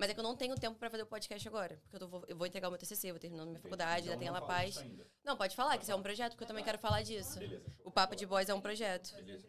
Mas é que eu não tenho tempo para fazer o podcast agora. Porque eu, vou, eu vou entregar o meu TCC, vou terminar minha faculdade, então, ainda tenho ela paz. Não, pode falar, que isso é um projeto, porque eu também quero falar disso. Beleza, o Papo de Boys é um projeto. Beleza.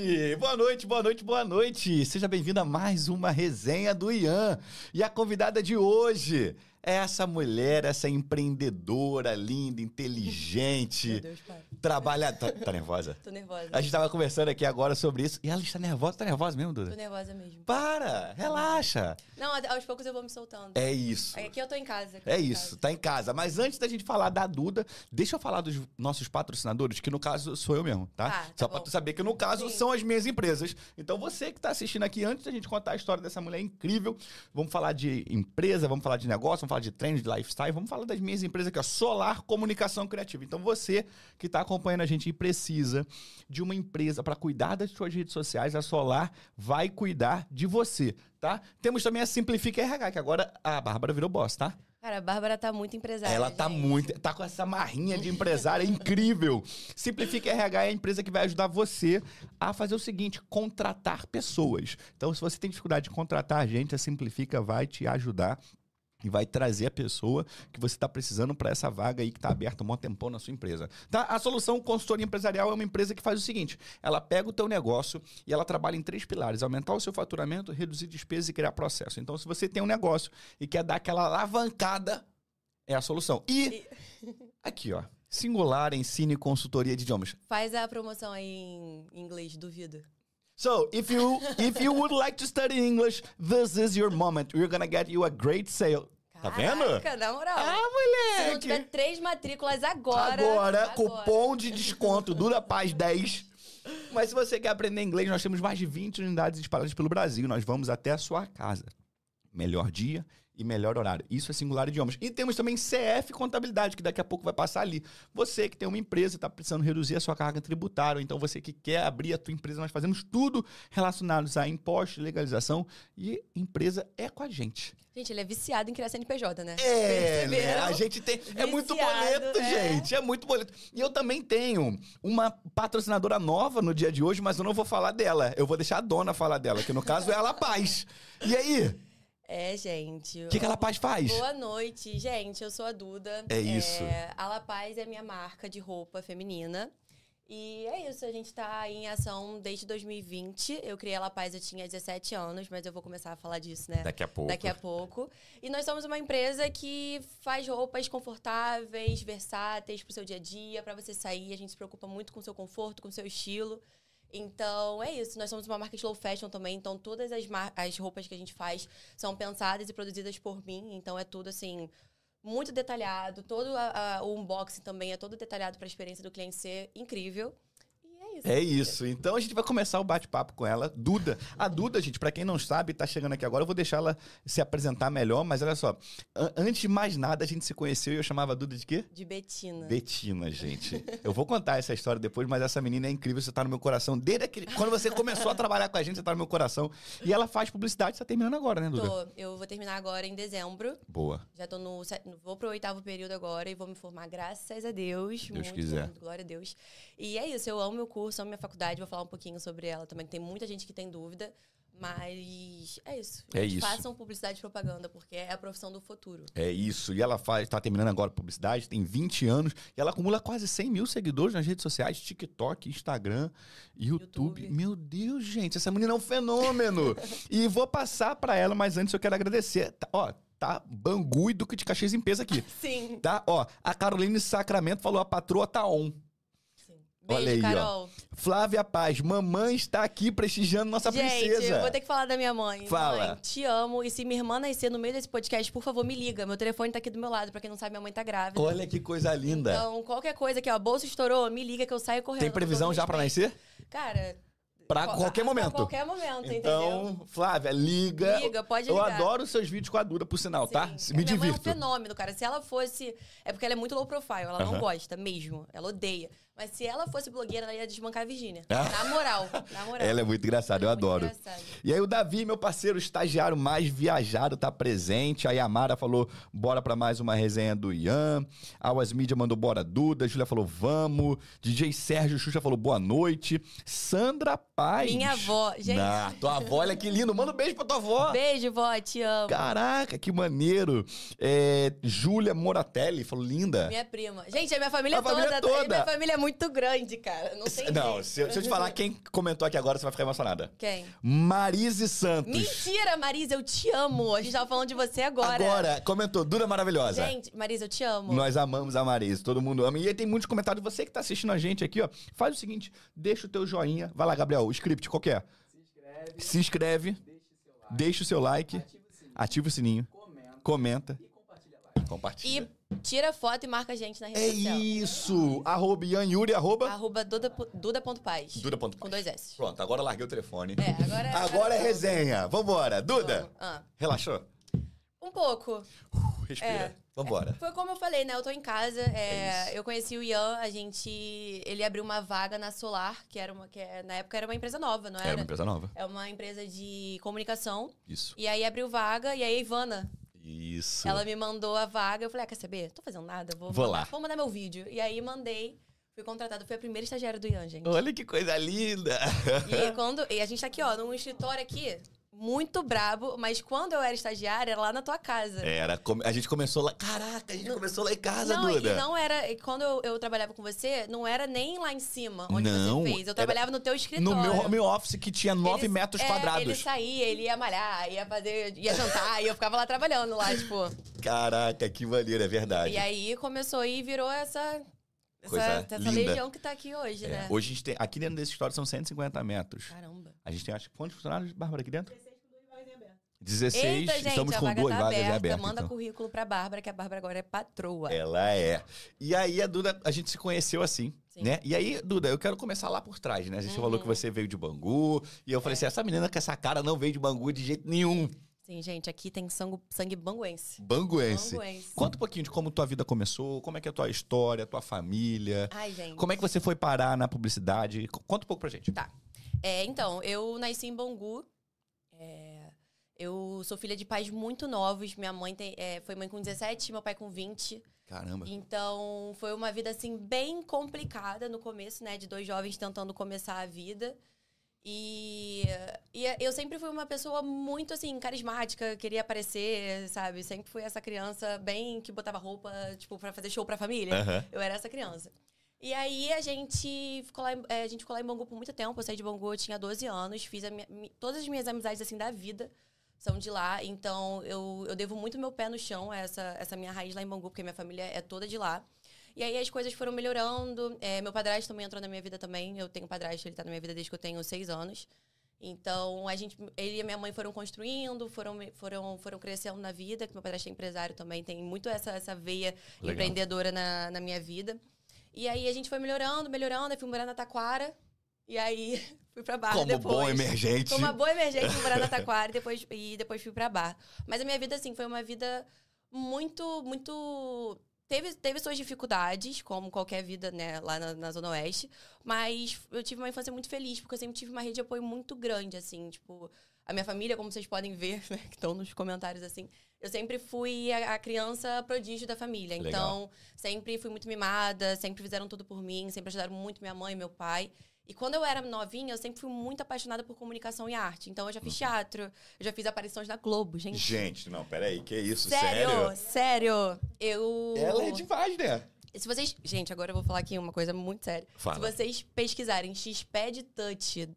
Noite! Boa noite, boa noite, boa noite! Seja bem-vindo a mais uma resenha do Ian. E a convidada de hoje é essa mulher, essa empreendedora linda, inteligente. Meu Deus, pai. Trabalha. Tá, tá nervosa? Tô nervosa. A gente tava conversando aqui agora sobre isso. E ela está nervosa. Tá nervosa mesmo, Tô Duda? nervosa mesmo. Para! Relaxa! Não, aos poucos eu vou me soltando. É isso. Aqui eu tô em casa. É tô em isso, casa. tá em casa. Mas antes da gente falar da Duda, deixa eu falar dos nossos patrocinadores, que no caso sou eu mesmo, tá? Ah, tá Só pra bom. tu saber que no caso Sim. são as minhas empresas. Então você que tá assistindo aqui, antes da gente contar a história dessa mulher incrível, vamos falar de empresa, vamos falar de negócio, vamos falar de treino, de lifestyle, vamos falar das minhas empresas aqui, ó, Solar Comunicação Criativa. Então você que tá acompanhando a gente e precisa de uma empresa para cuidar das suas redes sociais, a Solar vai cuidar de você, tá? Temos também a Simplifica RH, que agora a Bárbara virou boss, tá? Cara, a Bárbara tá muito empresária. Ela tá gente. muito. Tá com essa marrinha de empresária incrível. Simplifica RH é a empresa que vai ajudar você a fazer o seguinte: contratar pessoas. Então, se você tem dificuldade de contratar gente, a Simplifica vai te ajudar. E vai trazer a pessoa que você está precisando para essa vaga aí que está aberta há um bom tempão na sua empresa. Tá? A solução consultoria empresarial é uma empresa que faz o seguinte: ela pega o teu negócio e ela trabalha em três pilares: aumentar o seu faturamento, reduzir despesas e criar processo. Então, se você tem um negócio e quer dar aquela alavancada, é a solução. E aqui, ó. Singular Ensine Consultoria de Idiomas. Faz a promoção aí em inglês, duvido. So, if you if you would like to study English, this is your moment. We're gonna get you a great sale. Tá vendo? Caraca, na moral. Ah, Se não moleque! tiver três matrículas agora. Agora, cupom de desconto Dura Paz 10. Mas se você quer aprender inglês, nós temos mais de 20 unidades espalhadas pelo Brasil. Nós vamos até a sua casa. Melhor dia e melhor horário. Isso é Singular Idiomas. E temos também CF Contabilidade, que daqui a pouco vai passar ali. Você que tem uma empresa e está precisando reduzir a sua carga tributária, ou então você que quer abrir a tua empresa, nós fazemos tudo relacionado a impostos, legalização e empresa é com a gente. Gente, ele é viciado em criar CNPJ, né? É, né? A gente tem. É muito Viciado, boleto, né? gente. É muito boleto. E eu também tenho uma patrocinadora nova no dia de hoje, mas eu não vou falar dela. Eu vou deixar a dona falar dela, que no caso é a La Paz. E aí? É, gente. O que, que a La Paz faz? Boa noite, gente. Eu sou a Duda. É isso. a La Paz é minha marca de roupa feminina. E é isso, a gente tá em ação desde 2020. Eu criei a La Paz, eu tinha 17 anos, mas eu vou começar a falar disso, né? Daqui a pouco. Daqui a pouco. E nós somos uma empresa que faz roupas confortáveis, versáteis pro seu dia a dia, para você sair. A gente se preocupa muito com o seu conforto, com o seu estilo. Então, é isso. Nós somos uma marca slow fashion também. Então, todas as, as roupas que a gente faz são pensadas e produzidas por mim. Então, é tudo assim. Muito detalhado, todo a- a- o unboxing também é todo detalhado para a experiência do cliente ser incrível. É isso. É isso. Então a gente vai começar o bate-papo com ela, Duda. A Duda, gente, pra quem não sabe, tá chegando aqui agora, eu vou deixar ela se apresentar melhor, mas olha só. an- Antes de mais nada, a gente se conheceu e eu chamava a Duda de quê? De Betina. Betina, gente. Eu vou contar essa história depois, mas essa menina é incrível, você tá no meu coração. Desde aquele... quando você começou a trabalhar com a gente, você tá no meu coração. E ela faz publicidade, você tá terminando agora, né, Duda? Tô. Eu vou terminar agora em dezembro. Boa. Já tô no. Vou pro oitavo período agora e vou me formar, graças a Deus. Deus muito, quiser. muito, glória a Deus. E é isso, eu amo meu curso, amo minha faculdade, vou falar um pouquinho sobre ela também. Tem muita gente que tem dúvida, mas é isso. É isso. Façam publicidade e propaganda, porque é a profissão do futuro. É isso. E ela faz, tá terminando agora publicidade, tem 20 anos, e ela acumula quase 100 mil seguidores nas redes sociais, TikTok, Instagram, YouTube. YouTube. Meu Deus, gente, essa menina é um fenômeno. e vou passar pra ela, mas antes eu quero agradecer. Tá, ó, tá Bangu e Duque de Caxias em peso aqui. Sim. Tá? Ó, a Caroline Sacramento falou: a patroa tá on. Beijo, Olha aí, ó. Carol. Flávia Paz, mamãe está aqui prestigiando nossa Gente, princesa. eu vou ter que falar da minha mãe. Fala. Mãe, te amo. E se minha irmã nascer no meio desse podcast, por favor, me liga. Meu telefone tá aqui do meu lado. Pra quem não sabe, minha mãe tá grávida. Olha que coisa linda. Então, qualquer coisa aqui, ó, a bolsa estourou, me liga que eu saio correndo. Tem previsão já respeito. nascer? Cara. Pra qual- qualquer momento. Pra qualquer momento, entendeu? Então, Flávia, liga. Liga, pode Eu ligar. adoro os seus vídeos com a Duda, por sinal, tá? Sim. Me minha mãe é um divirto. fenômeno, cara. Se ela fosse. É porque ela é muito low profile, ela Aham. não gosta mesmo. Ela odeia. Mas se ela fosse blogueira, ela ia desbancar a Virgínia. Ah. Na moral. Na moral. Ela é muito engraçada, eu é adoro. engraçada. E aí o Davi, meu parceiro, estagiário mais viajado, tá presente. A Yamara falou, bora pra mais uma resenha do Ian. A Awas Media mandou, bora Duda. A Júlia falou, vamos. DJ Sérgio Xuxa falou, boa noite. Sandra Paz. Minha avó. Gente. Ah, tua avó, olha que lindo. Manda um beijo pra tua avó. Beijo, vó, te amo. Caraca, que maneiro. É, Júlia Moratelli falou, linda. Minha prima. Gente, a minha família A toda. família tá- toda. Minha família é muito muito grande, cara. Não tem Não, jeito. se, eu- se eu te falar quem comentou aqui agora, você vai ficar emocionada. Quem? Marise Santos. Mentira, Marisa, eu te amo. A gente tava falando de você agora. Agora, comentou, Duda maravilhosa. Gente, Marisa, eu te amo. Nós amamos a Marise, todo mundo ama. E aí tem muitos comentários. Você que tá assistindo a gente aqui, ó, faz o seguinte: deixa o teu joinha. Vai lá, Gabriel, o script, qual que é? Se inscreve, deixa o seu like, ativa o sininho, comenta e compartilha. E tira foto e marca a gente na rede É social. isso! Arroba Ian Yuri, arroba Arroba duda- duda.paz. Duda.paz. Com dois S. Pronto, agora larguei o telefone. É, agora é... Agora é resenha. Vambora. Duda. Ah, relaxou? um pouco. Respira. É. Vambora. Foi como eu falei, né? Eu tô em casa. é, isso. eu conheci o Ian, a gente. Ele abriu uma vaga na Solar, que era uma. Que é- na época era uma empresa nova, não É era? uma empresa nova. É uma empresa de comunicação. Isso. E aí abriu vaga, e aí a Ivana, Isso. ela me mandou a vaga. Eu falei, ah, quer saber? Tô fazendo nada, vou, Vou mandar, lá. vou mandar meu vídeo. E aí mandei, fui contratada. Fui a primeira estagiária do Ian, gente. Olha que coisa linda. E aí, quando. E a gente tá aqui, ó, num escritório aqui, muito brabo, mas quando eu era estagiária, era lá na tua casa. Era, a gente começou lá. Caraca, a gente começou lá em casa, não, Duda. e não era. Quando eu, eu trabalhava com você, não era nem lá em cima, onde Não, você fez. Eu trabalhava no teu escritório. No meu home office que tinha 9 Ele- metros é, quadrados. Ele saía, ele ia malhar, ia fazer, ia jantar, e eu ficava lá trabalhando lá, tipo. Caraca, que maneiro, é verdade. E aí começou e virou essa. Coisa Essa, essa linda. legião que tá aqui hoje, É, né? Hoje a gente tem. Aqui dentro desse escritório são 150 metros. Caramba. A gente tem, acho que quantos funcionários, Bárbara, aqui dentro? 16. Eita, gente, estamos a com duas tá vagas aberta. abertas. Manda então. currículo pra Bárbara, que a Bárbara agora é patroa. Ela é. E aí, a Duda, a gente se conheceu assim, Sim. né? E aí, Duda, eu quero começar lá por trás, né? A gente Uhum. falou que você veio de Bangu. E eu falei assim: essa menina com essa cara não veio de Bangu de jeito nenhum. Sim, gente, aqui tem sangue, sangue banguense. Banguense. Banguense. Conta um pouquinho de como tua vida começou, como é que é a tua história, tua família. Ai, gente. Como é que você foi parar na publicidade? Conta um pouco pra gente. Tá. É, então, eu nasci em Bangu. É, eu sou filha de pais muito novos. Minha mãe tem- é, foi mãe com 17, meu pai com 20. Caramba. Então, foi uma vida, assim, bem complicada no começo, né? De dois jovens tentando começar a vida. E, e eu sempre fui uma pessoa muito, assim, carismática, queria aparecer, sabe? Sempre fui essa criança bem que botava roupa, tipo, pra fazer show pra família. Aham. Eu era essa criança. E aí a gente ficou lá, em- é, a gente ficou lá em Bangu por muito tempo. Eu saí de Bangu, eu tinha 12 anos, fiz minha- mi- todas as minhas amizades assim da vida são de lá. Então eu, eu devo muito meu pé no chão a essa, essa minha raiz lá em Bangu, porque minha família é toda de lá. E aí as coisas foram melhorando. É, meu padrasto também entrou na minha vida também. Eu tenho um padrasto, ele tá na minha vida desde que eu tenho seis anos. Então, a gente, ele e minha mãe foram construindo, foram, foram, foram crescendo na vida, que meu padrasto é empresário também, tem muito essa, essa veia Legal. empreendedora na, na minha vida. E aí a gente foi melhorando, melhorando, aí fui morar na Taquara. E aí fui pra Barra Como depois. bom emergente. Foi uma boa fui morar na Taquara e depois, e depois fui pra Barra. Mas a minha vida, assim, foi uma vida muito, muito... Teve, teve suas dificuldades, como qualquer vida, né, lá na, na Zona Oeste. Mas eu tive uma infância muito feliz, porque eu sempre tive uma rede de apoio muito grande, assim. Tipo, a minha família, como vocês podem ver, né, que estão nos comentários, assim. Eu sempre fui a, a criança prodígio da família. Legal. Então, sempre fui muito mimada, sempre fizeram tudo por mim, sempre ajudaram muito minha mãe e meu pai. E quando eu era novinha, eu sempre fui muito apaixonada por comunicação e arte. Então, eu já fiz teatro, eu já fiz aparições na Globo, gente. Gente, não, peraí, que isso, sério, sério. Eu. Ela é demais, né? Se vocês. Gente, agora eu vou falar aqui uma coisa muito séria. Fala. Se vocês pesquisarem X-Pad Touch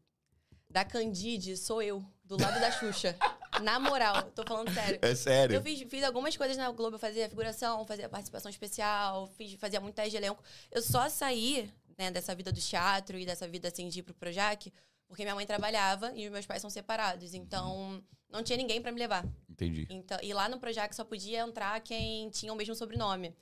da Candide, sou eu, do lado da Xuxa. Na moral, tô falando sério. É sério. Eu fiz, fiz algumas coisas na Globo, eu fazia figuração, fazia participação especial, fiz, fazia muito teste de elenco. Eu só saí né, dessa vida do teatro e dessa vida assim de ir pro Projac, porque minha mãe trabalhava e os meus pais são separados. Então, não tinha ninguém pra me levar. Entendi. Então, e lá no Projac só podia entrar quem tinha o mesmo sobrenome.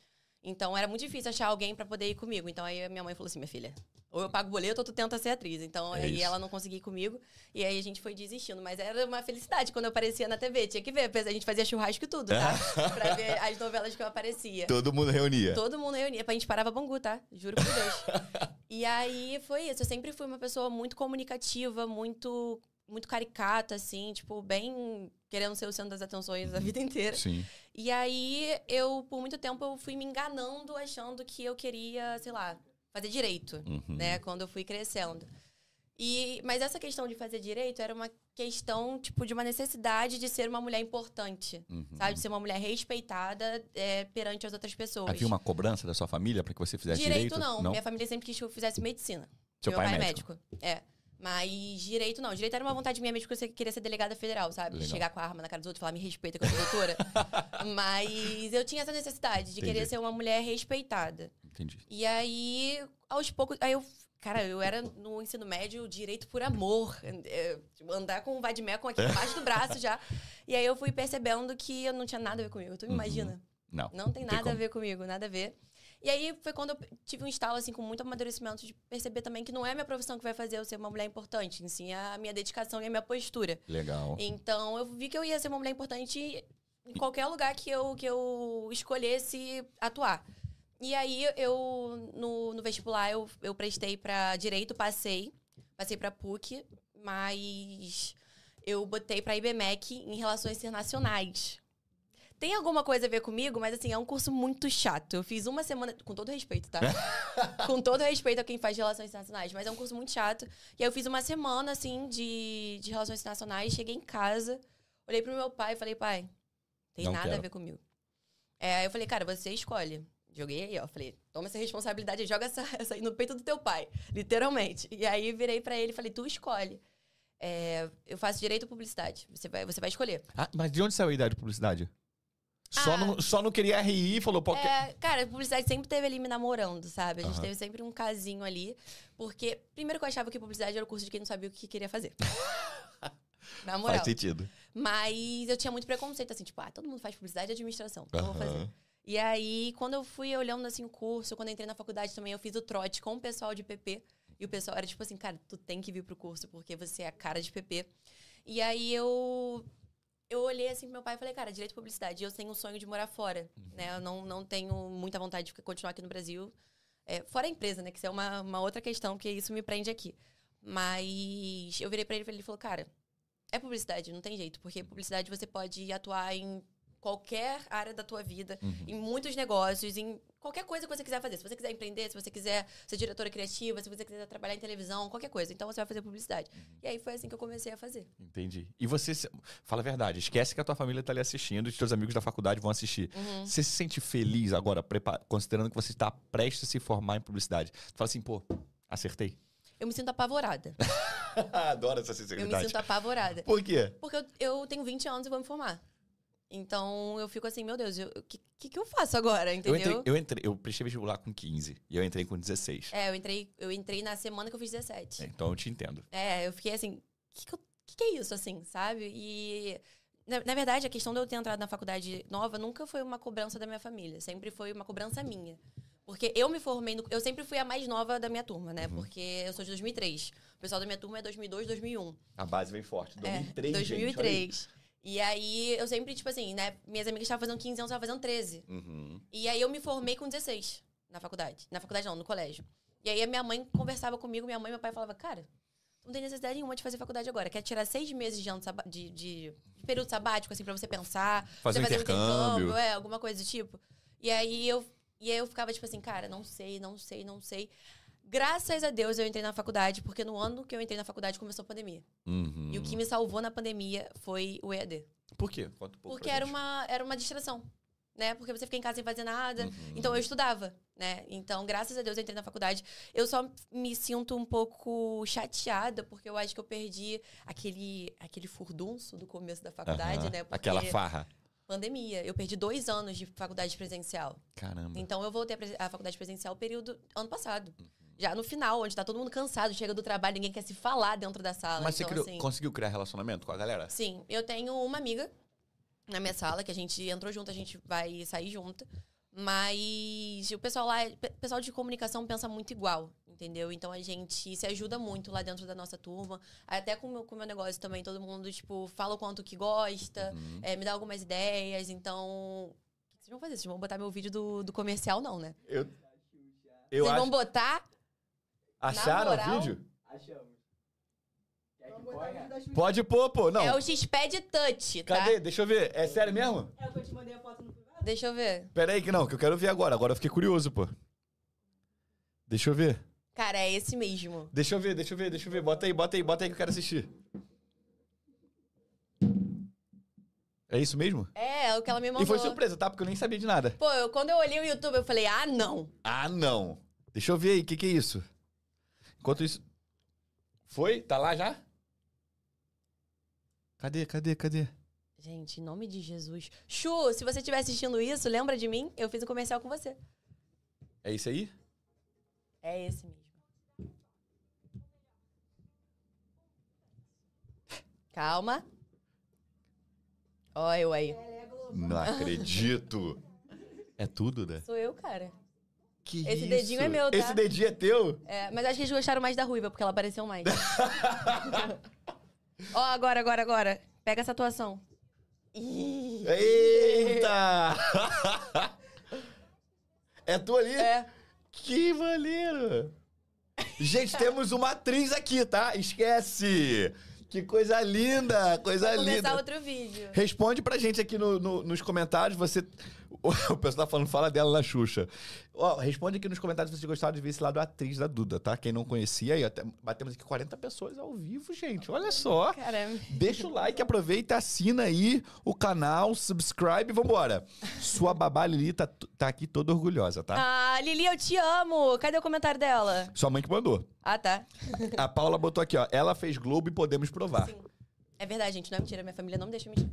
Então era muito difícil achar alguém pra poder ir comigo. Então aí a minha mãe falou assim: minha filha, ou eu pago boleto ou tu tenta ser atriz. Então É aí isso. ela não conseguia ir comigo. E aí a gente foi desistindo. Mas era uma felicidade quando eu aparecia na TV. Tinha que ver. A gente fazia churrasco e tudo, tá? pra ver as novelas que eu aparecia. Todo mundo reunia. Todo mundo reunia. A gente parava Bangu, tá? Juro por Deus. e aí foi isso. Eu sempre fui uma pessoa muito comunicativa, muito, muito caricata, assim, tipo, bem querendo ser o centro das atenções a vida inteira. Sim. E aí, eu, por muito tempo, eu fui me enganando, achando que eu queria, sei lá, fazer direito, Uhum. né? Quando eu fui crescendo. E, mas essa questão de fazer direito era uma questão, tipo, de uma necessidade de ser uma mulher importante, Uhum. sabe? De ser uma mulher respeitada é, perante as outras pessoas. Havia uma cobrança da sua família para que você fizesse direito? direito, não. Minha família sempre quis que eu fizesse medicina. Seu Meu pai é médico. É. Mas direito não. Direito era uma vontade minha mesmo porque eu queria ser delegada federal, sabe? Legal. Chegar com a arma na cara dos outros e falar, me respeita que eu sou doutora. Mas eu tinha essa necessidade de Entendi. querer ser uma mulher respeitada. Entendi. E aí, aos poucos. Aí eu. Cara, eu era no ensino médio direito por amor. é, tipo, andar com um vademecum aqui embaixo do braço já. E aí eu fui percebendo que eu não tinha nada a ver comigo. Tu me Uhum. imagina? Não. Não tem Tem nada a como. ver comigo, nada a ver. E aí foi quando eu tive um estalo, assim, com muito amadurecimento de perceber também que não é a minha profissão que vai fazer eu ser uma mulher importante, em sim a minha dedicação e a minha postura. Legal. Então eu vi que eu ia ser uma mulher importante em qualquer lugar que eu, que eu escolhesse atuar. E aí eu, no, no vestibular, eu, eu prestei pra direito, passei. Passei pra PUC, mas eu botei pra IBMEC em relações internacionais. Tem alguma coisa a ver comigo, mas assim, é um curso muito chato. Eu fiz uma semana, com todo respeito, tá? com todo respeito a quem faz relações internacionais, mas é um curso muito chato. E aí eu fiz uma semana, assim, de, de relações internacionais, cheguei em casa, olhei pro meu pai e falei, pai, tem Não nada quero. a ver comigo. É, aí eu falei, cara, você escolhe. Joguei aí, ó. Falei, toma essa responsabilidade joga essa, essa aí no peito do teu pai. Literalmente. E aí virei pra ele e falei, tu escolhe. É, eu faço direito ou publicidade. Você vai, você vai escolher. Ah, mas de onde saiu a ideia de publicidade? Só, Ah. não, só não queria RI e falou, pô, que- É, cara, a publicidade sempre teve ali me namorando, sabe? A gente teve sempre um casinho ali. Porque, primeiro que eu achava que publicidade era o curso de quem não sabia o que queria fazer. Na moral. faz sentido. Mas eu tinha muito preconceito, assim, tipo, ah, todo mundo faz publicidade e administração. Então eu vou fazer. E aí, quando eu fui olhando assim o curso, quando eu entrei na faculdade também, eu fiz o trote com o pessoal de PP. E o pessoal era tipo assim, cara, tu tem que vir pro curso porque você é a cara de PP. E aí eu eu olhei assim pro meu pai e falei, cara, direito de publicidade, eu tenho um sonho de morar fora, né? Eu não, não tenho muita vontade de continuar aqui no Brasil. É, fora a empresa, né? Que isso é uma, uma outra questão, que isso me prende aqui. Mas eu virei pra ele e ele falou, cara, é publicidade, não tem jeito. Porque publicidade você pode atuar em qualquer área da tua vida, Uhum. em muitos negócios, em qualquer coisa que você quiser fazer. Se você quiser empreender, se você quiser ser diretora criativa, se você quiser trabalhar em televisão, qualquer coisa. Então você vai fazer publicidade. E aí foi assim que eu comecei a fazer. Entendi. E você, fala a verdade, esquece que a tua família tá ali assistindo, os teus amigos da faculdade vão assistir. Uhum. Você se sente feliz agora, considerando que você está prestes a se formar em publicidade? Tu fala assim, pô, acertei. Eu me sinto apavorada. Adoro essa Eu me sinceridade. sinto apavorada. Por quê? Porque eu, eu tenho 20 anos e vou me formar. Então eu fico assim, meu Deus, o que, que, que eu faço agora, Eu entendeu? entrei, eu entrei, eu prestei vestibular com 15 e eu entrei com 16. É, eu entrei, eu entrei na semana que eu fiz 17. É, então eu te entendo. É, eu fiquei assim, o que, que, eu- que, é isso, assim, sabe? E, na, na verdade, a questão de eu ter entrado na faculdade nova nunca foi uma cobrança da minha família, sempre foi uma cobrança minha. Porque eu me formei, no, eu sempre fui a mais nova da minha turma, né? Porque eu sou de 2003. O pessoal da minha turma é 2002, 2001. A base vem forte. É, 2003, gente. 2003. E aí, eu sempre, tipo assim, né? Minhas amigas estavam fazendo 15 anos, eu estava fazendo 13. olha aí. Uhum. E aí eu me formei com 16 na faculdade. Na faculdade não, no colégio. E aí a minha mãe conversava comigo, minha mãe e meu pai falavam, cara, tu não tem necessidade nenhuma de fazer faculdade agora. Quer tirar seis meses de, ano de, de- de período sabático, assim, pra você pensar. Fazer você um intercâmbio. É, alguma coisa do tipo. E aí eu, e aí eu ficava tipo assim, cara, não sei, não sei, não sei. Graças a Deus eu entrei na faculdade, porque no ano que eu entrei na faculdade começou a pandemia. Uhum. E o que me salvou na pandemia foi o EAD. Por quê? Conta um pouco Porque era gente. uma, era uma distração, né? Porque você fica em casa sem fazer nada. Uhum. Então eu estudava, né? Então, graças a Deus, eu entrei na faculdade. Eu só me sinto um pouco chateada, porque eu acho que eu perdi aquele, aquele furdunço do começo da faculdade, Aham. né? Porque Aquela farra. pandemia. Eu perdi dois anos de faculdade presencial. Caramba. Então eu voltei à faculdade presencial período ano passado. Já no final, onde tá todo mundo cansado, chega do trabalho, ninguém quer se falar dentro da sala. Mas você então, criou- assim, conseguiu criar relacionamento com a galera? Sim, eu tenho uma amiga na minha sala, que a gente entrou junto, a gente vai sair junto. Mas o pessoal lá, o pessoal de comunicação pensa muito igual, entendeu? Então a gente se ajuda muito lá dentro da nossa turma. Até com o meu, com o meu negócio também, todo mundo, tipo, fala o quanto que gosta, Uhum. é, me dá algumas ideias. Então, o que vocês vão fazer? Vocês vão botar meu vídeo do, do comercial, não, né? Eu, eu vocês acho... vão botar. Acharam moral- o vídeo? Achamos. Pode pôr, pô. Não. É o X-Pad Touch, tá? Cadê? Deixa eu ver. É sério mesmo? É o que eu te mandei a foto no privado. Deixa eu ver. Pera aí que não, que eu quero ver agora. Agora eu fiquei curioso, pô. Deixa eu ver. Cara, é esse mesmo. Deixa eu ver, deixa eu ver, deixa eu ver. Bota aí, bota aí, bota aí que eu quero assistir. É isso mesmo? É, é o que ela me mandou. E foi surpresa, tá? Porque eu nem sabia de nada. Pô, eu- quando eu olhei o YouTube, eu falei, ah, não. Ah, não. Deixa eu ver aí, o que, que é isso? Enquanto isso. Foi? Tá lá já? Cadê, cadê, cadê? Gente, em nome de Jesus. Chu, se você estiver assistindo isso, lembra de mim? Eu fiz um comercial com você. É isso aí? É esse mesmo. Calma. Ó, eu aí. Não acredito. É tudo, né? Sou eu, cara. Que Esse dedinho é meu, tá? Esse dedinho é teu? É, mas acho que eles gostaram mais da Ruiva, porque ela apareceu mais. Ó, agora, agora, agora. Pega essa atuação. Ih. Eita! é tu ali? É. Que maneiro! Gente, temos uma atriz aqui, tá? Esquece! Que coisa linda! Coisa Vou começar linda! outro vídeo. Responde pra gente aqui no- no- nos comentários. Você. O pessoal tá falando, fala dela na Xuxa. Ó, responde aqui nos comentários se você gostaram de ver esse lado atriz da Duda, tá? Quem não conhecia, aí até batemos aqui 40 pessoas ao vivo, gente. Olha só. Caramba. Deixa o like, aproveita, assina aí o canal, subscribe e vambora. Sua babá Lili tá, tá aqui toda orgulhosa, tá? Ah, Lili, eu te amo. Cadê o comentário dela? Sua mãe que mandou. Ah, tá. A Paula botou aqui, ó. Ela fez Globo e podemos provar. Sim. É verdade, gente. Não é mentira. Minha família não me deixa mentir.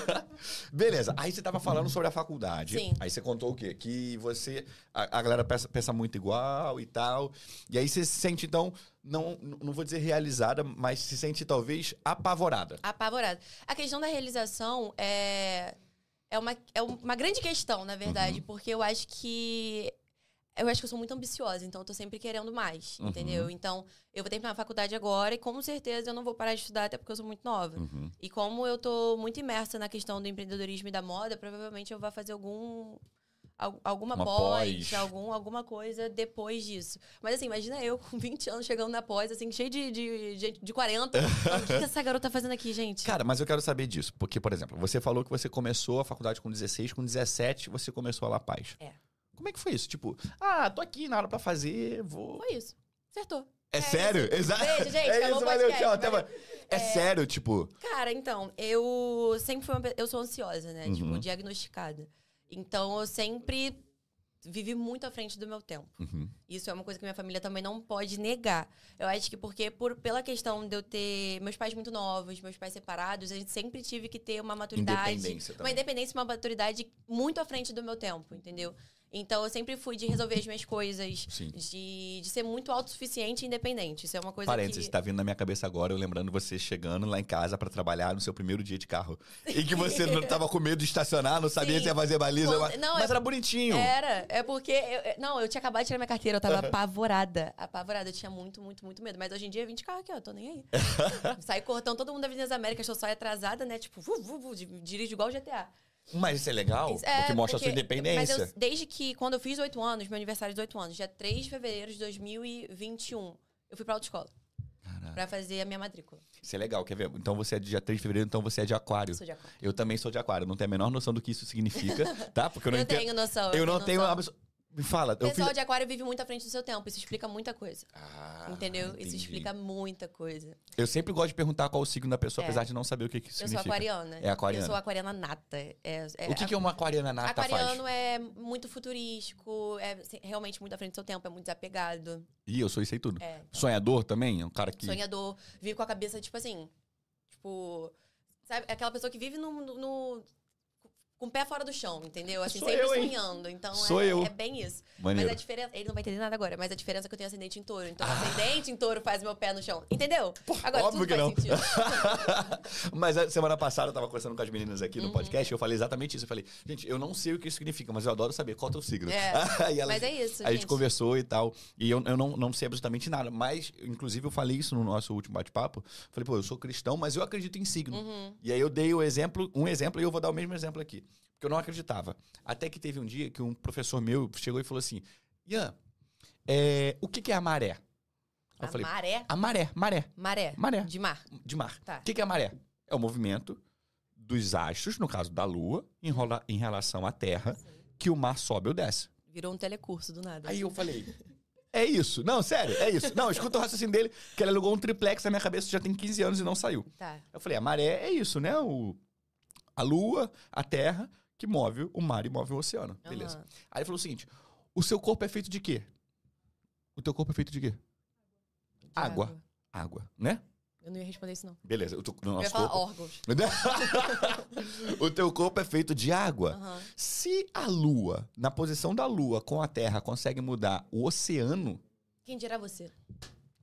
Beleza. Aí você tava falando sobre a faculdade. Sim. Aí você contou o quê? Que você. A, a galera pensa, pensa muito igual e tal. E aí você se sente, então, não, não vou dizer realizada, mas se sente talvez apavorada. Apavorada. A questão da realização é, é, uma, é uma grande questão, na verdade, porque eu acho que. Eu acho que eu sou muito ambiciosa, então eu tô sempre querendo mais, Uhum. entendeu? Então, eu vou terminar a faculdade agora e com certeza eu não vou parar de estudar, até porque eu sou muito nova. Uhum. E como eu tô muito imersa na questão do empreendedorismo e da moda, provavelmente eu vou fazer algum. al- Alguma Uma pós, pós. Algum, alguma coisa depois disso. Mas assim, imagina eu com 20 anos chegando na pós, assim, cheio de, de gente de 40. Falando, O que, que essa garota tá fazendo aqui, gente? Cara, mas eu quero saber disso. Porque, por exemplo, você falou que você começou a faculdade com 16, com 17 você começou a La Paz. É. Como é que foi isso? Tipo, ah, tô aqui na hora pra fazer, vou. Foi isso. Acertou. É, É sério? Exato. Beijo, gente. É Acabou isso, valeu, podcast, tchau. Até mais. É, sério, tipo. Cara, então, eu sempre fui uma Eu sou ansiosa, né? Uhum. Tipo, diagnosticada. Então, eu sempre vivi muito à frente do meu tempo. Uhum. Isso é uma coisa que minha família também não pode negar. Eu acho que porque, por, pela questão de eu ter meus pais muito novos, meus pais separados, a gente sempre tive que ter uma maturidade. Independência Uma independência uma maturidade muito à frente do meu tempo, entendeu? Então eu sempre fui de resolver as minhas coisas, Sim. de, de ser muito autossuficiente e independente. Isso é uma coisa Parênteses, que. tá vindo na minha cabeça agora, eu lembrando você chegando lá em casa pra trabalhar no seu primeiro dia de carro. E que você não tava com medo de estacionar, não sabia Sim. se ia fazer baliza. Quando- mas não, mas é- era bonitinho. Era, é porque. eu- eu- não, eu tinha acabado de tirar minha carteira, eu tava apavorada. Apavorada, eu tinha muito, muito, muito medo. Mas hoje em dia eu vim de carro aqui, ó, tô nem aí. Saí cortando todo mundo da Avenida das Américas, eu só atrasada, né? Tipo, vu, vu, vu, di- dirijo igual GTA. Mas isso é legal, é, porque mostra a sua porque- independência. Mas eu, desde que, quando eu fiz 8 anos, meu aniversário de 8 anos, dia 3 de fevereiro de 2021, eu fui pra autoescola Caraca, pra fazer a minha matrícula. isso é legal, quer ver? Então você é de dia 3 de fevereiro, então você é de aquário. Eu sou de aquário. Eu também sou de aquário, não tenho a menor noção do que isso significa, tá? Porque eu não Eu entendo. tenho noção. Eu não tenho. noção. abso- Me fala, O eu fiz. pessoal de aquário vive muito à frente do seu tempo. Isso explica muita coisa. Ah, entendeu? entendi. Isso explica muita coisa. Eu sempre gosto de perguntar qual o signo da pessoa, É. apesar de não saber o que, que isso Eu sou significa. aquariana. É aquariana. Eu sou aquariana nata. É, é- O que, que uma aquariana nata faz? Aquariano é muito futurístico, é realmente muito à frente do seu tempo, é muito desapegado. Ih, eu sou isso aí tudo. É, Sonhador também? É um cara que. sonhador, vive com a cabeça, tipo assim. Tipo. Sabe, aquela pessoa que vive no- no- com o pé fora do chão, entendeu? Assim, Sou sempre eu, hein? sonhando. Então Sou é, eu. é bem isso. Maneiro. Mas a diferença. Ele não vai entender nada agora, mas a diferença é que eu tenho ascendente em touro. Então, ascendente em touro faz meu pé no chão. Entendeu? Agora, óbvio tudo que faz não. sentido. mas a semana passada eu tava conversando com as meninas aqui Uhum. no podcast e eu falei exatamente isso. Eu falei, gente, eu não sei o que isso significa, mas eu adoro saber qual é o teu signo. É, e elas- Mas é isso, a gente gente. conversou e tal. E eu, eu não, não sei absolutamente nada. Mas, inclusive, eu falei isso no nosso último bate-papo. Falei, pô, eu sou cristão, mas eu acredito em signo. Uhum. E aí eu dei o exemplo, um exemplo, e eu vou dar o mesmo exemplo aqui. Porque eu não acreditava. Até que teve um dia que um professor meu chegou e falou assim: Ian, é, o que, que é a maré? Eu A falei, maré? a maré, maré, Maré. maré De mar. de mar. Tá. O que, que é a maré? É o movimento dos astros, no caso da Lua, em, rola- em relação à Terra, que o mar sobe ou desce. Virou um telecurso do nada. Aí eu falei. é isso. Não, sério, é isso. Não, escuta o raciocínio dele, que ele alugou um triplex na minha cabeça já tem 15 anos e não saiu. Tá. Eu falei, a maré é isso, né? O, a lua, a terra, que move o mar e move o oceano. Beleza. Aham. Aí ele falou o seguinte: o seu corpo é feito de quê? O teu corpo é feito de quê? De Água. Água, né? Eu não ia responder isso, não. Beleza. O, teu- no Eu ia falar corpo... órgãos. o teu corpo é feito de água. Aham. Se a lua, na posição da lua com a terra, consegue mudar o oceano. Quem dirá você?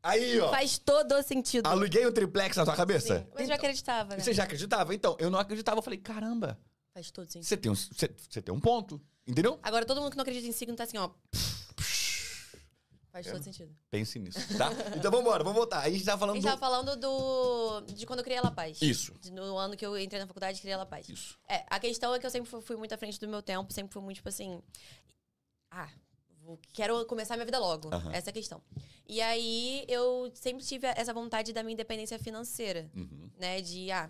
Aí, ó. Faz todo sentido. Aluguei um triplex na tua cabeça? Sim, mas eu acreditava, né? Você já acreditava? Então, eu não acreditava. Eu falei, caramba, Faz todo sentido. você tem um, você, você tem um ponto. Entendeu? Agora, todo mundo que não acredita em signo tá assim, ó. Faz todo sentido. Pense nisso, tá? Então vambora, vamos voltar. Aí a gente tava A falando gente do... tava falando do... de quando eu criei a La Paz. Isso. De- No ano que eu entrei na faculdade, criei a La Paz. Isso. É, a questão é que eu sempre fui, muito à frente do meu tempo, sempre fui muito, tipo assim. Ah, vou- quero começar minha vida logo. Aham. Essa é a questão. E aí eu sempre tive essa vontade da minha independência financeira, Uhum. né? De, ah,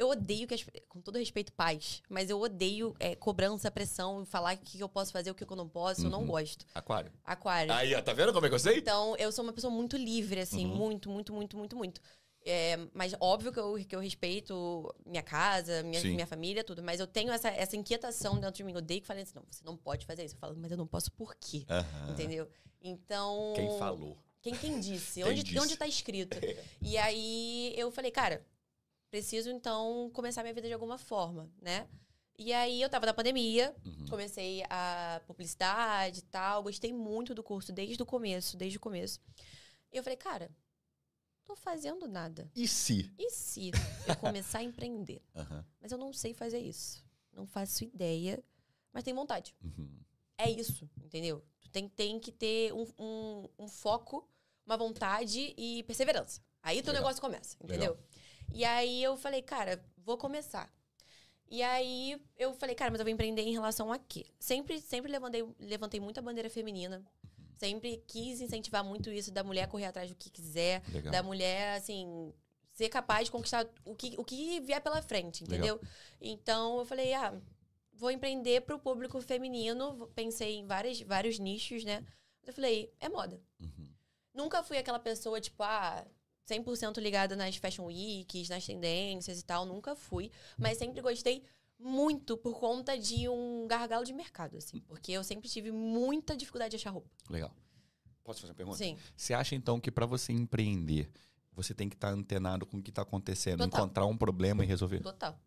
eu odeio que as, com todo respeito, paz, mas eu odeio é, cobrança, pressão, falar o que eu posso fazer, o que eu não posso, eu não Uhum. gosto. Aquário. Aquário. Aí, ó, tá vendo como é que eu sei? Então, eu sou uma pessoa muito livre, assim, Uhum. muito, muito, muito, muito, muito. É, mas óbvio que eu, que eu respeito minha casa, minha, Sim. minha família, tudo. Mas eu tenho essa, essa inquietação dentro de mim. Eu odeio que falem assim, não, você não pode fazer isso. Eu falo, mas eu não posso por quê? Aham. Entendeu? Então... Quem falou? Quem, quem disse? Quem onde, disse? onde tá escrito? E aí eu falei, cara, preciso então começar minha vida de alguma forma, né? E aí eu tava na pandemia, Uhum. comecei a publicidade e tal, gostei muito do curso desde o começo, desde o começo. E eu falei, cara, tô fazendo nada. E se? E se eu começar a empreender? Aham. Mas eu não sei fazer isso. Não faço ideia, mas tenho vontade. Uhum. É isso, entendeu? Tu tem, tem que ter um, um, um foco, uma vontade e perseverança. Aí teu Legal. negócio começa, entendeu? E aí eu falei, cara, vou começar. E aí eu falei, cara, mas eu vou empreender em relação a quê? Sempre, sempre levantei, levantei muita bandeira feminina. Sempre quis incentivar muito isso da mulher correr atrás do que quiser, Legal. da mulher, assim, ser capaz de conquistar o que, o que vier pela frente, Legal. entendeu? Então eu falei, ah, vou empreender pro público feminino. Pensei em várias, vários nichos, né? Eu falei, é moda. Uhum. Nunca fui aquela pessoa, tipo, ah, 100% ligada nas fashion weeks, nas tendências e tal. Nunca fui. Mas sempre gostei muito por conta de um gargalo de mercado, assim. Porque eu sempre tive muita dificuldade de achar roupa. Legal. Posso fazer uma pergunta? Sim. Você acha então que pra você empreender, você tem que estar antenado com o que tá acontecendo, Total. encontrar um problema e resolver? Total.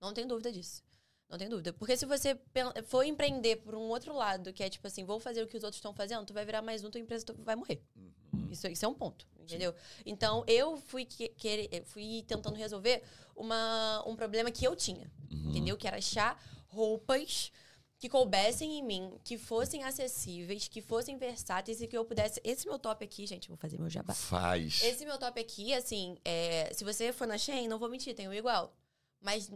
Não tem dúvida disso. Não tem dúvida. Porque se você for empreender por um outro lado, que é tipo assim, vou fazer o que os outros estão fazendo, tu vai virar mais um, tua empresa vai morrer. Uhum. Isso, isso é um ponto, entendeu? Então, eu fui, que, querer- eu fui tentando resolver uma, um problema que eu tinha, Uhum. entendeu? Que era achar roupas que coubessem em mim, que fossem acessíveis, que fossem versáteis e que eu pudesse... Esse meu top aqui, gente, vou fazer meu jabá. Faz. Esse meu top aqui, assim, é, se você for na Shein, não vou mentir, tem o igual. Mas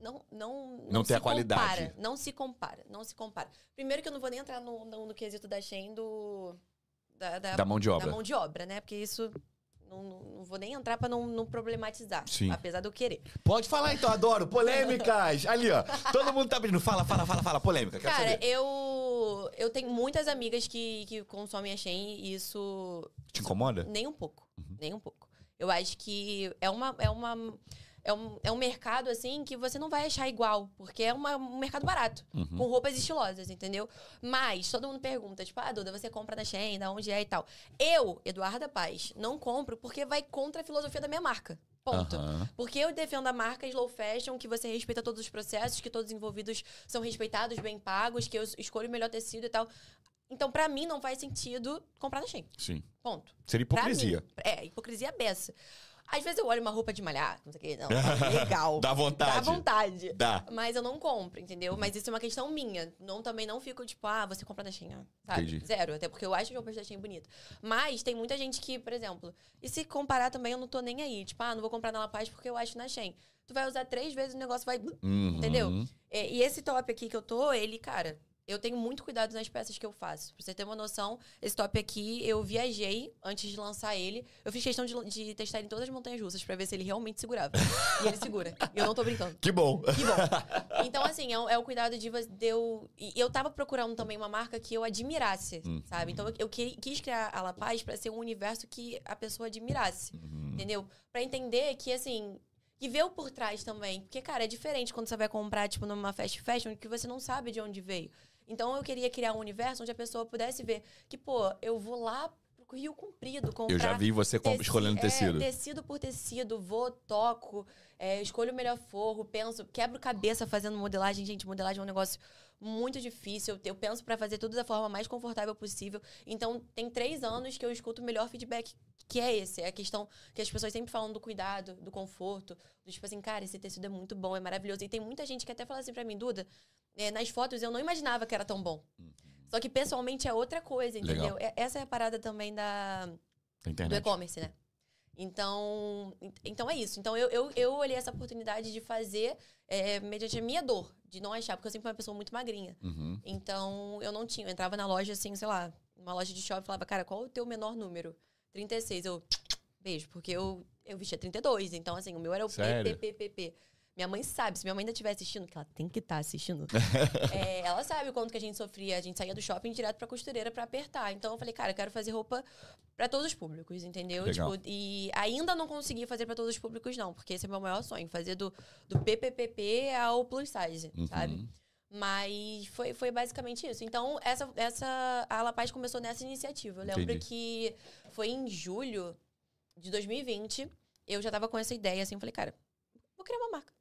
não não Não tem se a qualidade. compara, não se compara, não se compara. Primeiro que eu não vou nem entrar no, no, no quesito da Shein do da, da, Da mão de obra. da mão de obra, né? Porque isso não, não, vou nem entrar pra não, não problematizar, Sim. apesar de eu querer. Pode falar então, adoro. Polêmicas. Ali, ó. Todo mundo tá pedindo. Fala, fala, fala, fala. Polêmica. Quero Cara, saber. eu eu tenho muitas amigas que, que consomem a Shein e isso Te incomoda? Nem um pouco. Uhum. Nem um pouco. Eu acho que é uma. É uma é um, é um mercado, assim, que você não vai achar igual, porque é uma- um mercado barato, Uhum. com roupas estilosas, entendeu? Mas todo mundo pergunta, tipo, ah, Duda, você compra na Shein, da onde é e tal. Eu, Eduarda Paz, não compro porque vai contra a filosofia da minha marca. Ponto. Aham. Porque eu defendo a marca slow fashion, que você respeita todos os processos, que todos os envolvidos são respeitados, bem pagos, que eu escolho o melhor tecido e tal. Então, pra mim, não faz sentido comprar na Shein. Sim. Ponto. Seria hipocrisia. mim, é, hipocrisia beça. Às vezes eu olho uma roupa de malhar, não sei o que, não, legal. Dá vontade. Dá vontade. Dá. Mas eu não compro, entendeu? Mas isso é uma questão minha. Não, também não fico, tipo, ah, você compra da Shein, sabe? Entendi. Zero. Até porque eu acho as roupas da Shein bonita. Mas tem muita gente que, por exemplo, e se comparar também, eu não tô nem aí. Tipo, ah, não vou comprar na La Paz porque eu acho na Shein. Tu vai usar três vezes o negócio vai... Uhum. Entendeu? É, E esse top aqui que eu tô, ele, cara, eu tenho muito cuidado nas peças que eu faço. Pra você ter uma noção, esse top aqui, eu viajei antes de lançar ele. Eu fiz questão de, de testar ele em todas as montanhas russas pra ver se ele realmente segurava. e ele segura. E eu não tô brincando. Que bom. Que bom. Então, assim, é, o- é o cuidado de, de eu. E eu tava procurando também uma marca que eu admirasse, Hum. sabe? Então, eu, eu que- quis criar a La Paz pra ser um universo que a pessoa admirasse. Uhum. Entendeu? Pra entender que, assim. E ver o por trás também. Porque, cara, é diferente quando você vai comprar, tipo, numa fast fashion, que você não sabe de onde veio. Então, eu queria criar um universo onde a pessoa pudesse ver que, pô, eu vou lá pro Rio Comprido comprar. Eu já vi você teci- escolhendo é, tecido. tecido por tecido, vou, toco, é, escolho o melhor forro, penso, quebro cabeça fazendo modelagem. Gente, modelagem é um negócio muito difícil. Eu, penso pra fazer tudo da forma mais confortável possível. Então, tem três anos que eu escuto o melhor feedback que é esse. É a questão que as pessoas sempre falam do cuidado, do conforto. Do tipo assim, cara, esse tecido é muito bom, é maravilhoso. E tem muita gente que até fala assim pra mim, Duda, é, nas fotos eu não imaginava que era tão bom. Só que pessoalmente é outra coisa, entendeu? Legal. É- Essa é a parada também da, do e-commerce, né? Então, en- então é isso. Então eu, eu, eu olhei essa oportunidade de fazer é, mediante a minha dor, de não achar, porque eu sempre fui uma pessoa muito magrinha. Uhum. Então eu não tinha. Eu entrava na loja assim, sei lá, numa loja de shopping e falava, cara, qual o teu menor número? 36. Eu, beijo, porque eu, eu vestia 32. Então, assim, o meu era o Sério? Minha mãe sabe, se minha mãe ainda estiver assistindo, que ela tem que estar assistindo, é, ela sabe o quanto que a gente sofria. A gente saía do shopping direto pra costureira pra apertar. Então eu falei, cara, eu quero fazer roupa pra todos os públicos, entendeu? Legal. Tipo, e ainda não consegui fazer pra todos os públicos, não, porque esse é o meu maior sonho, fazer do, do PPPP ao plus size, sabe? Uhum. Mas foi, foi basicamente isso. Então, essa, essa, a La Paz começou nessa iniciativa. Eu lembro Entendi. que foi em julho de 2020, eu já tava com essa ideia, assim, eu falei, cara, vou criar uma marca.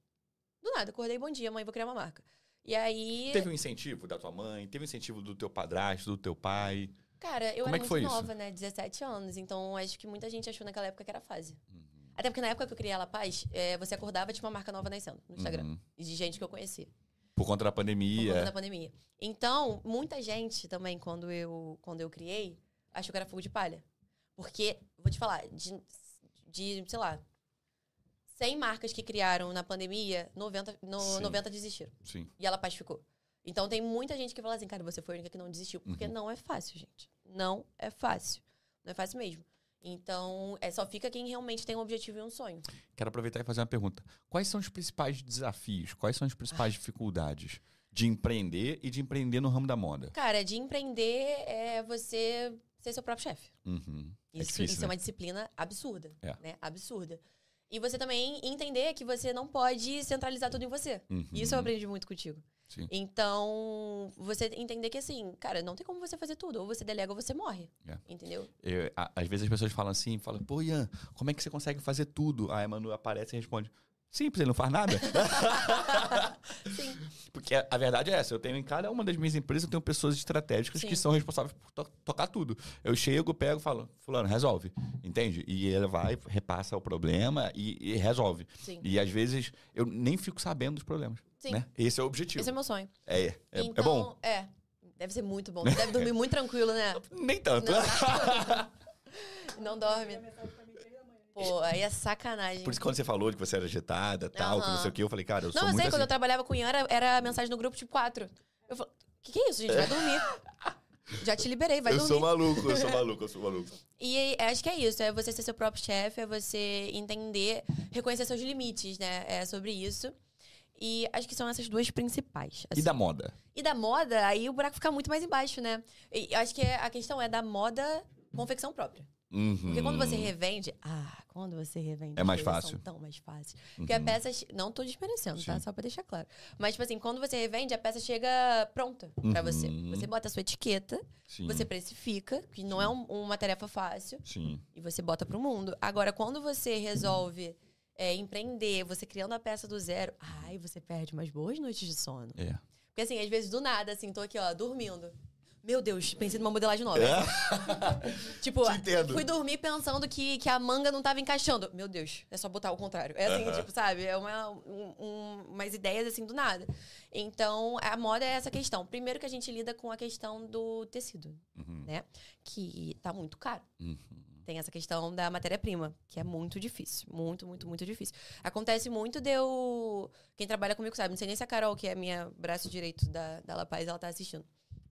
Do nada, acordei, bom dia, mãe, vou criar uma marca. E aí, Teve um incentivo da tua mãe? Teve um incentivo do teu padrasto, do teu pai? cara, eu Como era é muito foi isso? nova, né? 17 anos. Então, acho que muita gente achou naquela época que era fase. Uhum. Até porque na época que eu criei a La Paz, é, você acordava tinha uma marca nova nascendo no Instagram. Uhum. E de gente que eu conhecia. Por conta da por conta pandemia. da pandemia. Então, muita gente também, quando eu, quando eu criei, achou que era fogo de palha. Porque, vou te falar, de, de sei lá, 100 marcas que criaram na pandemia, 90, no, Sim. 90 desistiram. Sim. E ela pacificou. Então, tem muita gente que fala assim, cara, você foi a única que não desistiu. Porque Uhum. não é fácil, gente. Não é fácil. Não é fácil mesmo. Então, é só fica quem realmente tem um objetivo e um sonho. Quero aproveitar e fazer uma pergunta. Quais são os principais desafios? Quais são as principais dificuldades de empreender e de empreender no ramo da moda? Cara, de empreender é você ser seu próprio chefe. Uhum. É Isso, difícil, isso né? é uma disciplina absurda. É. Né? Absurda. E você também entender que você não pode centralizar tudo em você. Uhum. Isso eu aprendi muito contigo. Sim. Então, você entender que assim, cara, não tem como você fazer tudo. Ou você delega ou você morre. É. Entendeu? Eu- a- às vezes as pessoas falam assim, falam, pô, Ian, como é que você consegue fazer tudo? Aí a Manu aparece e responde, simples, ele não faz nada. Sim. Porque a, a verdade é essa, eu tenho em cada uma das minhas empresas, eu tenho pessoas estratégicas Sim. que são responsáveis por to- tocar tudo. Eu chego, pego e falo, fulano, resolve, entende? E ele vai, repassa o problema e, e resolve. Sim. E às vezes eu nem fico sabendo dos problemas, Sim. né? Esse é o objetivo. Esse é meu sonho. É, é, é então, bom? É. Deve ser muito bom. Você deve dormir muito tranquilo, né? Nem tanto. Não dorme. Pô, aí é sacanagem. Por isso que quando você falou que você era agitada, tal, que não sei o que, eu falei, cara, eu sou Não, eu sei, quando eu assim. trabalhava com Ian, era, era mensagem no grupo tipo 4. Eu falo, o que, que é isso, gente? Vai dormir. Já te liberei, vai eu dormir. sou maluco, eu sou maluco, eu sou maluco. E acho que é isso, é você ser seu próprio chefe, é você entender, reconhecer seus limites, né? É sobre isso. E acho que são essas duas principais. E assim. da moda? E da moda, aí o buraco fica muito mais embaixo, né? E eu acho que a questão é da moda confecção própria. Uhum. Porque quando você revende, ah, quando você revende, É mais fácil. São tão mais fáceis. Porque a Uhum. peça. Não tô desmerecendo, tá? Sim. Só pra deixar claro. Mas, tipo assim, quando você revende, a peça chega pronta pra você. Uhum. Você bota a sua etiqueta, Sim, você precifica, que não é um- uma tarefa fácil, sim. e você bota pro mundo. Agora, quando você resolve é, empreender, você criando a peça do zero, ai, você perde umas boas noites de sono. É. Porque assim, às vezes do nada, assim, tô aqui, ó, dormindo. Meu Deus, pensei numa modelagem nova. tipo, Te entendo. fui dormir pensando que, que a manga não tava encaixando. Meu Deus, é só botar o contrário. É assim, tipo, sabe? É uma, um- um- umas ideias assim do nada. Então, a moda é essa questão. Primeiro que a gente lida com a questão do tecido, Uhum. né? Que tá muito caro. Uhum. Tem essa questão da matéria-prima, que é muito difícil. Muito, muito, muito difícil. Acontece muito de eu. Quem trabalha comigo sabe, não sei nem se a Carol, que é minha braço direito da, da La Paz, ela tá assistindo.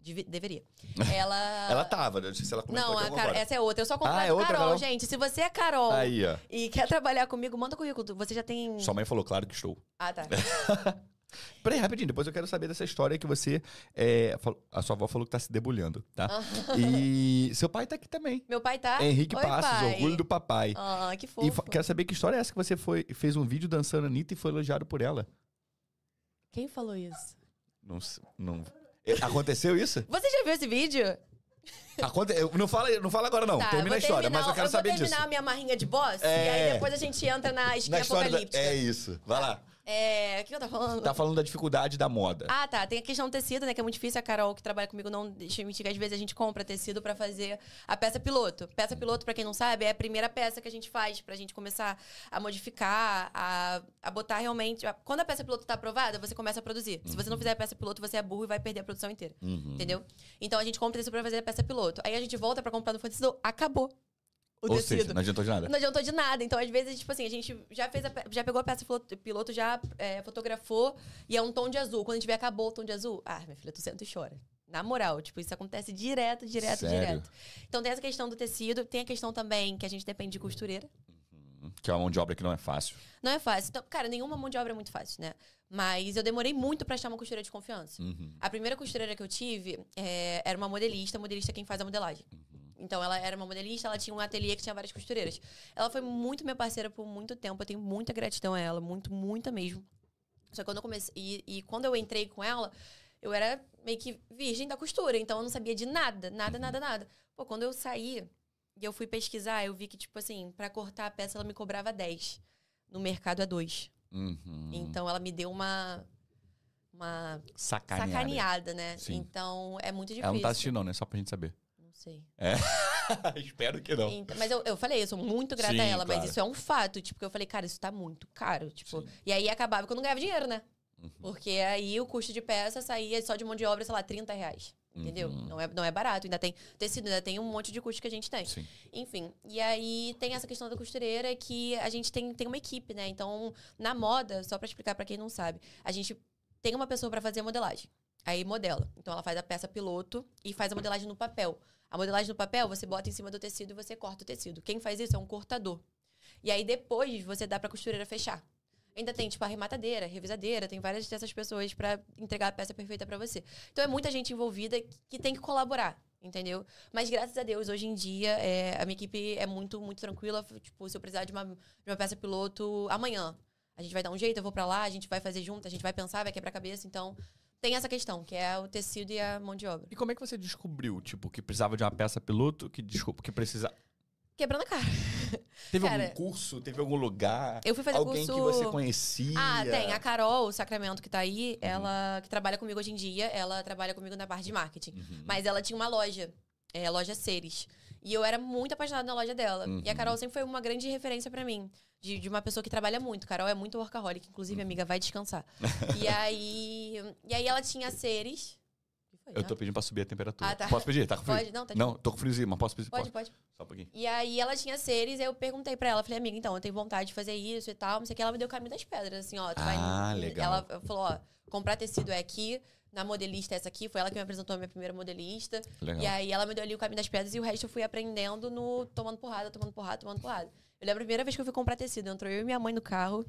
Deve- deveria. Ela. Ela tava, não sei se ela comentou Não, hora. essa é outra. Eu só contrato Ah, é outra, Carol, Carol? gente. Se você é Carol Aí, e quer trabalhar comigo, manda currículo. Você já tem. Sua mãe falou, claro que estou. Ah, tá. Peraí, rapidinho, depois eu quero saber dessa história que você. é, a sua avó falou que tá se debulhando, tá? E seu pai tá aqui também. Meu pai tá. Henrique Oi, Passos, pai. orgulho do papai. Ah, que E fofo. fa- quero saber que história é essa que você foi, fez um vídeo dançando a Anitta e foi elogiado por ela. Quem falou isso? Não, não... É, Aconteceu isso? Você já viu esse vídeo? Aconte... eu- Não, fala, não fala agora, não. Tá, Termina a vou história, terminar- mas eu quero saber vou disso. terminar a minha marrinha de boss É. e aí depois a gente entra na esquina Na história da... apocalíptica. É isso. Vai lá. É, O que eu tava falando? Tá falando da dificuldade da moda. Ah, tá. Tem a questão do tecido, né? Que é muito difícil. A Carol, que trabalha comigo, não deixa eu mentir que às vezes a gente compra tecido pra fazer a peça piloto. Peça piloto, pra quem não sabe, é a primeira peça que a gente faz pra gente começar a modificar, a, a botar realmente. a- Quando a peça piloto tá aprovada, você começa a produzir. Se você não fizer a peça piloto, você é burro e vai perder a produção inteira. Uhum. Entendeu? Então a gente compra tecido pra fazer a peça piloto. Aí a gente volta pra comprar no fornecedor, acabou. O Ou tecido. seja, não adiantou de nada. Não adiantou de nada. Então, às vezes, tipo assim, a gente já fez a já pegou a peça piloto, piloto, já é, fotografou e é um tom de azul. Quando a gente vê acabou o tom de azul, ah, minha filha, tu senta e chora. Na moral, tipo, isso acontece direto, direto, Sério? direto. Então tem essa questão do tecido, tem a questão também que a gente depende de costureira. Que é uma mão de obra que não é fácil. Não é fácil. Então, cara, nenhuma mão de obra é muito fácil, né? Mas eu demorei muito pra achar uma costureira de confiança. Uhum. A primeira costureira que eu tive é, era uma modelista, modelista é quem faz a modelagem. Então ela era uma modelista, ela tinha um ateliê que tinha várias costureiras. Ela foi muito minha parceira por muito tempo, eu tenho muita gratidão a ela, muito, muita mesmo. Só que quando eu comecei. E, e quando eu entrei com ela, eu era meio que virgem da costura, então eu não sabia de nada, nada, nada, nada. Pô, quando eu saí e eu fui pesquisar, eu vi que, tipo assim, pra cortar a peça ela me cobrava 10. No mercado é 2. Uhum. Então ela me deu uma. Uma Sacaneada. sacaneada, né? Sim. Então é muito difícil. Ela não tá assistindo, não, né? Só pra gente saber. Não sei. Espero que não. Então, mas eu, eu falei, eu sou muito grata Sim, a ela, claro. mas isso é um fato. Tipo, que eu falei, cara, isso tá muito caro. Tipo, Sim. e aí acabava que eu não ganhava dinheiro, né? Uhum. Porque aí o custo de peça saía só de mão de obra, sei lá, 30 reais. Entendeu? Uhum. Não, é, não é barato. Ainda tem tecido, ainda tem um monte de custo que a gente tem. Sim. Enfim, e aí tem essa questão da costureira que a gente tem, tem uma equipe, né? Então, na moda, só pra explicar pra quem não sabe, a gente tem uma pessoa pra fazer a modelagem. Aí modela. Então ela faz a peça piloto e faz a modelagem no papel. A modelagem no papel, você bota em cima do tecido e você corta o tecido. Quem faz isso é um cortador. E aí depois você dá pra costureira fechar. Ainda tem, tipo, a revisadeira, tem várias dessas pessoas pra entregar a peça perfeita pra você. Então é muita gente envolvida que tem que colaborar, entendeu? Mas graças a Deus, hoje em dia, é, a minha equipe é muito, muito tranquila. Tipo, se eu precisar de uma, de uma peça piloto amanhã, a gente vai dar um jeito, eu vou pra lá, a gente vai fazer junto, a gente vai pensar, vai quebrar a cabeça. Então, tem essa questão, que é o tecido e a mão de obra. E como é que você descobriu, tipo, que precisava de uma peça piloto, que, desculpa, que precisa... Quebrando a cara. Teve Cara, algum curso? Teve algum lugar? Eu fui fazer Alguém curso... que você conhecia? Ah, tem. A Carol, o Sacramento, que tá aí, ela que trabalha comigo hoje em dia, ela trabalha comigo na parte de marketing. Uhum. Mas ela tinha uma loja, é, loja Ceres. E eu era muito apaixonada na loja dela. E a Uhum. Carol sempre foi uma grande referência pra mim. De, de uma pessoa que trabalha muito. Carol é muito workaholic, inclusive, amiga, vai descansar. e aí. E aí ela tinha Ceres. Foi? Eu Ah, tô pedindo pra subir a temperatura. Ah, tá. Posso pedir? Tá com frio? Pode, não, tá de Não, tô com friozinho, mas posso pedir? Pode, Posso? pode. Só um pouquinho. E aí ela tinha seres, aí eu perguntei pra ela, falei, amiga, então, eu tenho vontade de fazer isso e tal, não sei o que, ela me deu o caminho das pedras, assim, ó, tu Ah, vai... legal. Ela falou, ó, comprar tecido é aqui, na modelista é essa aqui, foi ela que me apresentou a minha primeira modelista, Legal. e aí ela me deu ali o caminho das pedras e o resto eu fui aprendendo no tomando porrada, tomando porrada, tomando porrada. Eu lembro a primeira vez que eu fui comprar tecido, entrou eu e minha mãe no carro,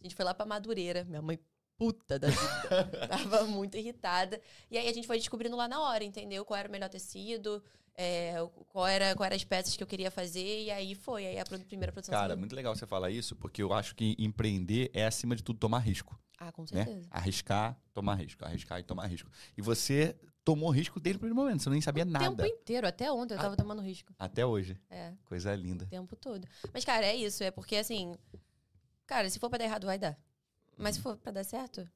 a gente foi lá pra Madureira, minha mãe puta da vida. Tava muito irritada. E aí a gente foi descobrindo lá na hora, entendeu? Qual era o melhor tecido, é, qual era qual eram as peças que eu queria fazer. E aí foi. Aí a primeira produção Cara, saiu. muito legal você falar isso, porque eu acho que empreender é, acima de tudo, tomar risco. Ah, com Né? certeza. Arriscar, tomar risco. Arriscar e tomar risco. E você tomou risco desde o primeiro momento, você nem sabia O nada. tempo inteiro, até ontem eu tava tomando risco. Até hoje. É, Coisa linda. o tempo todo. Mas, cara, é isso. É porque, assim... Cara, se for pra dar errado, vai dar. Mas se for pra dar certo,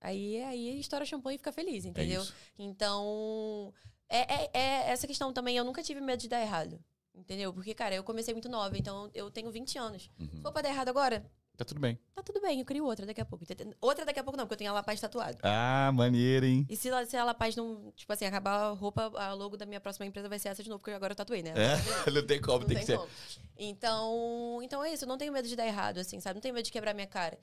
aí, aí estoura champanhe e fica feliz, É entendeu? isso. Então, é, é- é essa questão também. Eu nunca tive medo de dar errado. Entendeu? Porque, cara, eu comecei muito nova, então eu tenho 20 anos. Se Uhum. for pra dar errado agora, Tá tudo bem. tá tudo bem, eu crio outra daqui a pouco. Outra daqui a pouco não, porque eu tenho a Lapaz tatuado. Ah, maneiro, hein? E se, se a Lapaz não, tipo assim, acabar a roupa, a logo da minha próxima empresa vai ser essa de novo, porque agora eu tatuei, né? É, não tem como, Não tem, tem que ser. como. Então, então é isso, eu não tenho medo de dar errado, assim, sabe? Não tenho medo de quebrar minha cara.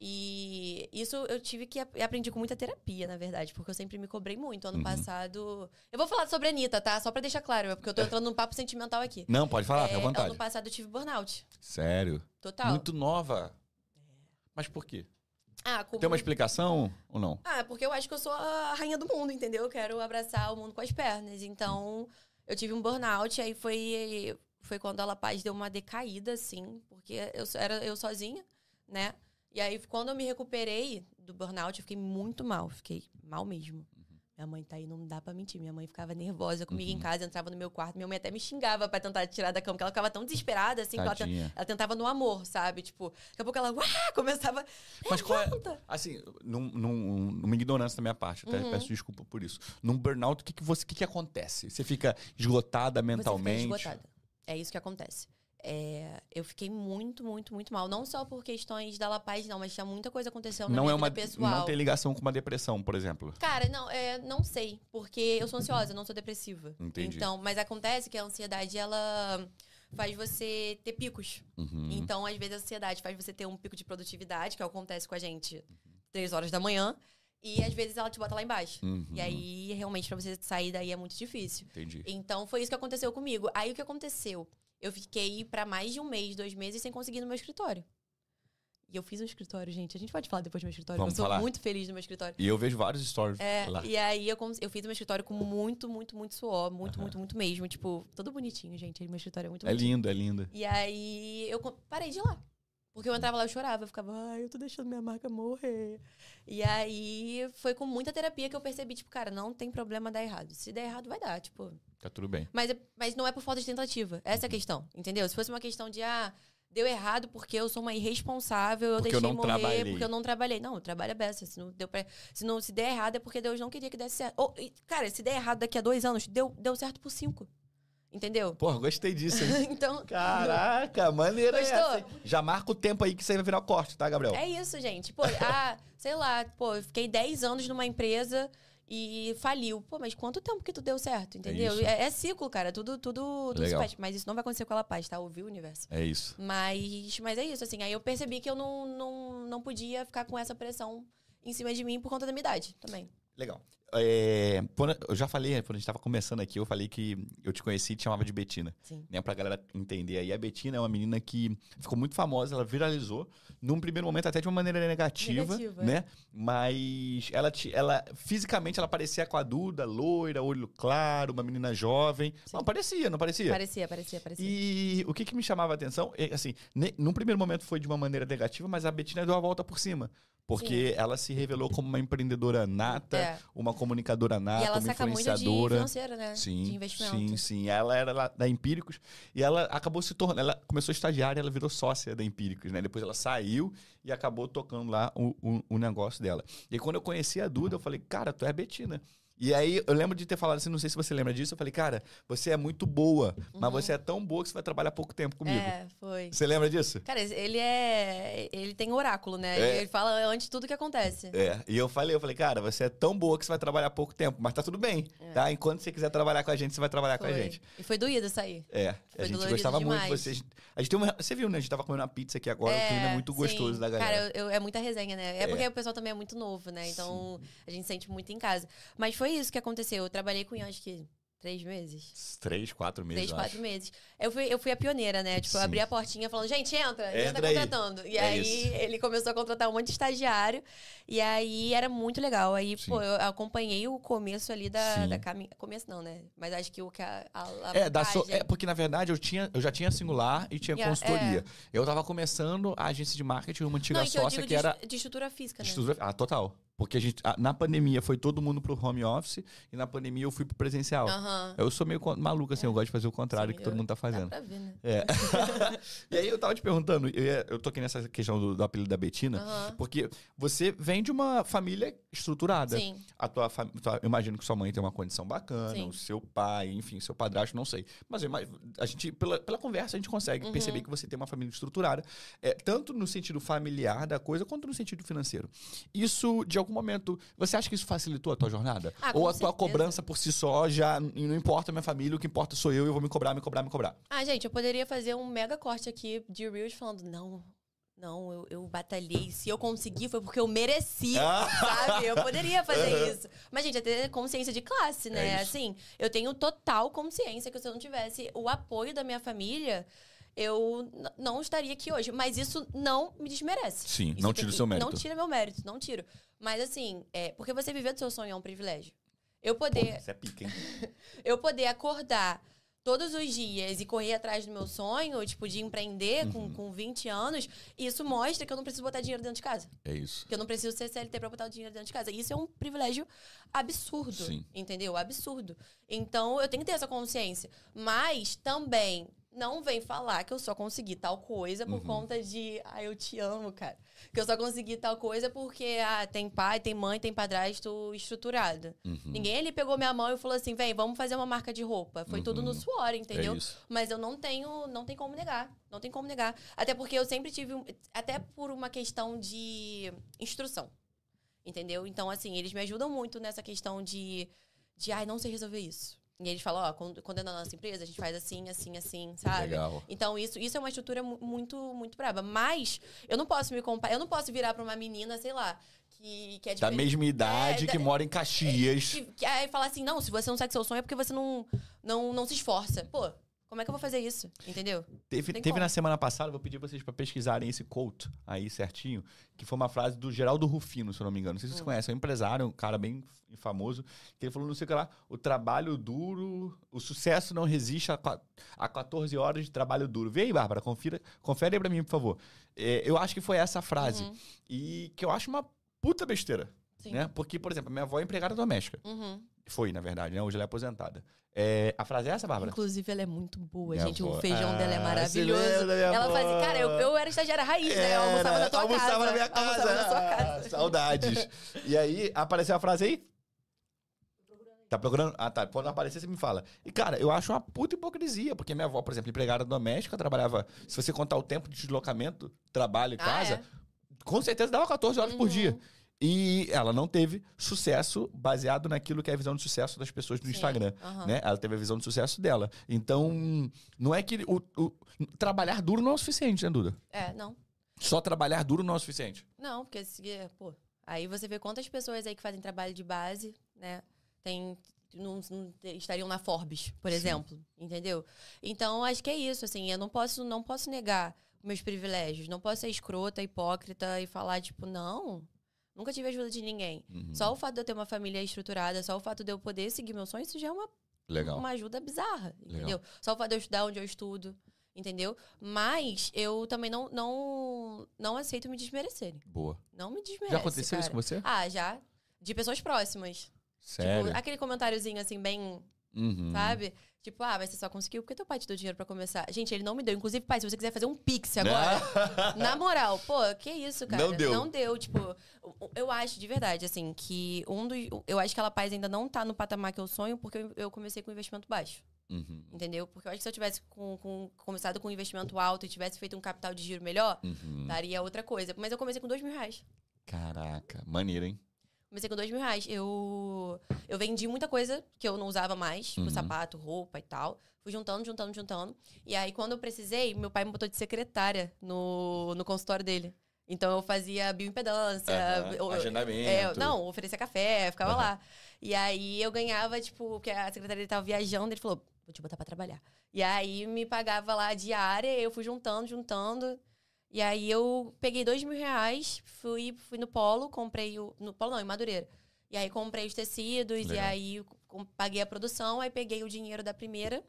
E isso eu tive que ap- aprendi com muita terapia, na verdade, porque eu sempre me cobrei muito. Ano Uhum. passado. Eu vou falar sobre a Anitta, tá? Só pra deixar claro, porque eu tô entrando num papo sentimental aqui. Não, pode falar, É, fica à vontade. Ano passado eu tive burnout. Sério. Total. Muito nova. Mas por quê? Ah, com Tem uma explicação ou não? Ah, porque eu acho que eu sou a rainha do mundo, entendeu? Eu quero abraçar o mundo com as pernas. Então, eu tive um burnout, aí foi, foi quando a La Paz deu uma decaída, assim, porque eu era eu sozinha, né? E aí, quando eu me recuperei do burnout, eu fiquei muito mal, fiquei mal mesmo. Minha mãe tá aí, não dá pra mentir. Minha mãe ficava nervosa comigo em Uhum. casa, entrava no meu quarto. Minha mãe até me xingava pra tentar tirar da cama, porque ela ficava tão desesperada, assim, que ela, ela tentava no amor, sabe? Tipo, daqui a pouco ela uá, começava. Mas qual é. Assim, num, num- numa ignorância da minha parte, até Uhum. peço desculpa por isso. Num burnout, o que, que, você, que, que acontece? Você fica esgotada Você fica mentalmente? esgotada. É isso que acontece. É, eu fiquei muito, muito, muito mal. Não só por questões da La Paz, não, mas tinha muita coisa acontecendo na Não minha é uma. pessoal. Não tem ligação com uma depressão, por exemplo. Cara, não, é, não sei. Porque eu sou ansiosa, não sou depressiva. Entendi. Então, mas acontece que a ansiedade, ela faz você ter picos. Uhum. Então, às vezes, a ansiedade faz você ter um pico de produtividade, que acontece com a gente três horas da manhã. E às vezes ela te bota lá embaixo. Uhum. E aí, realmente, pra você sair daí é muito difícil. Entendi. Então foi isso que aconteceu comigo. Aí o que aconteceu? Eu fiquei pra mais de um mês, dois meses sem conseguir ir no meu escritório. E eu fiz um escritório, gente. A gente pode falar depois do meu escritório. Vamos eu sou falar. muito feliz no meu escritório. E eu vejo vários stories É, lá. e aí eu, eu fiz o meu escritório com muito, muito, muito suor. Muito, muito, muito mesmo. Tipo, todo bonitinho, gente. Meu escritório é muito É bonitinho. lindo, é lindo. E aí eu parei de ir lá. Porque eu entrava lá e chorava. Eu ficava, ai, eu tô deixando minha marca morrer. E aí foi com muita terapia que eu percebi, tipo, cara, não tem problema dar errado. Se der errado, vai dar. Tipo, Tá tudo bem. mas, é- mas não é por falta de tentativa. Essa é a questão, entendeu? Se fosse uma questão de, ah, deu errado porque eu sou uma irresponsável, eu Porque eu deixei não morrer, trabalhei. porque eu não trabalhei. Não, eu trabalho a beça. Se não, deu pra, se não se der errado é porque Deus não queria que desse certo. Ou, cara, se der errado daqui a dois anos, deu, deu certo por cinco. Entendeu? Porra, gostei disso, hein? então, Caraca, maneira Gostou? essa. hein? Já marca o tempo aí que você vai virar corte, tá, Gabriel? é isso, gente. Pô, ah, sei lá, pô, eu fiquei 10 anos numa empresa e faliu. Pô, mas quanto tempo que tu deu certo, entendeu? isso. É, é ciclo, cara. Tudo, tudo, tudo se Legal. fecha. Mas isso não vai acontecer com a La Paz, tá? Ouviu, universo? É isso. Mas, mas é isso, assim. Aí eu percebi que eu não, não, não podia ficar com essa pressão em cima de mim por conta da minha idade também. Legal. É, eu já falei, quando a gente tava começando aqui, eu falei que eu te conheci e te chamava de Betina. Sim. Né, pra galera entender aí. A Betina é uma menina que ficou muito famosa, ela viralizou. Num primeiro momento, até de uma maneira negativa, Negativa, é. né? Mas ela, te- ela fisicamente ela parecia com a Duda, loira, olho claro, uma menina jovem. Sim. Não, parecia, não parecia? Parecia, parecia, parecia. E o que, que me chamava a atenção, é, assim, ne, num primeiro momento foi de uma maneira negativa, mas a Betina deu a volta por cima. Porque ela se revelou como uma empreendedora nata, É. uma comunicadora nata, E ela uma saca muito de influenciadora. né? Sim, de investimento. sim, sim. Ela era lá da Empíricos e ela acabou se tornando. Ela começou estagiária, ela virou sócia da Empíricos, né? Depois ela saiu e acabou tocando lá o, o, o negócio dela. E quando eu conheci a Duda, eu falei, cara, tu é a Betina. E aí eu lembro de ter falado assim, não sei se você lembra disso, eu falei, cara, você é muito boa, mas você é tão boa que você vai trabalhar pouco tempo comigo. Uhum. É, foi. Você lembra disso? Cara, ele é. Ele tem oráculo, né? É. Ele fala antes de tudo que acontece. É, e eu falei, eu falei, cara, você é tão boa que você vai trabalhar pouco tempo, mas tá tudo bem, É. tá? Enquanto você quiser trabalhar com a gente, você vai trabalhar com a Foi. gente. E foi doído sair. É, a gente gostava muito de demais. vocês. A gente tem uma, você viu, né? A gente tava comendo uma pizza aqui agora, o clima é muito sim. gostoso da galera. Cara, eu- eu- é muita resenha, né? É, É. porque o pessoal também é muito novo, né? Então a gente sente muito em casa. Mas foi isso que aconteceu. Eu trabalhei com acho que três meses. Três, quatro meses, Três, eu quatro acho. meses. Eu fui, eu fui a pioneira, né? Tipo, eu Sim. abri a portinha falando, gente, entra, a gente tá Entra aí. contratando. E É aí isso. ele começou a contratar um monte de estagiário. E aí era muito legal. Aí, Sim. pô, eu acompanhei o começo ali da, Sim. da caminhada. Começo não, né? Mas acho que o que a, a É, da so- é, porque na verdade eu, tinha, eu já tinha singular e tinha Yeah, consultoria. é. Eu tava começando a agência de marketing, uma antiga Não, que eu sócia digo que de, era. de estrutura física, né? Estrutura- Ah, total. Porque a gente, na pandemia foi todo mundo pro home office e na pandemia eu fui pro presencial. Aham. Eu sou meio maluco, assim, eu gosto de fazer o contrário Sim, que todo mundo tá Dá fazendo. pra ver, né? É. e aí eu tava te perguntando, eu, tô aqui nessa questão do, do apelido da Betina, Aham. porque você vem de uma família estruturada. Sim. A tua, tua- eu imagino que sua mãe tem uma condição bacana, Sim. o seu pai, enfim, seu padrasto, não sei. Mas a gente, pela, pela conversa, a gente consegue Uhum. perceber que você tem uma família estruturada, é, tanto no sentido familiar da coisa, quanto no sentido financeiro. Isso, de algum momento, você acha que isso facilitou a tua jornada? Ah, Ou a tua certeza. cobrança por si só já não importa a minha família, o que importa sou eu, eu vou me cobrar, me cobrar, me cobrar. Ah, gente, eu poderia fazer um mega corte aqui de Reels falando, não, Não, eu, eu batalhei. Se eu consegui, foi porque eu mereci, Ah. sabe? Eu poderia fazer isso. Mas, gente, é ter consciência de classe, né? É assim, eu tenho total consciência que se eu não tivesse o apoio da minha família, eu não estaria aqui hoje. Mas isso não me desmerece. Sim, Isso não tira o seu mérito. Não tira meu mérito, não tiro. Mas, assim, é, porque você viver do seu sonho é um privilégio. Eu Pô, poder Isso é pica, hein? eu poder acordar todos os dias e correr atrás do meu sonho, tipo, de empreender Uhum. com, com 20 anos, isso mostra que eu não preciso botar dinheiro dentro de casa. É isso. Que eu não preciso ser CLT pra botar o dinheiro dentro de casa. Isso é um privilégio absurdo. Sim. Entendeu? Absurdo. Então, eu tenho que ter essa consciência. Mas também não vem falar que eu só consegui tal coisa por Uhum. conta de. Ah, eu te amo, cara. Que eu só consegui tal coisa porque ah, tem pai, tem mãe, tem padrasto estruturado. Uhum. Ninguém ali pegou minha mão e falou assim: vem, vamos fazer uma marca de roupa. Foi tudo no Uhum. suor, entendeu? É. Mas eu não tenho, não tem como negar. Não tem como negar. Até porque eu sempre tive, até por uma questão de instrução. Entendeu? Então, assim, eles me ajudam muito nessa questão de, de ai, não sei resolver isso. E eles falam, ó, quando, quando é na nossa empresa, a gente faz assim, assim, assim, sabe? Legal. Então, isso, isso é uma estrutura mu- muito, muito braba. Mas eu não posso me comparar, eu não posso virar pra uma menina, sei lá, que, que é Da mesma idade, da- que mora em Caxias. que, que aí falar assim, não, se você não segue seu sonho é porque você não, não, não se esforça. Pô, como é que eu vou fazer isso? Entendeu? Teve, teve como. na semana passada, vou pedir vocês pra pesquisarem esse quote aí certinho, que foi uma frase do Geraldo Rufino, se eu não me engano. Não sei se vocês Hum. conhecem, é um empresário, um cara bem famoso, que ele falou não sei o que lá, o trabalho duro, o sucesso não resiste a, a 14 horas de trabalho duro. Vê aí, Bárbara, confira, confere aí pra mim, por favor. É, eu acho que foi essa frase. Uhum. E que eu acho uma puta besteira, Sim. né? Porque, por exemplo, a minha avó é empregada doméstica. Uhum. Foi, na verdade, né? Hoje ela é aposentada. É, a frase é essa, Bárbara? Inclusive, ela é muito boa, Minha gente. avó. O feijão dela é Ah, maravilhoso. Ela avó? fazia. Cara, eu, eu era estagiária raiz, né? Eu almoçava na tua almoçava casa. na minha casa. Almoçava na sua Ah, casa. saudades. E aí, apareceu a frase aí? Tá procurando? Ah, tá. Quando aparecer, você me fala. E, cara, eu acho uma puta hipocrisia, porque minha avó, por exemplo, empregada doméstica, trabalhava. Se você contar o tempo de deslocamento, trabalho e Ah, casa, é? com certeza dava 14 horas por Uhum. dia. E ela não teve sucesso baseado naquilo que é a visão de sucesso das pessoas no. Instagram. Aham. Né? Ela teve a visão de sucesso dela. Então, não é que o, o- trabalhar duro não é o suficiente, né, Duda? É, não. Só trabalhar duro não é o suficiente. Não, porque, se- pô, aí você vê quantas pessoas aí que fazem trabalho de base, né? Tem. Não, não estariam na Forbes, por Sim. exemplo. Entendeu? Então, acho que é isso, assim, eu não posso, não posso negar meus privilégios. Não posso ser escrota, hipócrita e falar, tipo, não. Nunca tive ajuda de ninguém. Uhum. Só o fato de eu ter uma família estruturada, só o fato de eu poder seguir meu sonho, isso já é uma Legal. uma ajuda bizarra, Legal. entendeu? Só o fato de eu estudar onde eu estudo, entendeu? Mas eu também não, não, não aceito me desmerecerem. Boa. Não me desmerece, Já aconteceu isso cara. com você? Ah, já. De pessoas próximas. Sério? Tipo, aquele comentáriozinho assim, bem, Uhum. sabe? Tipo, ah, mas você só conseguiu porque teu pai te deu dinheiro pra começar. Gente, ele não me deu. Inclusive, pai, se você quiser fazer um pix agora, na moral, pô, que isso, cara? Não deu. Não deu. Tipo, eu- acho de verdade, assim, que um dos. Eu acho que ela paz ainda não tá no patamar que eu sonho, porque eu- eu comecei com investimento baixo. Uhum. Entendeu? Porque eu acho que se eu tivesse com, com- começado com um investimento alto e tivesse feito um capital de giro melhor, Uhum. daria outra coisa. Mas eu comecei com dois mil reais. Caraca, maneiro, hein? Comecei com dois mil reais. Eu, eu vendi muita coisa que eu não usava mais, tipo Uhum. sapato, roupa e tal. Fui juntando, juntando, juntando. E aí, quando eu precisei, meu pai me botou de secretária no, no consultório dele. Então, eu fazia bioimpedância. Eu- Agendamento. É, não, oferecia café, ficava Aham. lá. E aí eu ganhava, tipo, porque a secretária dele tava viajando, ele falou, vou te botar pra trabalhar. E aí me pagava lá diária, eu fui juntando, juntando. E aí eu peguei dois mil reais, fui, fui no polo, comprei o. No polo não, em Madureira. E aí comprei os tecidos, e Legal. aí com- paguei a produção, aí peguei o dinheiro da primeira.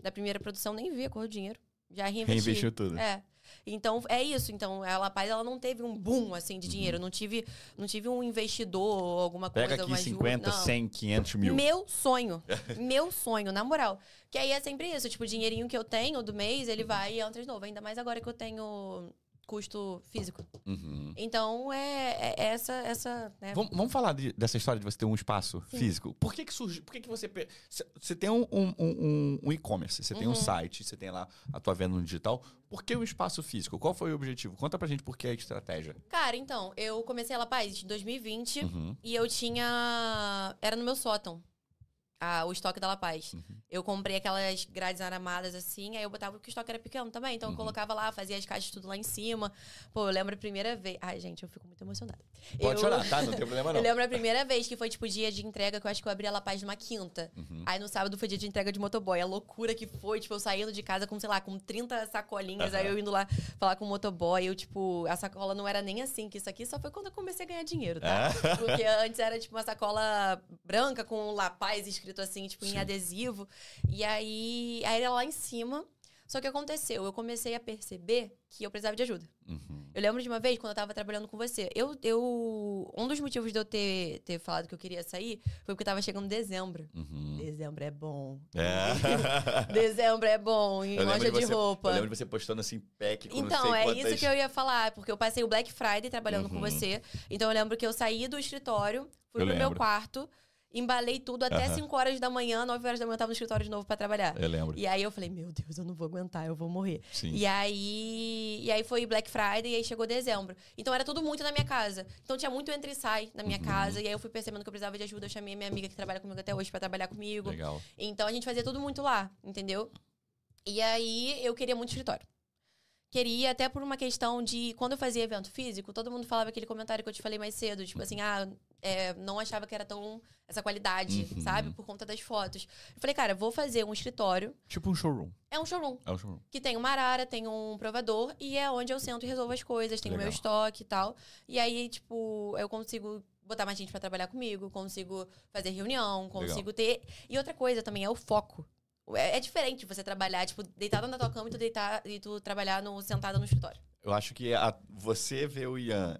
Da primeira produção, nem vi a cor do dinheiro. Já reinvesti. Reinvestiu tudo. É. Então, é isso. Então, a La Paz, ela não teve um boom, assim, de Uhum. dinheiro. Eu Não tive, não tive um investidor ou alguma coisa. Pega aqui uma ajuda. 50, Não. 100, 500 mil. Meu sonho. meu sonho, na moral. Que aí é sempre isso. Tipo, o dinheirinho que eu tenho do mês, ele vai e entra de novo. Ainda mais agora que eu tenho custo físico. Uhum. Então, é, é essa... essa né? Vamos, vamos falar de- dessa história de você ter um espaço Sim. físico. Por que que surgiu? Por que que você... Você tem um, um- um- um e-commerce, você tem um Uhum. site, você tem lá a tua venda no digital. Por que o espaço físico? Qual foi o objetivo? Conta pra gente por que a estratégia. Cara, então, eu comecei a La Paz em 2020 Uhum. e eu tinha... Era no meu sótão. A- o estoque da La Paz. Uhum. Eu comprei aquelas grades aramadas assim, aí eu botava porque o estoque era pequeno também. Então Uhum. eu colocava lá, fazia as caixas tudo lá em cima. Pô, eu lembro a primeira vez. Ai, gente, eu fico muito emocionada. Pode eu... chorar, tá? Não tem problema não. Eu lembro a primeira vez que foi, tipo, dia de entrega, que eu acho que eu abri a La Paz numa quinta. Uhum. Aí no sábado foi dia de entrega de motoboy. A loucura que foi, tipo, eu saindo de casa com, sei lá, com 30 sacolinhas. Aí eu indo lá falar com o motoboy. Eu, tipo, a sacola não era nem assim, que isso aqui só foi quando eu comecei a ganhar dinheiro, tá? É? Porque antes era, tipo, uma sacola branca com La Paz escrito assim, tipo, Sim. em adesivo. E aí, aí era lá em cima. Só que aconteceu, eu comecei a perceber que eu precisava de ajuda. Uhum. Eu lembro de uma vez, quando eu tava trabalhando com você, eu, eu um dos motivos de eu ter, ter falado que eu queria sair foi porque tava chegando dezembro. Uhum. Dezembro é bom. É. Dezembro é bom, em Eu loja de, você, roupa. Eu lembro de você postando assim, pack com Então, é quantas... isso que eu ia falar, porque eu passei o Black Friday trabalhando com Uhum. você. Então eu lembro que eu saí do escritório, fui Eu pro meu lembro. quarto, embalei tudo até Aham. 5 horas da manhã, 9 horas da manhã eu tava no escritório de novo pra trabalhar. Eu lembro. E aí eu falei, meu Deus, eu não vou aguentar, eu vou morrer. Sim. E aí, e aí foi Black Friday e aí chegou dezembro. Então era tudo muito na minha casa. Então tinha muito entra e sai na minha Uhum. casa. E aí eu fui percebendo que eu precisava de ajuda. Eu chamei a minha amiga que trabalha comigo até hoje pra trabalhar comigo. Legal. Então a gente fazia tudo muito lá, entendeu? E aí eu queria muito escritório. Queria, até por uma questão de. Quando eu fazia evento físico, todo mundo falava aquele comentário que eu te falei mais cedo, tipo assim, ah, é, não achava que era tão. essa qualidade, Uhum. sabe? Por conta das fotos. Eu falei, cara, vou fazer um escritório. Tipo um showroom. É um showroom É um showroom. que tem uma arara, tem um provador e é onde eu sento e resolvo as coisas, tem o meu Legal. estoque e tal. E aí, tipo, eu consigo botar mais gente pra trabalhar comigo, consigo fazer reunião, consigo ter. E outra coisa também é o foco. É, é diferente você trabalhar, tipo, deitada na tua cama e tu deitar e tu trabalhar no, sentada no escritório. Eu acho que a- você vê o Ian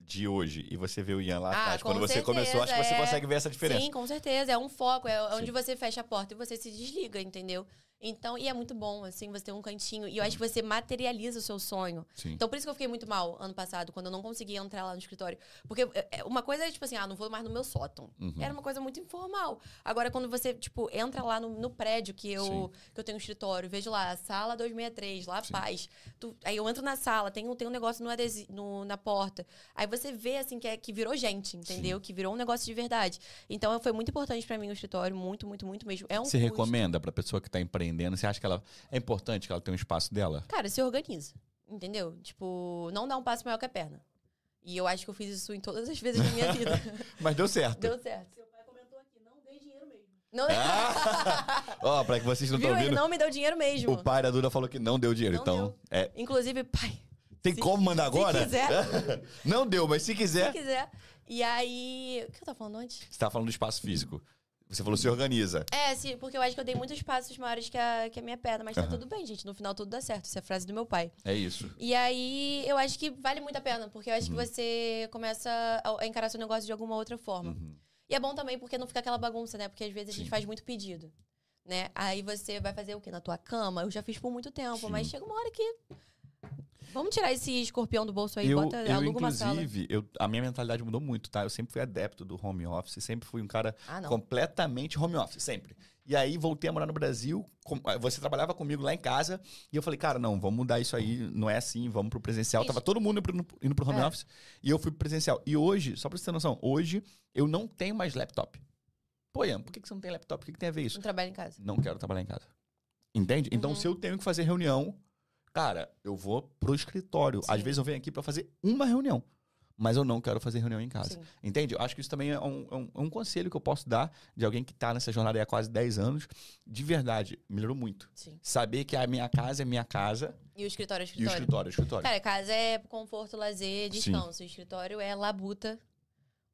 de hoje e você vê o Ian lá Ah, atrás, quando você começou, acho que você certeza, é. consegue ver essa diferença. Sim, com certeza. É um foco, é onde Sim. você fecha a porta e você se desliga, entendeu? Então, e é muito bom, assim, você ter um cantinho. E eu acho que você materializa o seu sonho. Sim. Então, por isso que eu fiquei muito mal ano passado, quando eu não conseguia entrar lá no escritório. Porque é, é, uma coisa é, tipo assim, ah, não vou mais no meu sótão. Uhum. Era uma coisa muito informal. Agora, quando você, tipo, entra lá no, no prédio que eu, Sim. que eu tenho um escritório, vejo lá, sala 263, lá Sim. Paz. Tu- aí eu entro na sala, tem um, tem um negócio no adesi- no- na porta. Aí você vê, assim, que, é, que virou gente, entendeu? Que virou um negócio de verdade. Então, foi muito importante pra mim o escritório, muito, muito, muito mesmo. É um Você custo. recomenda pra pessoa que tá empreendendo? Você acha que ela é importante que ela tenha um espaço dela? Cara, se organiza. Entendeu? Tipo, não dá um passo maior que a perna. E eu acho que eu fiz isso em todas as vezes da minha vida. Mas deu certo. Deu certo. Seu pai comentou aqui, não dei dinheiro mesmo. Não, Ah! Ó, pra que vocês não estão Ele ouvindo, não me deu dinheiro mesmo. o pai da Duda falou que não deu dinheiro. Não então, deu. é, Inclusive, pai, tem Se- como mandar agora? se quiser. não deu, mas se quiser. se quiser. E aí. O que eu tava falando antes? Você tá falando do espaço físico. Você falou se organiza. É, sim, porque eu acho que eu dei muitos passos maiores que a, que a minha perna, mas tá Aham. tudo bem, gente. No final tudo dá certo. Isso é a frase do meu pai. É isso. E aí, eu acho que vale muito a pena, porque eu acho Uhum. que você começa a encarar seu negócio de alguma outra forma. Uhum. E é bom também porque não fica aquela bagunça, né? Porque às vezes a gente Sim. faz muito pedido, né? Aí você vai fazer o quê? Na tua cama? Eu já fiz por muito tempo, Sim. mas chega uma hora que... Vamos tirar esse escorpião do bolso aí, eu, bota, eu aluga uma sala. inclusive, eu, a minha mentalidade mudou muito, tá? Eu sempre fui adepto do home office, sempre fui um cara Ah, completamente home office, sempre. E aí voltei a morar no Brasil, com- eh, você trabalhava comigo lá em casa, e eu falei, cara, não, vamos mudar isso aí, não é assim, vamos pro presencial. Isso. Tava todo mundo indo pro, indo pro home É. office, e eu fui pro presencial. E hoje, só pra você ter noção, hoje eu não tenho mais laptop. Pô, Ian, por que que você não tem laptop? O que, que tem a ver isso? Não trabalha em casa. Não quero trabalhar em casa. Entende? Então, Uhum. se eu tenho que fazer reunião, cara, eu vou pro escritório. Às Sim. vezes eu venho aqui pra fazer uma reunião. Mas eu não quero fazer reunião em casa. Sim. Entende? Eu acho que isso também é um, é um- é um conselho que eu posso dar de alguém que tá nessa jornada aí há quase 10 anos. De verdade, melhorou muito. Sim. Saber que a minha casa é minha casa E o escritório é o e o escritório. escritório é escritório. Cara, casa é conforto, lazer, descanso. O escritório é labuta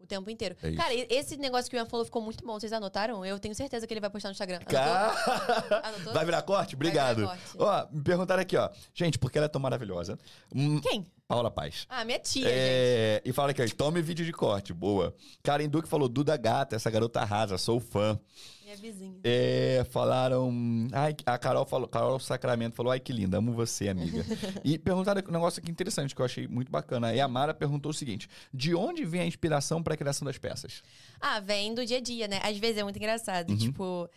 o tempo inteiro. É. Cara, esse negócio que o Ian falou ficou muito bom. Vocês anotaram? Eu tenho certeza que ele vai postar no Instagram. Anotou? Anotou? Vai virar corte? Obrigado. virar corte. Ó, me perguntaram aqui, ó. Gente, por que ela é tão maravilhosa? Hum, Quem? Paula Paz. Ah, minha tia, gente. É, e fala aqui, ó, tome vídeo de corte, boa. Karen Duque falou, Duda Gata, essa garota arrasa, sou fã. Minha vizinha. É, falaram. Ai, a Carol falou, Carol Sacramento falou, ai que linda, amo você, amiga. e perguntaram um negócio aqui interessante que eu achei muito bacana. E a Mara perguntou o seguinte: de onde vem a inspiração para a criação das peças? Ah, vem do dia a dia, né? Às vezes é muito engraçado. Uhum. Tipo,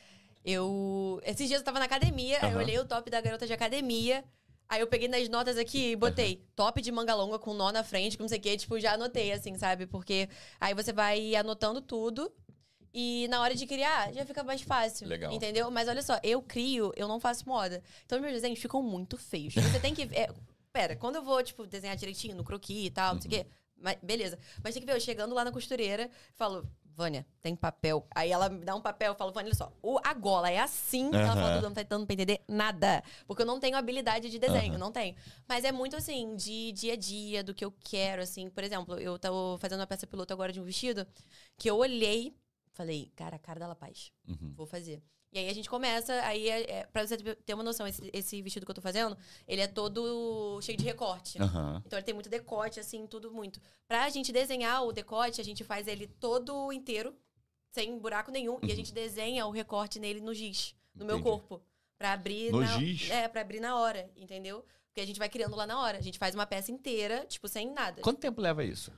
eu. Esses dias eu tava na academia, aí eu olhei o top da garota de academia. Aí eu peguei nas notas aqui e botei top de manga longa com nó na frente, com não sei o quê. Tipo, já anotei, assim, sabe? Porque aí você vai anotando tudo. E na hora de criar, já fica mais fácil. Legal. Entendeu? Mas olha só, eu crio, eu não faço moda. Então meus desenhos ficam muito feios. Você tem que. É, pera, quando eu vou, tipo, desenhar direitinho no croquis e tal, não sei o quê. Mas, beleza. Mas tem que ver, eu chegando lá na costureira, falo, Vânia, tem papel. Aí ela me dá um papel, eu falo, Vânia, olha só, o, a gola é assim. Ela Aham. fala, tudo, não tá dando pra entender nada. Porque eu não tenho habilidade de desenho, Aham. não tenho. Mas é muito assim, de dia a dia, do que eu quero, assim. Por exemplo, eu tô fazendo uma peça piloto agora de um vestido que eu olhei, falei, cara, a cara da La Paz. Uhum. Vou fazer. E aí a gente começa, aí é, é, pra você ter uma noção, esse, esse vestido que eu tô fazendo, ele é todo cheio de recorte. Aham. Então ele tem muito decote, assim, tudo muito. Pra gente desenhar o decote, a gente faz ele todo inteiro, sem buraco nenhum, e a gente desenha o recorte nele no giz, no meu Entendi. corpo. Pra abrir No na, giz? É, pra abrir na hora, entendeu? Porque a gente vai criando lá na hora. A gente faz uma peça inteira, tipo, sem nada. Quanto tempo leva isso?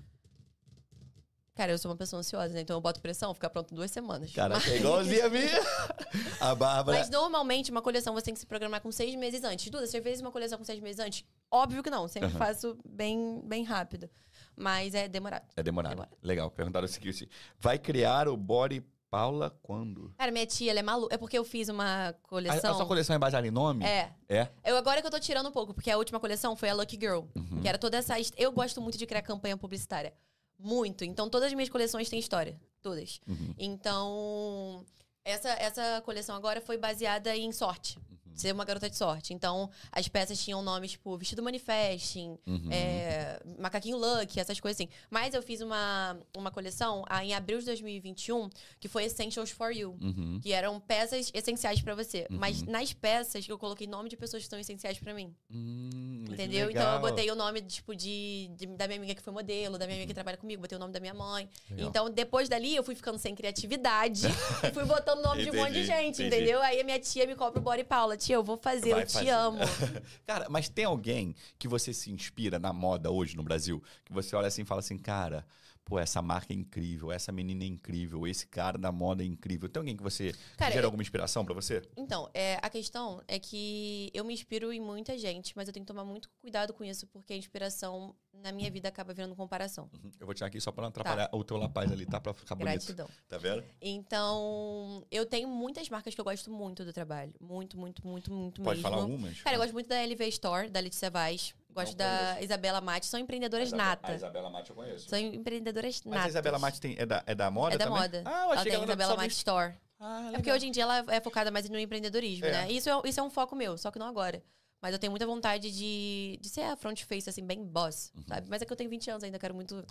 Cara, eu sou uma pessoa ansiosa, né? Então eu boto pressão, fica pronto duas semanas. Caraca, é igualzinha a minha. A Bárbara. Mas normalmente uma coleção você tem que se programar com seis meses antes. Duda, você fez uma coleção com seis meses antes? Óbvio que não, sempre Aham. faço bem, bem rápido. Mas é demorado. É demorado. Demora. Legal. Perguntaram o seguinte: vai criar o Body Paula quando? Cara, minha tia, ela é maluca. É porque eu fiz uma A, a coleção. sua coleção é baseada em nome? É. É? Eu, agora que eu tô tirando um pouco, porque a última coleção foi a Lucky Girl. Uhum. Que era toda essa. Eu gosto muito de criar campanha publicitária. Muito. Então todas as minhas coleções têm história. Todas. Uhum. Então. Essa, essa coleção agora foi baseada em sorte. Uhum. Ser uma garota de sorte. Então, as peças tinham nomes tipo Vestido Manifesting, Uhum. é, Macaquinho Lucky, essas coisas assim. Mas eu fiz uma, uma coleção ah, em abril de 2021 que foi Essentials for You. Uhum. Que eram peças essenciais pra você. Uhum. Mas nas peças eu coloquei nome de pessoas que são essenciais pra mim. Hum, Entendeu? Então eu botei o nome, tipo, de, de- da minha amiga que foi modelo, da minha amiga que trabalha comigo, botei o nome da minha mãe. Legal. Então, depois dali, eu fui ficando sem criatividade e fui botando o nome de um monte de Entendi, gente, entendi. entendeu? Aí a minha tia me cobra o body Paula. Tia, eu vou fazer, Vai eu te fazer. amo. Cara, mas tem alguém que você se inspira na moda hoje no Brasil? Que você olha assim e fala assim, cara, pô, essa marca é incrível, essa menina é incrível, esse cara da moda é incrível. Tem alguém que você Cara, gera alguma inspiração pra você? Então, é, a questão é que eu me inspiro em muita gente, mas eu tenho que tomar muito cuidado com isso, porque a inspiração na minha vida acaba virando comparação. Uhum. Eu vou tirar aqui só pra não atrapalhar o teu lapaz ali, tá? Pra ficar bonito. Gratidão. Tá vendo? Então, eu tenho muitas marcas que eu gosto muito do trabalho. Muito, muito, muito, muito Pode mesmo. falar algumas? Cara, eu gosto muito da LV Store, da Letícia Vaz. Gosto Não da conheço. Isabela Mate. São empreendedoras A Isabe- A natas. Isabela Mate eu conheço. São empreendedoras Mas natas. a Isabela Mate tem, é, da, é da moda É da também? moda. Ah, eu Ela achei tem que a ela Isabela Mate. Store. Ah, É porque hoje em dia ela é focada mais no empreendedorismo, É. né? Isso é, isso é um foco meu, só que não agora. Mas eu tenho muita vontade de, de ser a front face, assim, bem boss, Uhum. sabe? Mas é que eu tenho 20 anos ainda, quero muito...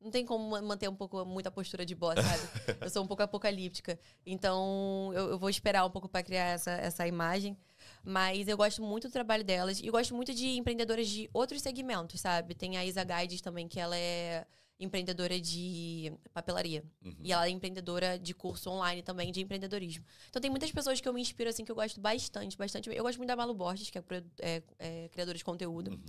Não tem como ma- manter um pouco, muita postura de boss, sabe? eu sou um pouco apocalíptica. Então, eu, eu vou esperar um pouco pra criar essa, essa imagem. Mas eu gosto muito do trabalho delas. E eu gosto muito de empreendedoras de outros segmentos, sabe? Tem a Isa Guides também, que ela é empreendedora de papelaria. Uhum. E ela é empreendedora de curso online também, de empreendedorismo. Então tem muitas pessoas que eu me inspiro, assim, que eu gosto bastante, bastante. Eu gosto muito da Malu Borges, que é, é- é criadora de conteúdo. Uhum.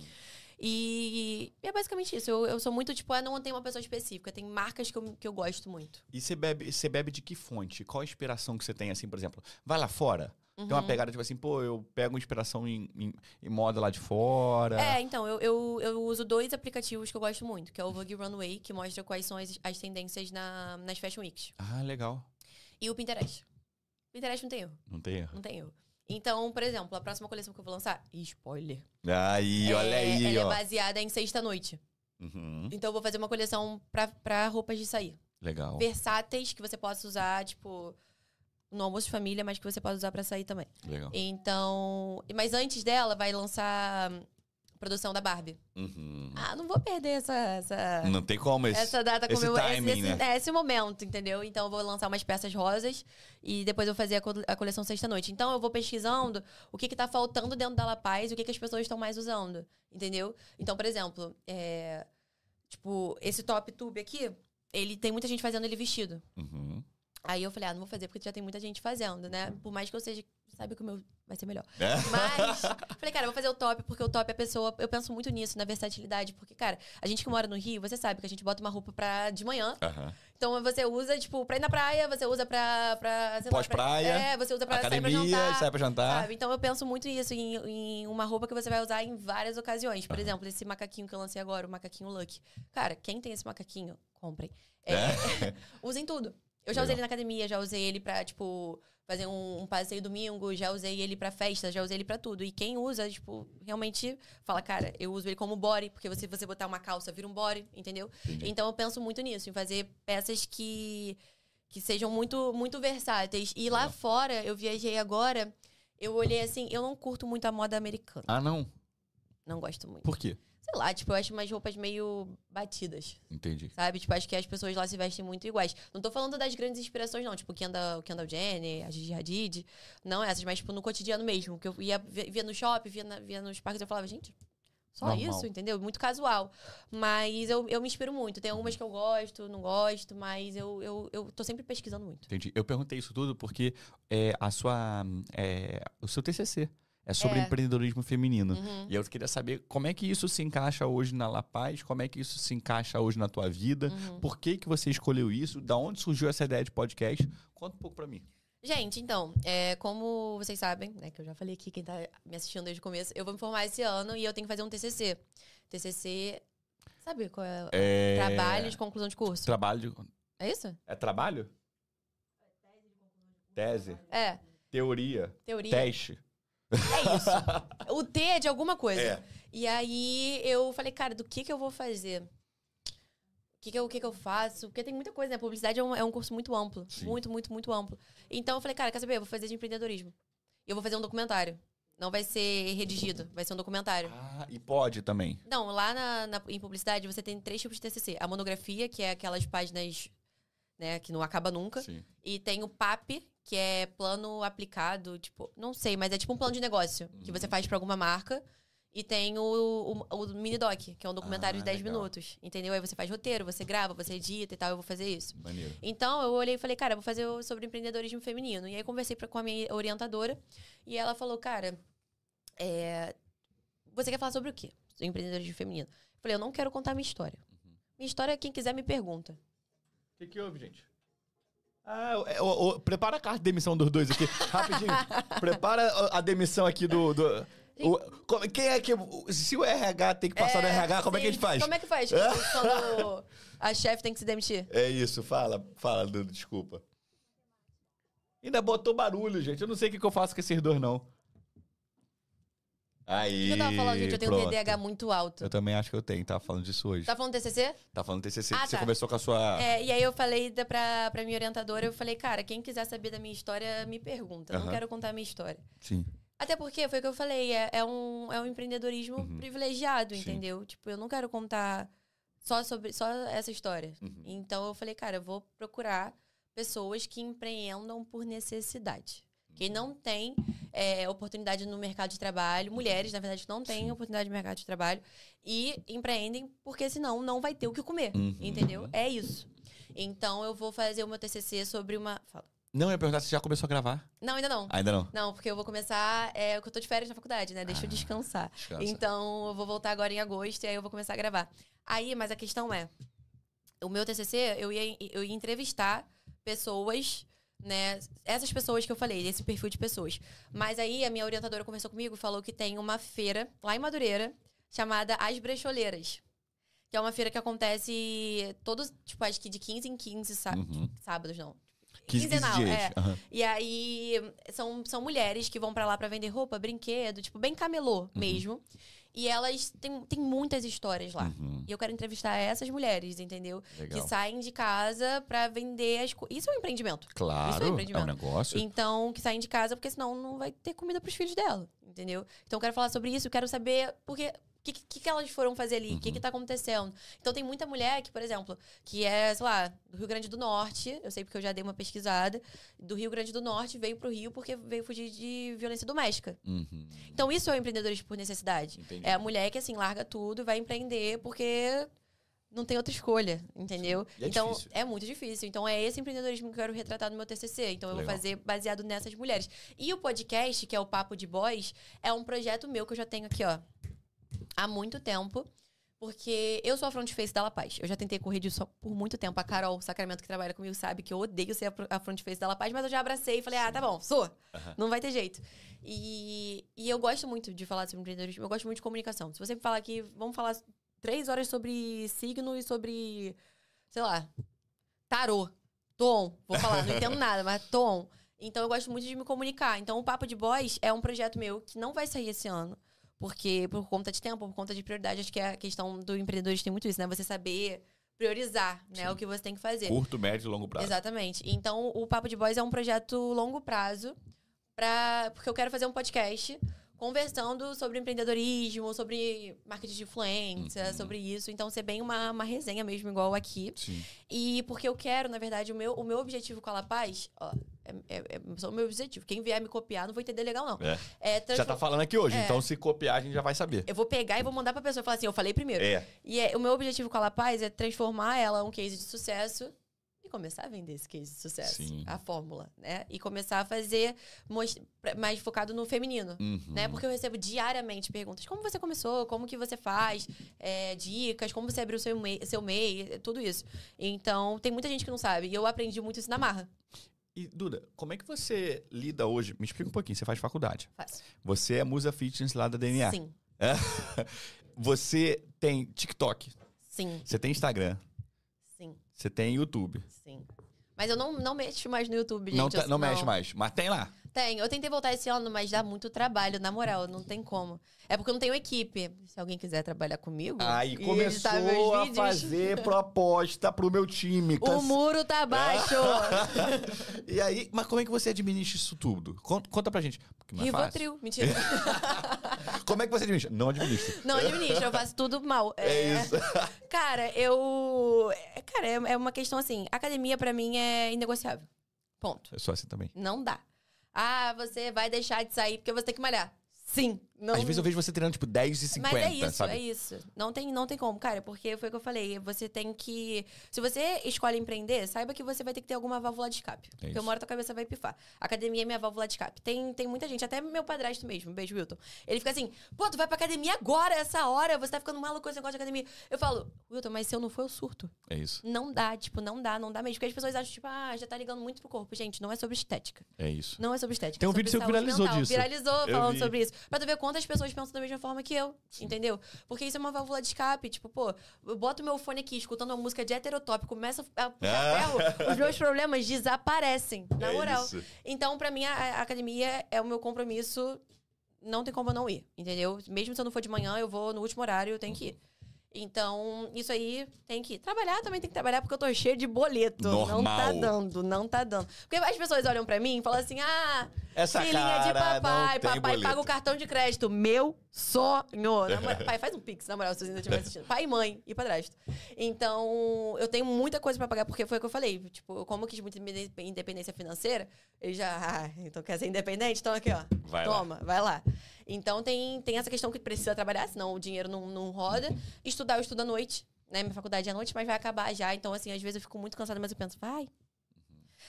E, e é basicamente isso. Eu, eu sou muito, tipo, ah, não tem uma pessoa específica. Tem marcas que eu, que eu gosto muito. E você bebe, você bebe de que fonte? Qual a inspiração que você tem, assim, por exemplo? Vai lá fora? Tem Uhum. uma pegada, tipo assim, pô, eu pego inspiração em, em, em moda lá de fora. É, então, eu, eu, eu uso dois aplicativos que eu gosto muito, que é o Vogue Runway, que mostra quais são as, as tendências na, nas Fashion Weeks. Ah, legal. E o Pinterest. Pinterest não tem erro. Não tem erro. Não tem erro. Então, por exemplo, a próxima coleção que eu vou lançar, spoiler. Aí, olha é, aí, ela ó. é baseada em sexta-noite. Uhum. Então, eu vou fazer uma coleção pra, pra roupas de sair. Legal. Versáteis, que você possa usar, tipo, no almoço de família, mas que você pode usar pra sair também. Legal. Então. Mas antes dela, vai lançar hum, produção da Barbie. Uhum. Ah, não vou perder essa. essa... Não tem como esse. Essa data esse comemora- timing, esse, esse, né? é, esse momento, entendeu? Então eu vou lançar umas peças rosas e depois eu vou fazer a, co- a coleção sexta-noite. Então eu vou pesquisando o que, que tá faltando dentro da La Paz e o que, que as pessoas estão mais usando, entendeu? Então, por exemplo, é, tipo, esse top tube aqui, ele tem muita gente fazendo ele vestido. Uhum. Aí eu falei, ah, não vou fazer porque já tem muita gente fazendo, né? Por mais que eu seja, sabe que o meu vai ser melhor. É? Mas, falei, cara, eu vou fazer o top, porque o top é a pessoa. Eu penso muito nisso, na versatilidade. Porque, cara, a gente que mora no Rio, você sabe que a gente bota uma roupa pra de manhã. Aham. Então você usa, tipo, pra ir na praia, você usa pra. pra Pós-praia, pra- É, você usa pra sair pra Academia, jantar. sai pra jantar. Sabe? Então eu penso muito nisso, em, em uma roupa que você vai usar em várias ocasiões. Por exemplo, esse macaquinho que eu lancei agora, o macaquinho Lucky. Cara, quem tem esse macaquinho, comprem. É, Usem tudo. Eu já usei Legal. ele na academia, já usei ele pra, tipo, fazer um, um passeio domingo, já usei ele pra festa, já usei ele pra tudo. E quem usa, tipo, realmente fala, cara, eu uso ele como body, porque se você botar uma calça, vira um body, entendeu? Entendi. Então eu penso muito nisso, em fazer peças que, que sejam muito, muito versáteis. E lá fora, eu viajei agora, eu olhei assim, eu não curto muito a moda americana. Ah, não? Não gosto muito. Por quê? Sei lá, tipo, eu acho umas roupas meio batidas. Entendi. Sabe? Tipo, acho que as pessoas lá se vestem muito iguais. Não tô falando das grandes inspirações, não. Tipo, Kendall, Kendall Jenner, a Gigi Hadid. Não essas, mas, tipo, no cotidiano mesmo. Que eu ia, via, via no shopping, via, na- via nos parques, eu falava, gente, só Normal. isso, entendeu? Muito casual. Mas eu, eu me inspiro muito. Tem algumas que eu gosto, não gosto, mas eu, eu, eu tô sempre pesquisando muito. Entendi. Eu perguntei isso tudo porque é, a sua, é, o seu TCC é sobre É. empreendedorismo feminino. Uhum. E eu queria saber como é que isso se encaixa hoje na La Paz, como é que isso se encaixa hoje na tua vida, Uhum. por que que você escolheu isso, da onde surgiu essa ideia de podcast? Conta um pouco pra mim. Gente, então, é, como vocês sabem, né, que eu já falei aqui, quem tá me assistindo desde o começo, eu vou me formar esse ano e eu tenho que fazer um TCC. TCC, sabe qual é? É... Trabalho de conclusão de curso. Trabalho. É isso? É trabalho? Tese. É, Teoria. teoria. Teste. É isso. O T é de alguma coisa. É. E aí eu falei, cara, do que que eu vou fazer? O que que eu, o que que eu faço? Porque tem muita coisa, né? Publicidade é um, é um curso muito amplo. Sim. Muito, muito, muito amplo. Então eu falei, cara, quer saber? Eu vou fazer de empreendedorismo. E eu vou fazer um documentário. Não vai ser redigido, vai ser um documentário. Ah, e pode também. Não, lá na, na- em publicidade você tem três tipos de TCC. A monografia, que é aquelas páginas né, que não acaba nunca. Sim. E tem o PAP, que é plano aplicado, tipo, não sei, mas é tipo um plano de negócio que Uhum. você faz pra alguma marca. E tem o, o, o mini doc, que é um documentário Ah, de 10 legal. minutos. Entendeu? Aí você faz roteiro, você grava, você edita e tal, eu vou fazer isso. Maneiro. Então eu olhei e falei, cara, eu vou fazer sobre empreendedorismo feminino. E aí conversei pra, com a minha orientadora e ela falou, cara, é, você quer falar sobre o quê? Empreendedorismo feminino. Eu falei, eu não quero contar minha história. Minha história, quem quiser me pergunta. O que, que houve, gente? Ah, é, o- o- prepara a carta de demissão dos dois aqui. Rapidinho. prepara a- a demissão aqui do. do- o- como- quem é que. Se o RH tem que passar no RH, como é que a gente faz? Como é que faz quando a chefe tem que se demitir? É isso, fala, fala, Dudu, desculpa. Ainda botou barulho, gente. Eu não sei o que, que eu faço com esses dois, não. Aí. Eu tava falando, gente, eu tenho um pronto. TDAH muito alto. Eu também acho que eu tenho, tava falando disso hoje. Tá falando TCC? Tá falando TCC, Ah, que você tá. conversou com a sua. É, e aí eu falei da, pra, pra minha orientadora, eu falei, cara, quem quiser saber da minha história, me pergunta. Eu. Não quero contar a minha história. Sim. Até porque, foi o que eu falei, é, é um, é um empreendedorismo Uhum. privilegiado, Sim. entendeu? Tipo, eu não quero contar só sobre só essa história. Uhum. Então eu falei, cara, eu vou procurar pessoas que empreendam por necessidade. Quem não tem é, oportunidade no mercado de trabalho, mulheres, na verdade, que não têm oportunidade no mercado de trabalho, e empreendem porque senão não vai ter o que comer. Uhum. Entendeu? É isso. Então eu vou fazer o meu TCC sobre uma. Fala. Não, eu ia perguntar se já começou a gravar. Não, ainda não. Ainda não. Não, porque eu vou começar. É, que eu tô de férias na faculdade, né? Deixa eu Ah, descansar. Descansa. Então, eu vou voltar agora em agosto e aí eu vou começar a gravar. Aí, mas a questão é: o meu TCC, eu ia, eu ia entrevistar pessoas, né? Essas pessoas que eu falei, esse perfil de pessoas. Mas aí a minha orientadora conversou comigo e falou que tem uma feira lá em Madureira chamada As Brecholeiras. Que é uma feira que acontece todos, tipo, acho que de 15 em 15 sá- Uhum. sábados, não. 15, 15 Quinzenal, é. Aham. E aí, são, são mulheres que vão pra lá pra vender roupa, brinquedo, tipo, bem camelô mesmo. E elas têm, têm muitas histórias lá. Uhum. E eu quero entrevistar essas mulheres, entendeu? Legal. Que saem de casa pra vender as coisas. Isso é um empreendimento. Claro, Isso é é um empreendimento. negócio. Então, que saem de casa porque senão não vai ter comida pros filhos dela, entendeu? Então, eu quero falar sobre isso, eu quero saber porque que, que, que elas foram fazer ali, o que, Uhum. que tá acontecendo. Então, tem muita mulher que, por exemplo, que é, sei lá, do Rio Grande do Norte, eu sei porque eu já dei uma pesquisada, do Rio Grande do Norte veio pro Rio porque veio fugir de violência doméstica. Uhum. Então, isso é o empreendedorismo por necessidade. Entendi. É a mulher que, assim, larga tudo e vai empreender porque não tem outra escolha, entendeu? É então, difícil. é muito difícil. Então, é esse empreendedorismo que eu quero retratar no meu TCC. Então, eu Legal. vou fazer baseado nessas mulheres. E o podcast, que é o Papo de Boys, é um projeto meu que eu já tenho aqui, ó, há muito tempo. Porque eu sou a front face da La Paz. Eu já tentei correr disso por muito tempo. A Carol Sacramento, que trabalha comigo, sabe que eu odeio ser a front face da La Paz, mas eu já abracei e falei, ah, tá bom, sou. Aham. Não vai ter jeito. E, e eu gosto muito de falar sobre empreendedorismo, eu gosto muito de comunicação. Se você me falar aqui, vamos falar três horas sobre signo e sobre, sei lá, tarô. Tom, vou falar, não entendo nada, mas Tom. Então eu gosto muito de me comunicar. Então o Papo de Boys é um projeto meu que não vai sair esse ano. Porque por conta de tempo, por conta de prioridade, acho que a questão do empreendedor tem muito isso, né? Você saber priorizar, né? Sim. O que você tem que fazer. Curto, médio e longo prazo. Exatamente. Então, o Papo de Boys é um projeto longo prazo, pra, porque eu quero fazer um podcast conversando sobre empreendedorismo, sobre marketing de influência, Uhum. sobre isso. Então, ser bem uma, uma resenha mesmo, igual aqui. Sim. E porque eu quero, na verdade, o meu, o meu objetivo com a La Paz, ó, é, é, é só o meu objetivo. Quem vier me copiar não vai entender legal, não. É. É Já transfor- tá falando aqui hoje, É. então se copiar a gente já vai saber. Eu vou pegar e vou mandar pra pessoa e falar assim, eu falei primeiro. É. E é- o meu objetivo com a La Paz é transformar ela um case de sucesso e começar a vender esse case de sucesso. Sim. A fórmula, né? E começar a fazer mais focado no feminino. Uhum. Né? Porque eu recebo diariamente perguntas. Como você começou? Como que você faz? Dicas, como você abriu seu MEI, seu MEI, tudo isso. Então, tem muita gente que não sabe. E eu aprendi muito isso na marra. E, Duda, como é que você lida hoje? Me explica um pouquinho, você faz faculdade. Fácil. Você é musa fitness lá da DNA. Sim, Você tem TikTok, sim, você tem Instagram, sim, você tem YouTube. sim. Mas eu não, não mexo mais no YouTube, gente. não tá- Eu- não mexe mais, mas tem lá. Tem. Eu tentei voltar esse ano, mas dá muito trabalho, na moral, não tem como. É porque eu não tenho equipe. Se alguém quiser trabalhar comigo. Aí e começou editar meus a fazer proposta pro meu time. O Canse- muro tá baixo. e aí, mas como é que você administra isso tudo? Conta, conta pra gente. Não é. Rivotril. Mentira. Como é que você administra? Não administra. Não administra, eu faço tudo mal. É isso. Cara, eu. é, Cara, é é uma questão assim. Academia pra mim é inegociável. Ponto. Eu sou assim também. Não dá. Ah, você vai deixar de sair porque você tem que malhar. Sim. Não... Às vezes eu vejo você treinando tipo 10 e 50, Mas é isso, sabe? é isso. Não tem, não tem como, cara, porque foi o que eu falei. Você tem que. Se você escolhe empreender, saiba que você vai ter que ter alguma válvula de escape. porque É isso. uma hora tua cabeça vai pifar. Academia é minha válvula de escape. Tem, tem muita gente, até meu padrasto mesmo, beijo, Wilton. Ele fica assim, pô, tu vai pra academia agora, essa hora, você tá ficando maluco com esse negócio de academia. Eu falo, Wilton, mas se eu não for, eu surto. É isso. Não dá, tipo, não dá, não dá mesmo. Porque as pessoas acham, tipo, ah, já tá ligando muito pro corpo. Gente, não é sobre estética. É isso. Não é sobre estética. Tem um é vídeo seu que viralizou mental. disso. Viralizou Eu falando vi. sobre isso. Pra tu ver quantas pessoas pensam da mesma forma que eu. Entendeu? Porque isso é uma válvula de escape. Tipo, pô, eu boto meu fone aqui, escutando uma música de heterotop, começa a puxar Ah. ferro, os meus problemas desaparecem. Na É moral. isso. Então, pra mim, a, a academia é o meu compromisso. Não tem como eu não ir, entendeu? Mesmo se eu não for de manhã, eu vou no último horário, eu tenho que ir. Então, isso aí tem que. Trabalhar também tem que trabalhar porque eu tô cheio de boleto. Não tá Normal. dando, não tá dando. Porque as pessoas olham pra mim e falam assim: ah, Essa filhinha de papai, papai boleto. paga o cartão de crédito. Meu sonho. Pai, faz um pix, na moral, se você ainda estiver assistindo. Pai e mãe e padrasto. Então, eu tenho muita coisa pra pagar, porque foi o que eu falei. Tipo, como eu quis muita independência financeira, ele já, ah, então quer ser independente? Então aqui, ó. Vai lá. toma, vai lá. Então tem, tem essa questão que precisa trabalhar, senão o dinheiro não, não roda. Estudar, eu estudo à noite, né? Minha faculdade é à noite, mas vai acabar já. Então, assim, às vezes eu fico muito cansada, mas eu penso, vai.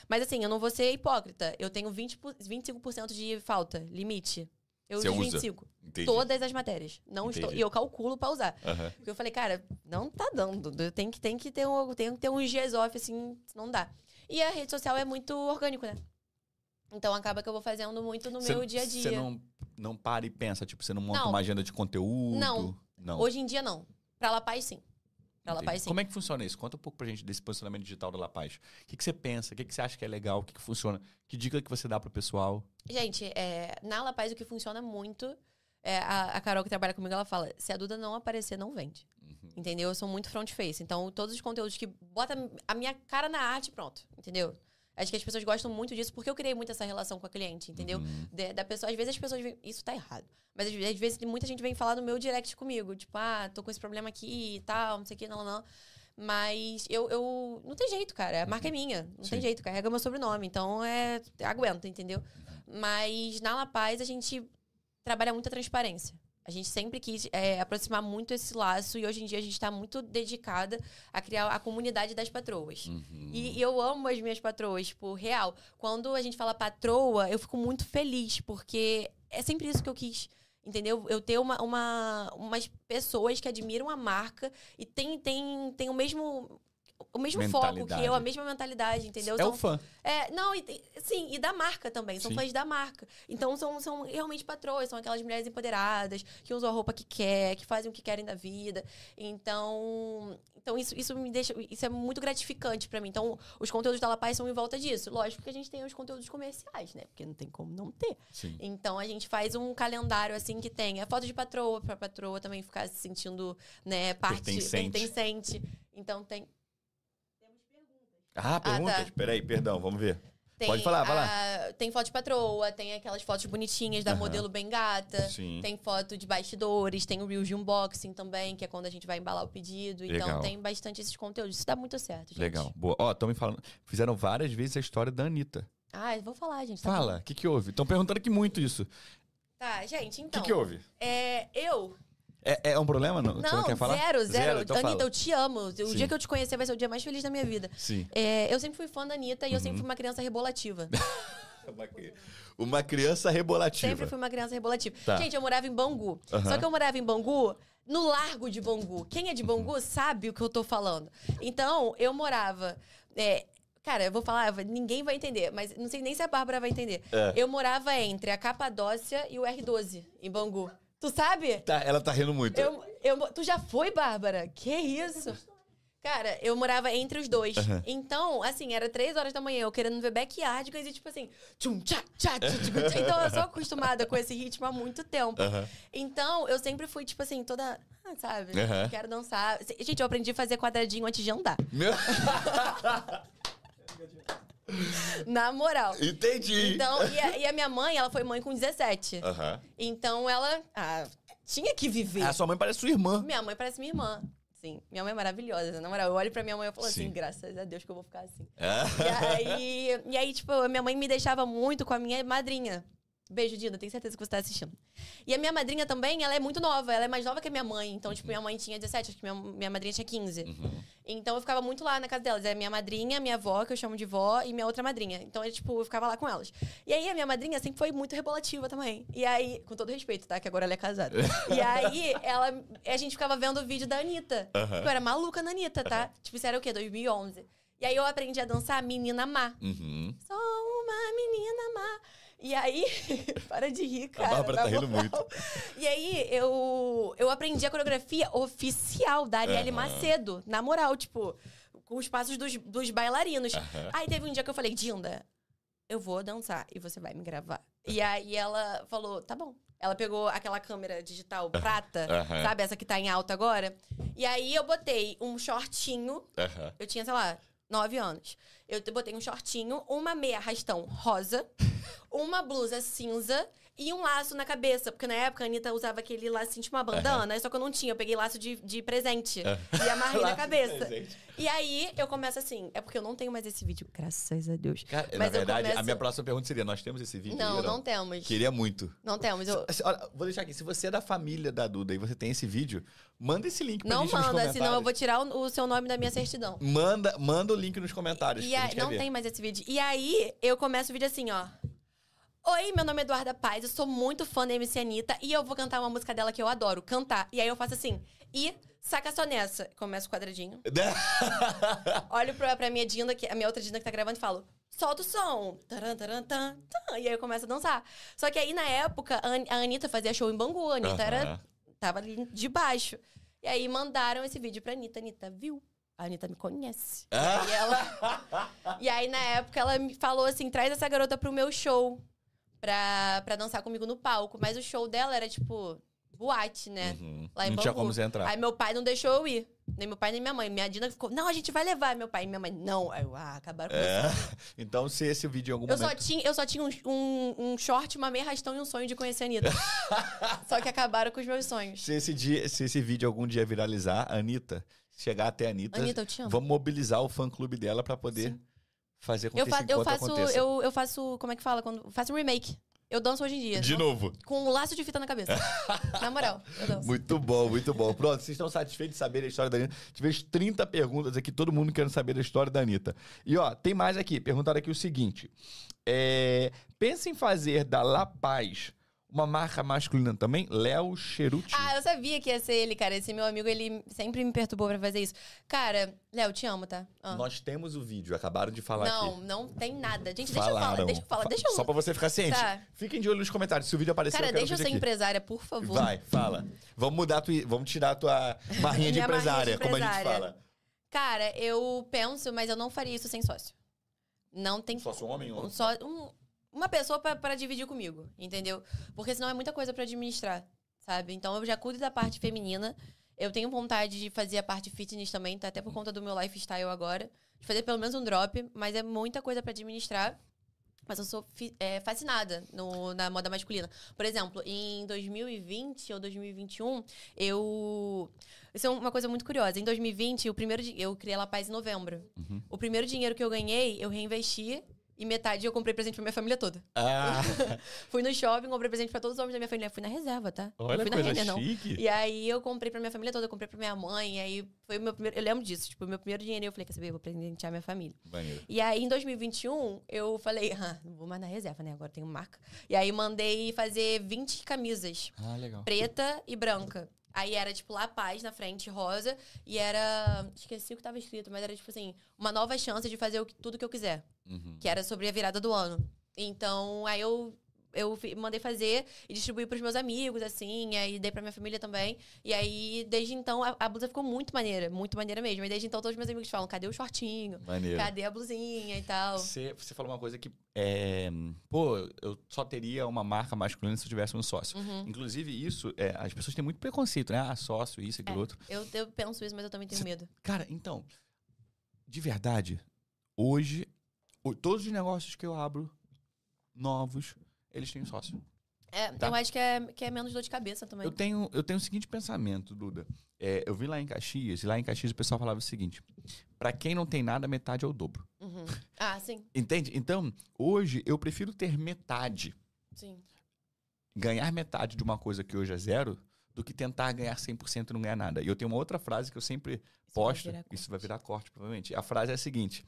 Mas assim, eu não vou ser hipócrita. Eu tenho 20, por- 25% de falta, limite. Eu uso usa? 25. Entendi. Todas as matérias. Não estou. E eu calculo pra usar. Aham. Porque eu falei, cara, não tá dando. Tem que, tem que ter um, tem que ter um dias off, assim, não dá. E a rede social é muito orgânico, né? Então acaba que eu vou fazendo muito no Cê- meu dia a dia. Você não, não para e pensa, tipo, você não monta Não. uma agenda de conteúdo? Não. Não. Hoje em dia, não. Pra La Paz, sim. Pra La. Paz, sim. Como é que funciona isso? Conta um pouco pra gente desse posicionamento digital da La Paz. O que, que você pensa? O que, que você acha que é legal? O que, que funciona? Que dica que você dá pro pessoal? Gente, é, na La Paz o que funciona muito. é, a, a Carol que trabalha comigo, ela fala: se a Duda não aparecer, não vende. Uhum. Entendeu? Eu sou muito front face. Então, todos os conteúdos que bota a minha cara na arte, pronto. Entendeu? Acho que as pessoas gostam muito disso porque eu criei muito essa relação com a cliente, entendeu? Uhum. De- da pessoa, às vezes as pessoas vêm. Isso tá errado. Mas às vezes, muita gente vem falar no meu direct comigo. Tipo, ah, tô com esse problema aqui e tal, não sei o que, não, não. Mas eu, eu. Não tem jeito, cara. A marca é minha. Não Sim. tem jeito. Carrega meu sobrenome. Então é. Aguenta, entendeu? Mas na La Paz a gente trabalha muita transparência. A gente sempre quis é, aproximar muito esse laço e hoje em dia a gente está muito dedicada a criar a comunidade das patroas. Uhum. E, e eu amo as minhas patroas, tipo, real. Quando a gente fala patroa, eu fico muito feliz, porque é sempre isso que eu quis. Entendeu? Eu ter uma, uma, umas pessoas que admiram a marca e tem, tem, tem o mesmo. O mesmo foco que eu, a mesma mentalidade, entendeu? É São- o fã. é, não, e, sim, e da marca também. São Sim. fãs da marca. Então são, são realmente patroas, são aquelas mulheres empoderadas, que usam a roupa que quer, que fazem o que querem da vida. Então, então isso, isso me deixa. Isso é muito gratificante pra mim. Então, os conteúdos da La Paz são em volta disso. Lógico que a gente tem os conteúdos comerciais, né? Porque não tem como não ter. Sim. Então a gente faz um calendário assim que tem a foto de patroa, pra patroa também ficar se sentindo, né, parte Pertencente. pertencente. Então tem. Ah, perguntas? tá. Peraí, perdão, vamos ver. Tem Pode falar, vai lá. Tem foto de patroa, tem aquelas fotos bonitinhas da Aham. modelo bem gata. Sim. Tem foto de bastidores, tem o Reels de unboxing também, que é quando a gente vai embalar o pedido. Legal. Então tem bastante esses conteúdos. Isso dá muito certo, gente. Legal. Boa. Ó, estão me falando. Fizeram várias vezes a história da Anitta. Ah, vou falar, gente. tá Fala, o que, que houve? Estão perguntando aqui muito isso. O. Tá, gente, que, então. que houve? É, eu. É, é um problema? Não, Você não quer falar? zero, zero. Então Anitta, fala. eu te amo. O Sim. dia que eu te conhecer vai ser o dia mais feliz da minha vida. Sim. É, eu sempre fui fã da Anitta e eu Uhum. sempre fui uma criança rebolativa. Uma, cri- uma criança rebolativa. Sempre fui uma criança rebolativa. Tá. Gente, eu morava em Bangu. Aham. Só que eu morava em Bangu, no Largo de Bangu. Quem é de Bangu Uhum. sabe o que eu tô falando. Então, eu morava. é, cara, eu vou falar, ninguém vai entender, mas não sei nem se a Bárbara vai entender. É. Eu morava entre a Capadócia e o R12, em Bangu. Tu sabe? Tá, ela tá rindo muito. Eu, eu, tu já foi, Bárbara? Que isso? Cara, eu morava entre os dois. Aham. Então, assim, era três horas da manhã, eu querendo ver backyardigans e tipo assim, tchum, tchá, tchá, tchá. Então, eu sou acostumada com esse ritmo há muito tempo. Aham. Então, eu sempre fui, tipo assim, toda. ah, sabe? Aham. Quero dançar. Gente, eu aprendi a fazer quadradinho antes de andar. Meu... Na moral. Entendi. Então, e a, e a minha mãe, ela foi mãe com 17. Aham. Então, ela ah, tinha que viver. A sua mãe parece sua irmã. Minha mãe parece minha irmã. Sim, minha mãe é maravilhosa. Na moral, eu olho pra minha mãe e falo Sim. assim, graças a Deus que eu vou ficar assim. Ah. E aí, e aí, tipo, minha mãe me deixava muito com a minha madrinha. Beijo, Dina, tenho certeza que você tá assistindo. E a minha madrinha também, ela é muito nova, ela é mais nova que a minha mãe. Então, tipo, minha mãe tinha 17, acho que minha, minha madrinha tinha 15. Uhum. Então eu ficava muito lá na casa delas. É minha madrinha, minha avó, que eu chamo de vó, e minha outra madrinha. Então, é, tipo, eu ficava lá com elas. E aí a minha madrinha sempre foi muito rebolativa também. E aí, com todo respeito, tá? Que agora ela é casada. E aí, ela, a gente ficava vendo o vídeo da Anitta. Aham. Eu era maluca na Anitta, tá? Tipo, isso era o quê? 2011. E aí eu aprendi a dançar Menina Má. Uhum. Sou uma menina má. E aí, para de rir, cara. Bárbara na tá rindo muito. E aí, eu, eu aprendi a coreografia oficial da Arielle Aham. Macedo. Na moral, tipo, com os passos dos, dos bailarinos. Aham. Aí teve um dia que eu falei, Dinda, eu vou dançar e você vai me gravar. E aí ela falou, tá bom. Ela pegou aquela câmera digital prata, Aham. sabe? Essa que tá em alta agora. E aí eu botei um shortinho eu tinha, sei lá, nove anos. Eu te- botei um shortinho, uma meia arrastão rosa, uma blusa cinza e um laço na cabeça. Porque na época a Anitta usava aquele lacinho, tipo uma bandana, só que eu não tinha. Eu peguei laço de, de presente e amarrei na Laço de cabeça. E aí eu começo assim. É porque eu não tenho mais esse vídeo, graças a Deus. Cara, na Mas eu verdade, a começo- minha próxima pergunta seria: nós temos esse vídeo? Não, não temos. Queria muito. Não temos. Eu... Olha, vou deixar aqui. Se você é da família da Duda e você tem esse vídeo, manda esse link pra Não gente nos manda, senão eu comentários. vou tirar o, o seu nome da minha certidão. Manda, manda o link nos comentários. E a não tem mais esse vídeo. E aí, eu começo o vídeo assim, ó. Oi, meu nome é Eduarda Paz, eu sou muito fã da MC Anitta e eu vou cantar uma música dela que eu adoro, cantar. E aí eu faço assim, e saca só nessa. Começo o quadradinho. Olho pra, pra minha Dinda, que, a minha outra Dinda que tá gravando e falo, solta o som. Taran, taran, tan, tan. E aí eu começo a dançar. Só que aí, na época, a An- a Anitta fazia show em Bangu, a Anitta era, Aham. tava ali de baixo. E aí mandaram esse vídeo pra Anitta. Anitta viu. A Anitta me conhece. E Ah. aí ela... E aí, na época, ela me falou assim: traz essa garota pro meu show pra, pra dançar comigo no palco. Mas o show dela era tipo boate, né? Uhum. Lá em Não tinha como você entrar. Aí meu pai não deixou eu ir. Nem meu pai, nem minha mãe. Minha Dina ficou, não, a gente vai levar meu pai. E minha mãe, não. Aí eu, ah, acabaram com É. isso. Então, se esse vídeo em algum Eu só momento. tinha, eu só tinha um, um, um short, uma meia rastão e um sonho de conhecer a Anitta. só que acabaram com os meus sonhos. Se esse, dia, se esse vídeo algum dia viralizar, a Anitta, chegar até a Anitta, Anitta, eu te amo. vamos mobilizar o fã clube dela pra poder Sim. Fazer com Eu, que fa esse eu faço, aconteça. eu, eu faço, como é que fala? Quando, faço um remake. Eu danço hoje em dia. De novo. Com um laço de fita na cabeça. na moral, eu danço. Muito bom, muito bom. Pronto, vocês estão satisfeitos de saber a história da Anitta? Tivemos 30 perguntas aqui, todo mundo querendo saber da história da Anitta. E ó, tem mais aqui. Perguntaram aqui o seguinte: é, pensa em fazer da La Paz uma marca masculina também, Léo Cheruti. Ah, eu sabia que ia ser ele, cara. Esse meu amigo, ele sempre me perturbou pra fazer isso. Cara, Léo, te amo, tá? Ah. Nós temos o vídeo, acabaram de falar não, aqui. não tem nada. Gente, deixa eu Falaram. falar, deixa eu falar, Fa- deixa eu... Só pra você ficar ciente. Tá. Fiquem de olho nos comentários. Se o vídeo aparecer, Cara, eu quero deixa eu ser aqui. empresária, por favor. Vai, fala. Vamos mudar a tua, vamos tirar a tua marrinha de marrinha de empresária, como a gente empresária. fala. Cara, eu penso, mas eu não faria isso sem sócio. Não tem Sócio homem ou um só um- uma pessoa pra dividir comigo, entendeu? Porque senão é muita coisa pra administrar, sabe? Então eu já cuido da parte feminina. Eu tenho vontade de fazer a parte fitness também, tá até por conta do meu lifestyle agora. De fazer pelo menos um drop, mas é muita coisa pra administrar. Mas eu sou é, fascinada no- na moda masculina. Por exemplo, em 2020 ou 2021, eu. Isso é uma coisa muito curiosa. Em 2020, o primeiro eu criei a La Paz em novembro. Uhum. O primeiro dinheiro que eu ganhei, eu reinvesti e metade eu comprei presente pra minha família toda. Ah, Fui no shopping, comprei presente pra todos os homens da minha família. Fui na reserva, tá? olha fui na coisa Renner, não. chique. E aí eu comprei pra minha família toda, eu comprei pra minha mãe, aí foi o meu primeiro. Eu lembro disso, tipo, o meu primeiro dinheiro eu falei, quer saber, eu vou presentear minha família. E aí, em 2021, eu falei, ah, não vou mais na reserva, né? Agora tenho marca. E aí mandei fazer 20 camisas, Ah, legal. preta e branca. Aí era, tipo, La Paz na frente, rosa. E era. Esqueci o que tava escrito, mas era, tipo assim, uma nova chance de fazer o que- tudo que eu quiser. Uhum. Que era sobre a virada do ano. Então, aí eu. Eu mandei fazer e distribuí pros meus amigos, assim, e aí dei pra minha família também. E aí, desde então, a, a blusa ficou muito maneira, muito maneira mesmo. E desde então, todos os meus amigos falam: cadê o shortinho? Maneiro. Cadê a blusinha e tal? Você, você falou uma coisa que, é, pô, eu só teria uma marca masculina se eu tivesse um sócio. Uhum. Inclusive, isso, é, as pessoas têm muito preconceito, né? Ah, sócio, isso, aquilo É. outro. Eu, eu penso isso, mas eu também tenho Cê- medo. Cara, então, de verdade, hoje, todos os negócios que eu abro, novos, eles têm sócio. É, Tá. eu acho que é, que é menos dor de cabeça também. Eu tenho, eu tenho o seguinte pensamento, Duda. É, eu vi lá em Caxias, e lá em Caxias o pessoal falava o seguinte: pra quem não tem nada, metade é o dobro. Uhum. Ah, sim, Entende? Então, hoje eu prefiro ter metade, sim. ganhar metade de uma coisa que hoje é zero, do que tentar ganhar 100% e não ganhar nada. E eu tenho uma outra frase que eu sempre Isso vai posto, virar isso vai virar corte, provavelmente. A frase é a seguinte: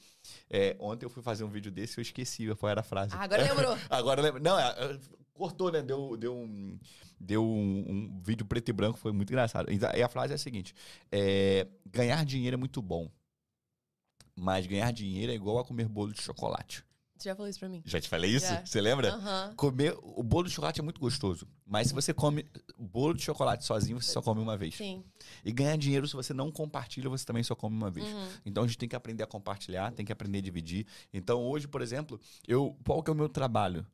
é, ontem eu fui fazer um vídeo desse e eu esqueci qual era a frase. Ah, agora lembrou. Agora lembra. Não, é, é, cortou, né? Deu, deu, um, deu um, um vídeo preto e branco, foi muito engraçado. E a, e a frase é a seguinte: é, ganhar dinheiro é muito bom. Mas ganhar dinheiro é igual a comer bolo de chocolate. Você já falou isso pra mim. Já te falei isso? Já. Você lembra? Aham. Comer. O bolo de chocolate é muito gostoso. Mas se você come o bolo de chocolate sozinho, você só come uma vez. Sim. E ganhar dinheiro, se você não compartilha, você também só come uma vez. Uhum. Então a gente tem que aprender a compartilhar, tem que aprender a dividir. Então hoje, por exemplo, eu qual que é o meu trabalho?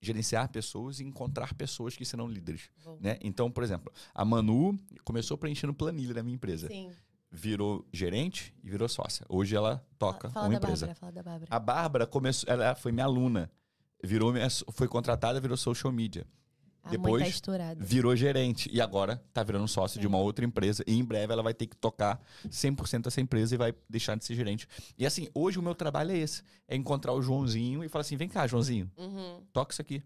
Gerenciar pessoas e encontrar pessoas que serão líderes, Bom. né? Então, por exemplo, a Manu começou preenchendo planilha da minha empresa, Sim. Virou gerente e virou sócia. Hoje ela toca Fala uma da empresa. Bárbara, fala da Bárbara. A Bárbara começou, ela foi minha aluna, virou minha, foi contratada, virou social media, A mãe depois tá virou gerente e agora tá virando sócio de Sim. uma outra empresa e em breve ela vai ter que tocar 100% essa empresa e vai deixar de ser gerente. E assim, hoje o meu trabalho é esse, é encontrar o Joãozinho e falar assim, vem cá, Joãozinho, Uhum. toca isso aqui.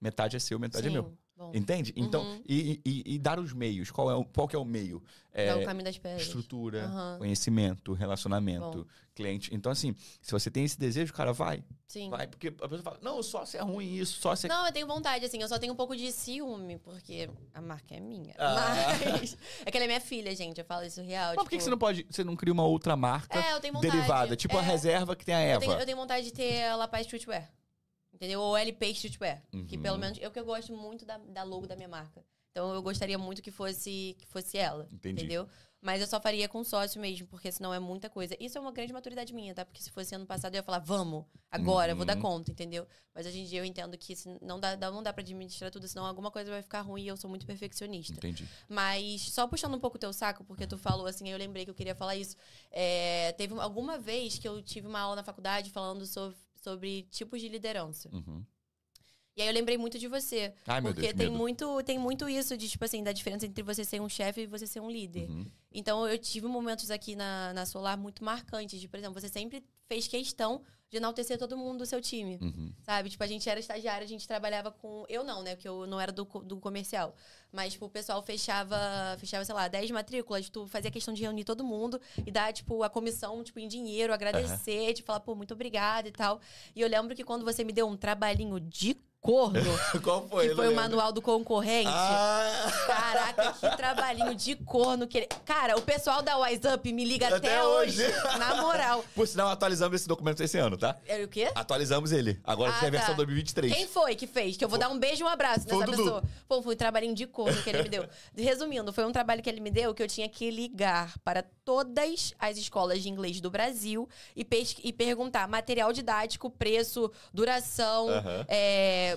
Metade é seu, metade é Sim. meu. Bom. Entende? Então, Uhum. e, e- e dar os meios. Qual, é o, qual que é o meio? É, Dá o caminho das pedras. estrutura, Aham. conhecimento, relacionamento, Bom. cliente. Então, assim, se você tem esse desejo, cara, vai. Sim. Vai, porque a pessoa fala, não, sócio é ruim isso, sócio é... Não, eu tenho vontade, assim, eu só tenho um pouco de ciúme, porque a marca é minha. Ah. Mas. É que ela é minha filha, gente. Eu falo isso real. Mas por que, tipo, que você não pode, você não cria uma outra marca É, eu tenho vontade. derivada? Tipo a É. reserva que tem a Eu Eva. tenho, eu tenho vontade de ter a La Paz Streetwear. Entendeu? Ou LP Streetwear. Que Uhum. pelo menos é o que eu gosto muito da, da logo da minha marca. Então eu gostaria muito que fosse, que fosse ela. Entendi. Entendeu? Mas eu só faria com sócio mesmo, porque senão é muita coisa. Isso é uma grande maturidade minha, tá? Porque se fosse ano passado eu ia falar, vamos, agora, eu vou dar Uhum. conta, entendeu? Mas hoje em dia eu entendo que se não dá, não dá pra administrar tudo, senão alguma coisa vai ficar ruim e eu sou muito perfeccionista. Entendi. Mas só puxando um pouco o teu saco, porque tu falou assim, eu lembrei que eu queria falar isso. É, teve uma- alguma vez que eu tive uma aula na faculdade falando sobre, sobre tipos de liderança. Uhum. E aí eu lembrei muito de você. Ai, porque Deus, tem medo. muito, tem muito isso de, tipo assim, da diferença entre você ser um chefe e você ser um líder. Uhum. Então eu tive momentos aqui na, na Solar muito marcantes. De, por exemplo, você sempre fez questão de enaltecer todo mundo do seu time. Uhum. Sabe? Tipo, a gente era estagiária, a gente trabalhava com. Eu não, né? Porque eu não era do, do comercial. Mas, tipo, o pessoal fechava, fechava, sei lá, 10 matrículas, tu fazia questão de reunir todo mundo e dar, tipo, a comissão, tipo, em dinheiro, agradecer, tipo, falar, pô, muito obrigada e tal. E eu lembro que quando você me deu um trabalhinho de corno, Qual foi? que foi o manual do concorrente. Ah! Caraca, que trabalhinho de corno que ele... Cara, o pessoal da Wise Up me liga até, Até hoje. hoje. Na moral. Por sinal, atualizamos esse documento esse ano, tá? Era o quê? Atualizamos ele. Agora Ah, tem a versão tá. 2023. Quem foi que fez? Que eu vou dar um beijo e um abraço Foi nessa Dudu. pessoa. Pô, foi um trabalhinho de corno que ele me deu. Resumindo, foi um trabalho que ele me deu que eu tinha que ligar para todas as escolas de inglês do Brasil e, e perguntar material didático, preço, duração, é,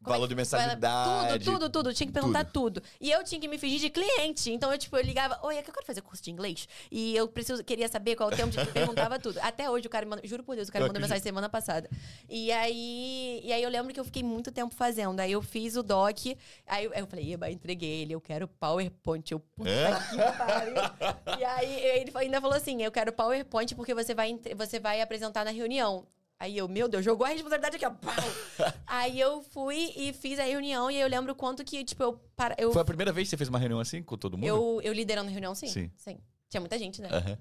Valor é de mensalidade. Tudo, tudo, tudo. Tinha que perguntar tudo. E eu tinha que me fingir de cliente. Então, eu, tipo, eu ligava, oi, é que eu quero fazer curso de inglês. E eu preciso, queria saber qual o tempo de perguntava tudo. Até hoje, o cara me manda, juro por Deus, o cara me mandou mensagem semana passada. E aí, e aí eu lembro que eu fiquei muito tempo fazendo. Aí eu fiz o doc, aí eu, aí eu falei, eba, entreguei ele, eu quero PowerPoint. Eu, puta É? que pariu. E aí ele ainda falou assim: eu quero PowerPoint porque você vai, você vai apresentar na reunião. Aí eu, meu Deus, jogou a responsabilidade aqui, ó. Pau! aí eu fui e fiz a reunião e aí eu lembro quanto que, tipo, eu. Para, eu, Foi a primeira vez que você fez uma reunião assim com todo mundo? eu, eu liderando a reunião, sim. Sim. Sim. Tinha muita gente, né? Aham.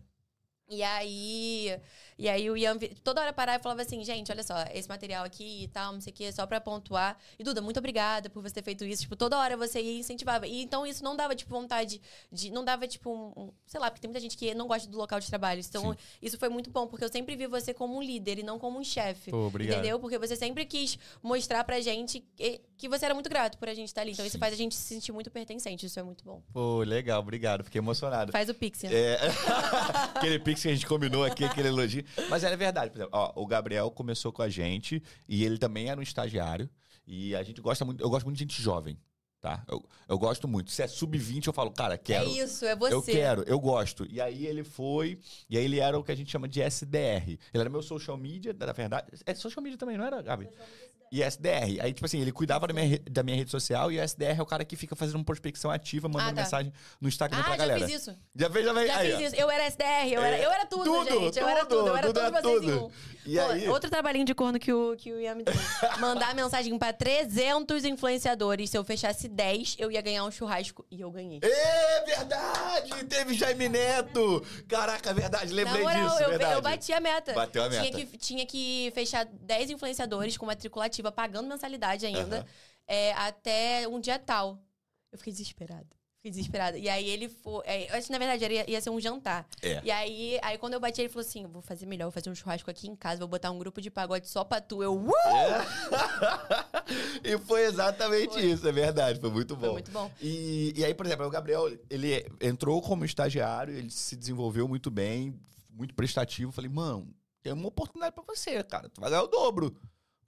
E aí, e aí o Ian toda hora parava e falava assim, gente, olha só, esse material aqui e tal, não sei o que, só pra pontuar. E Duda, muito obrigada por você ter feito isso. Tipo, toda hora você ia e incentivava. E então isso não dava, tipo, vontade de. Não dava, tipo, um, um- sei lá, porque tem muita gente que não gosta do local de trabalho. Então, Sim. isso foi muito bom, porque eu sempre vi você como um líder e não como um chefe. Obrigado. Entendeu? Porque você sempre quis mostrar pra gente que, que você era muito grato por a gente estar ali. Então, isso Sim. faz a gente se sentir muito pertencente. Isso é muito bom. Pô, legal, obrigado. Fiquei emocionado. Faz o Pixie. É, aquele pix que a gente combinou aqui, aquele elogio. Mas era verdade. Por exemplo, ó, o Gabriel começou com a gente e ele também era um estagiário. E a gente gosta muito, eu gosto muito de gente jovem, tá? Eu, eu gosto muito. Se é sub-20, eu falo, cara, quero. É isso, é você. Eu quero, eu gosto. E aí ele foi, e aí ele era o que a gente chama de SDR. Ele era meu social media, na verdade. É social media também, não era, Gabi? E SDR. Aí, tipo assim, ele cuidava da minha, da minha rede social e o SDR é o cara que fica fazendo uma prospecção ativa, mandando Ah, tá. mensagem no Instagram Ah, pra já galera. fiz isso. Já fez, já fez. Já aí, fiz ó. isso. Eu era SDR, eu, era, eu era tudo, tudo, gente. Eu era tudo, tudo, eu era tudo todos é vocês em tudo. um. E Pô, aí? Outro trabalhinho de corno que o, que o Ian me deu. Mandar mensagem pra 300 influenciadores. Se eu fechasse 10, eu ia ganhar um churrasco. E eu ganhei. É verdade! Teve Jaime Neto! Caraca, verdade, lembrei Na moral, disso, eu, verdade. eu bati a meta. Bateu a Tinha meta. que, tinha que fechar 10 influenciadores com matriculativa, pagando mensalidade ainda, Aham. é, até um dia tal. Eu fiquei desesperada. Fiquei desesperada. E aí ele foi. é, eu acho que na verdade era- ia, ia ser um jantar. É. E aí, aí quando eu bati, ele falou assim: vou fazer melhor, vou fazer um churrasco aqui em casa, vou botar um grupo de pagode só pra tu. Eu, uh! e foi exatamente Foi. isso, é verdade. Foi muito bom. Foi muito bom. E, e aí, por exemplo, o Gabriel, ele entrou como estagiário, ele se desenvolveu muito bem, muito prestativo. Falei, mano, tem uma oportunidade pra você, cara. Tu vai ganhar o dobro.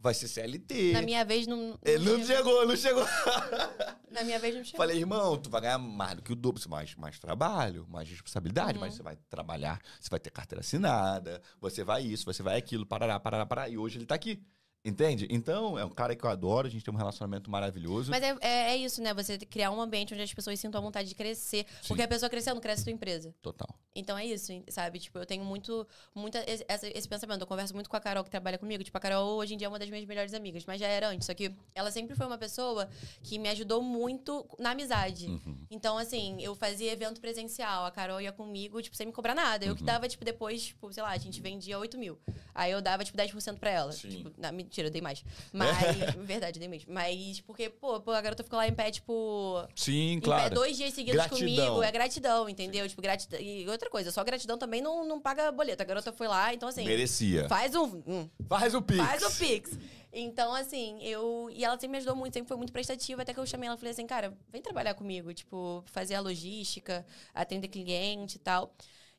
Vai ser CLT. Na minha vez, não. não Ele não chegou, não chegou. Na minha vez, não chegou. Falei, irmão, tu vai ganhar mais do que o dobro, mais, mais trabalho, mais responsabilidade, Uhum. mas você vai trabalhar, você vai ter carteira assinada, você vai isso, você vai aquilo, parará, parará, parará. E hoje ele tá aqui. Entende? Então, é um cara que eu adoro, a gente tem um relacionamento maravilhoso. Mas é, é, é isso, né? Você criar um ambiente onde as pessoas sintam a vontade de crescer. Porque a pessoa crescendo, cresce a sua empresa. Total. Então é isso, sabe? Tipo, eu tenho muito, muita esse, esse pensamento. Eu converso muito com a Carol que trabalha comigo. Tipo, a Carol hoje em dia é uma das minhas melhores amigas, mas já era antes. Só que ela sempre foi uma pessoa que me ajudou muito na amizade. Uhum. Então, assim, eu fazia evento presencial. A Carol ia comigo, tipo, sem me cobrar nada. Eu que Uhum. dava, tipo, depois, tipo, sei lá, a gente vendia 8 mil. Aí eu dava, tipo, 10% pra ela. Sim. Tipo, na, mentira, eu dei mais. Mas, verdade, eu dei mesmo. Mas, porque, pô, pô, a garota ficou lá em pé, tipo, Sim, em claro. pé dois dias seguidos Gratidão. comigo. É gratidão, entendeu? Tipo, gratidão. E outra coisa, só gratidão também não, não paga boleto. A garota foi lá, então assim. Merecia. Faz um. hum, Faz o Pix. faz o Pix. Então, assim, eu. E ela sempre me ajudou muito, sempre foi muito prestativa, até que eu chamei ela e falei assim, cara, vem trabalhar comigo, tipo, fazer a logística, atender cliente e tal.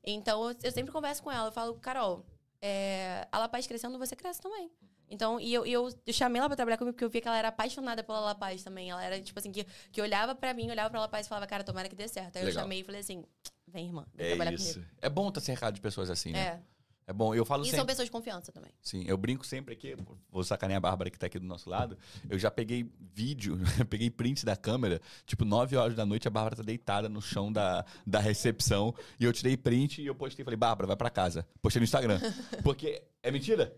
Então, eu, eu sempre converso com ela, eu falo, Carol, é, a La Paz crescendo, você cresce também. Então, e eu, eu, eu chamei ela pra trabalhar comigo porque eu vi que ela era apaixonada pela La Paz também. Ela era, tipo assim, que, que olhava pra mim, olhava pra La Paz e falava, cara, tomara que dê certo. Aí eu Legal. chamei e falei assim, vem, irmã, vem É trabalhar isso. comigo. É bom estar cercado de pessoas assim, né? É. É bom. Eu falo E sempre. são pessoas de confiança também. Sim, eu brinco sempre aqui, vou sacanear a Bárbara que tá aqui do nosso lado. Eu já peguei vídeo, peguei print da câmera, tipo, 9 horas da noite, a Bárbara tá deitada no chão da, da recepção. E eu tirei print e eu postei, falei, Bárbara, vai pra casa. Postei no Instagram. Porque, é mentira?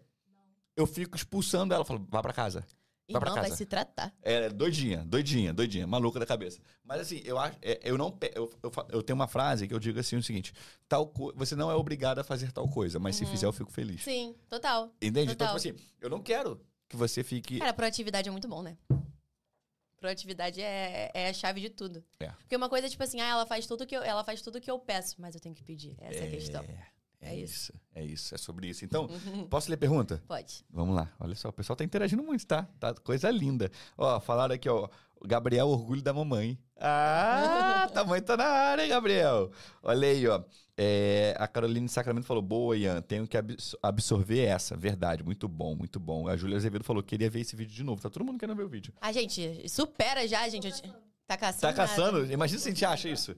Eu fico expulsando ela, falo, vai pra casa. Vai pra vai casa. se tratar. É, doidinha, doidinha, doidinha, maluca da cabeça. Mas assim, eu acho, é, eu não, eu, eu, eu tenho uma frase que eu digo assim o seguinte: tal você não é obrigado a fazer tal coisa, mas se fizer eu fico feliz. Sim, total. Entende? Então, Total. tipo assim, eu não quero que você fique. Cara, proatividade é muito bom, né? Proatividade é, é a chave de tudo. É. Porque uma coisa é tipo assim, ah, ela faz tudo que eu, ela faz tudo que eu peço, mas eu tenho que pedir. Essa é, a questão. É, É isso. É isso. É sobre isso. Então, posso ler pergunta? Pode. Vamos lá. Olha só, o pessoal tá interagindo muito, tá? Tá coisa linda. Ó, falaram aqui, ó. Gabriel, orgulho da mamãe. Ah, mãe tá na área, hein, Gabriel. Olha aí, ó. É, a Carolina de Sacramento falou: Boa, Ian, tenho que abs- absorver essa. Verdade, muito bom, muito bom. A Júlia Azevedo falou: Queria ver esse vídeo de novo. Tá todo mundo querendo ver o vídeo. Ah, gente, supera já, gente. Tá caçando. Tá caçando? Imagina se a gente acha isso.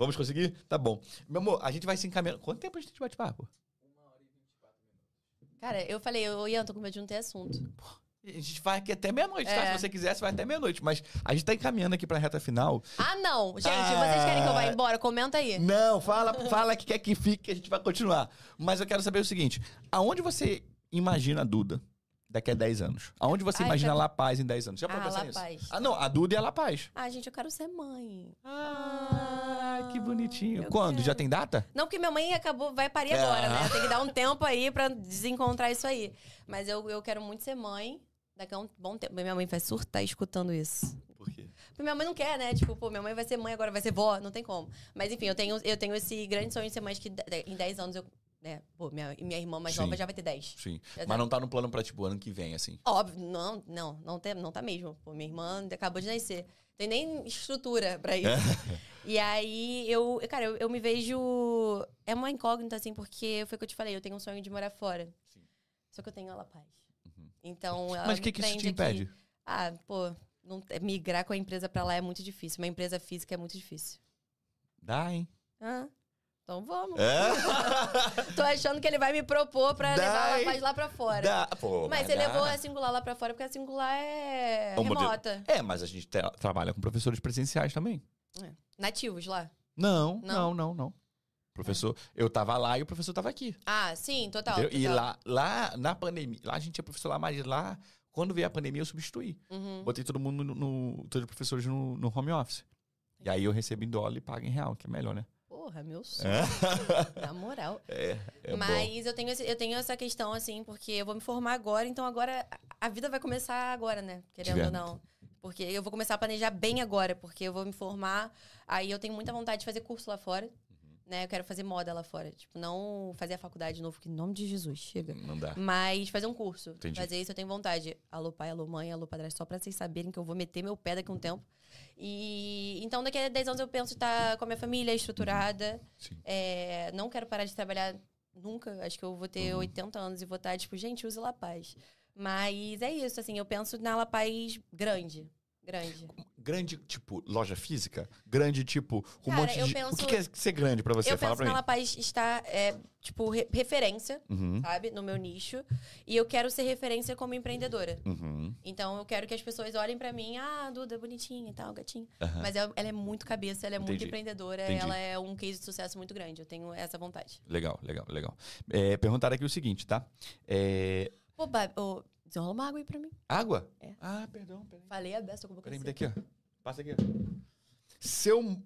Vamos conseguir? Tá bom. Meu amor, a gente vai se encaminhando. Quanto tempo a gente bate papo? Cara, eu falei, ô Ian, tô com medo de não ter assunto. A gente vai aqui até meia-noite, tá? É. Se você quiser, você vai até meia-noite. Mas a gente tá encaminhando aqui pra reta final. Ah, não. Gente, Ah. vocês querem que eu vá embora? Comenta aí. Não, fala, fala que quer que fique, que a gente vai continuar. Mas eu quero saber o seguinte: aonde você imagina a Duda daqui a 10 anos? Aonde você Ai, imagina quero- a La Paz em 10 anos? Já Ah, pensar La nisso? Paz. Ah, não, a Duda e a La Paz. Ah, gente, eu quero ser mãe. Ah, que bonitinho. Quando? quero. Já tem data? Não, porque minha mãe acabou, vai parir É. agora, né? Tem que dar um tempo aí pra desencontrar isso aí. Mas eu, eu quero muito ser mãe. Daqui a um bom tempo. Minha mãe vai surtar escutando isso. Por quê? Porque minha mãe não quer, né? Tipo, pô, minha mãe vai ser mãe, agora vai ser vó. Não tem como. Mas enfim, eu tenho, eu tenho esse grande sonho de ser mãe, que em 10 anos eu. Né? Pô, minha, minha irmã mais Sim. nova já vai ter 10. Sim. Mas não tá no plano pra, tipo, ano que vem, assim. Óbvio, não, não, não, tem, não tá mesmo. Pô, minha irmã acabou de nascer. Tem nem estrutura pra isso. e aí, eu, cara, eu, eu me vejo. É uma incógnita, assim, porque foi o que eu te falei, eu tenho um sonho de morar fora. Sim. Só que eu tenho ela paz. Então, ela Mas o que, que isso te aqui. impede? Ah, pô, não- migrar com a empresa pra lá é muito difícil. Uma empresa física é muito difícil. Dá, hein? Ah, então vamos. É? Tô achando que ele vai me propor pra Dá, levar a paz lá pra fora. Dá. Pô, Mas dá. levou a singular lá pra fora porque a singular é É um modelo- remota. É, mas a gente tra- trabalha com professores presenciais também. Nativos lá. Não, Não? não, não, não. Professor, eu tava lá e o professor tava aqui. Ah, sim, total. entendeu? E total. lá, lá na pandemia, lá a gente tinha professor lá, mas lá, quando veio a pandemia, eu substituí. Uhum. Botei todo mundo no, no- todos os professores no, no home office. E aí eu recebo em dólar e pago em real, que é melhor, né? Porra, meu sonho. Na moral. É, é bom. Mas eu tenho, esse- eu tenho essa questão, assim, porque eu vou me formar agora, então agora a- a vida vai começar agora, né? Querendo Tiver. ou não. Porque eu vou começar a planejar bem agora, porque eu vou me formar. Aí eu tenho muita vontade de fazer curso lá fora. Uhum. Né? Eu quero fazer moda lá fora. Tipo, não fazer a faculdade de novo, que em nome de Jesus, chega. Não dá. Mas fazer um curso. Entendi. Fazer isso eu tenho vontade. Alô pai, alô mãe, alô padrasto, só pra vocês saberem que eu vou meter meu pé daqui a um tempo. E então daqui a 10 anos eu penso estar com a minha família estruturada. Sim. É, não quero parar de trabalhar nunca. Acho que eu vou ter Uhum. 80 anos e vou estar, tipo, gente, use La Paz. Mas é isso, assim, eu penso na La Paz grande. Grande. Grande, tipo, loja física? Grande, tipo, com um Cara, monte eu de... O penso- que que é ser grande pra você? eu Fala penso pra mim. Paz estar, é, tipo, re- referência, Uhum, sabe? No meu nicho. E eu quero ser referência como empreendedora. uhum, Então eu quero que as pessoas olhem pra mim, ah, Duda, bonitinha e tal, gatinha. aham. Mas ela, ela é muito cabeça, ela é muito Entendi. empreendedora, Entendi. ela é um case de sucesso muito grande. Eu tenho essa vontade. Legal, legal, legal. É, perguntaram aqui o seguinte, tá? É, ô, desenrola uma água aí pra mim. Água? É. Ah, perdão, peraí. Falei a beça com a boca Peraí, me dá aqui, ó. Passa aqui, ó. Seu,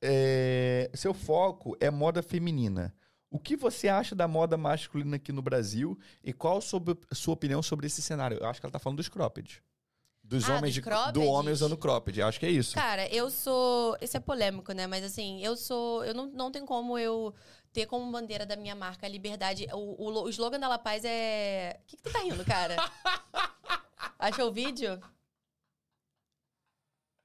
é, seu foco é moda feminina. O que você acha da moda masculina aqui no Brasil e qual a sua, sua opinião sobre esse cenário? Eu acho que ela tá falando dos cropped. Dos Ah, homens dos de, do croppeds? homem usando cropped. Acho que é isso. Cara, eu sou. Isso é polêmico, né? Mas assim, eu sou. Eu não, não tem como eu ter como bandeira da minha marca a liberdade. O, o, o slogan da La Paz é. O que, que tu tá rindo, cara? Achou o vídeo?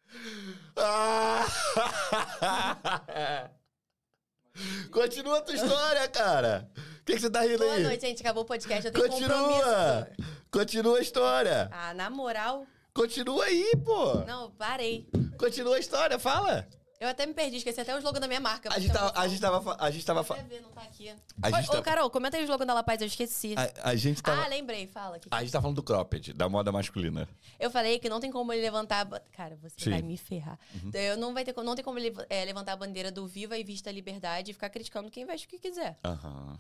Continua a tua história, cara. O que, que você tá rindo Boa aí? noite, gente. Acabou o podcast. Eu tenho Continua! compromisso. Continua a história. Ah, na moral. Continua aí, pô. Não, parei. Continua a história, fala. Eu até me perdi, esqueci até o slogan da minha marca. A gente tava, a gente tava, a gente tava, fa- não tá aqui. A gente Ô, tá- Carol, comenta aí o slogan da La Paz, eu esqueci. a, a gente tava, Ah, lembrei, fala. Que a gente tá falando do cropped, da moda masculina. Eu falei que não tem como ele levantar. Cara, você Sim. vai me ferrar. Uhum. Então, eu não, vai ter, não tem como ele é, levantar a bandeira do Viva e Vista a Liberdade e ficar criticando quem veste o que quiser. Aham.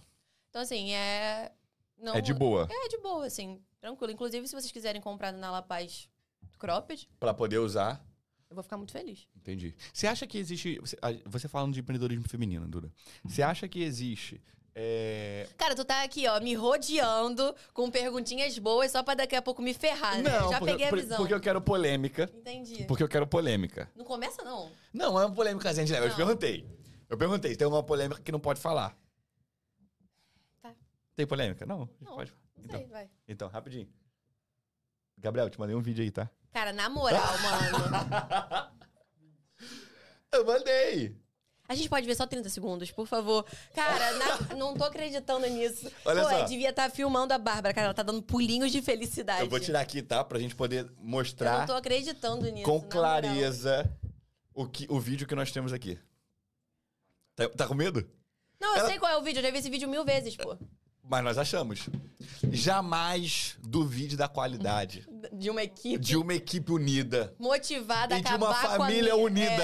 Então, assim, é. Não, É de boa. É de boa, assim, tranquilo. Inclusive, se vocês quiserem comprar na La Paz Cropped, Pra poder usar. eu vou ficar muito feliz. Entendi. Você acha que existe. Você, você falando de empreendedorismo feminino, Dura. Você acha que existe É... Cara, tu tá aqui, ó, me rodeando com perguntinhas boas só pra daqui a pouco me ferrar, né? Não, Já porque, peguei a visão. porque eu quero polêmica. Entendi. Porque eu quero polêmica. Não começa, não. Não, é uma polêmica de leve. Eu te perguntei. Eu perguntei, tem alguma polêmica que não pode falar? Tá. Tem polêmica? Não, Não, pode. Não Então, sei, vai. então, rapidinho. Gabriel, te mandei um vídeo aí, tá? Cara, na moral, mano. Eu mandei. A gente pode ver só 30 segundos, por favor. Cara, na- não tô acreditando nisso. Olha Pô, só. devia estar filmando a Bárbara, cara. Ela tá dando pulinhos de felicidade. Eu vou tirar aqui, tá? Pra gente poder Eu não mostrar tô acreditando nisso. com clareza o, que, o vídeo que nós temos aqui. Tá, tá com medo? Não, eu Ela- sei qual é o vídeo. Eu já vi esse vídeo mil vezes, pô. Mas nós achamos. Jamais duvide da qualidade De uma equipe de uma equipe unida. motivada a E de acabar uma com a família unida.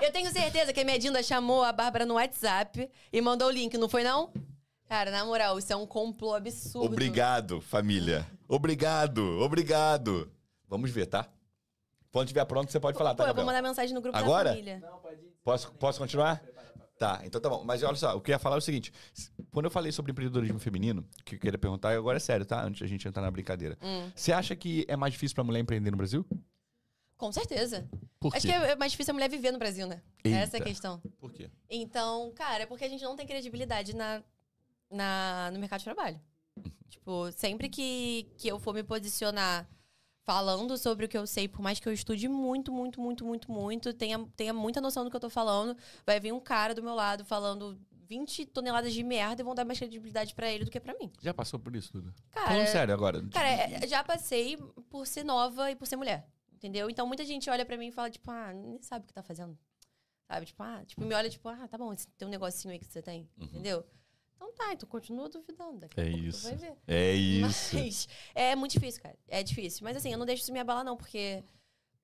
É. Eu tenho certeza que a minha Dinda chamou a Bárbara no WhatsApp e mandou o link, não foi não? Cara, na moral, isso é um complô absurdo. Obrigado, família. Obrigado, obrigado. Vamos ver, tá? Quando estiver pronto, você pode falar, Pô, tá, eu vou mandar mensagem no grupo Agora? da família. Posso, posso continuar? Tá, então tá bom. Mas olha só, o que eu ia falar é o seguinte. Quando eu falei sobre empreendedorismo feminino, que eu queria perguntar, e agora é sério, tá? Antes da gente entrar na brincadeira. Hum, Você acha que é mais difícil pra mulher empreender no Brasil? com certeza. Por quê? Acho que é mais difícil a mulher viver no Brasil, né? Essa é a Eita. questão. Por quê? Então, cara, é porque a gente não tem credibilidade na, na, no mercado de trabalho. tipo, sempre que, que eu for me posicionar falando sobre o que eu sei, por mais que eu estude muito, muito, muito, muito, muito, tenha, tenha muita noção do que eu tô falando, vai vir um cara do meu lado falando 20 toneladas de merda e vão dar mais credibilidade pra ele do que pra mim. Já passou por isso tudo? Cara, Falando sério agora. Cara, já passei por ser nova e por ser mulher. Entendeu? Então muita gente olha pra mim e fala, tipo, ah, nem sabe o que tá fazendo. Sabe? Tipo, ah, tipo, me olha, tipo, ah, tá bom, esse- tem um negocinho aí que você tem. Uhum. Entendeu? Então tá, então continua duvidando. Daqui a É pouco isso. tu vai ver. É isso. Mas é muito difícil, cara. É difícil. Mas assim, eu não deixo isso me abalar, não, porque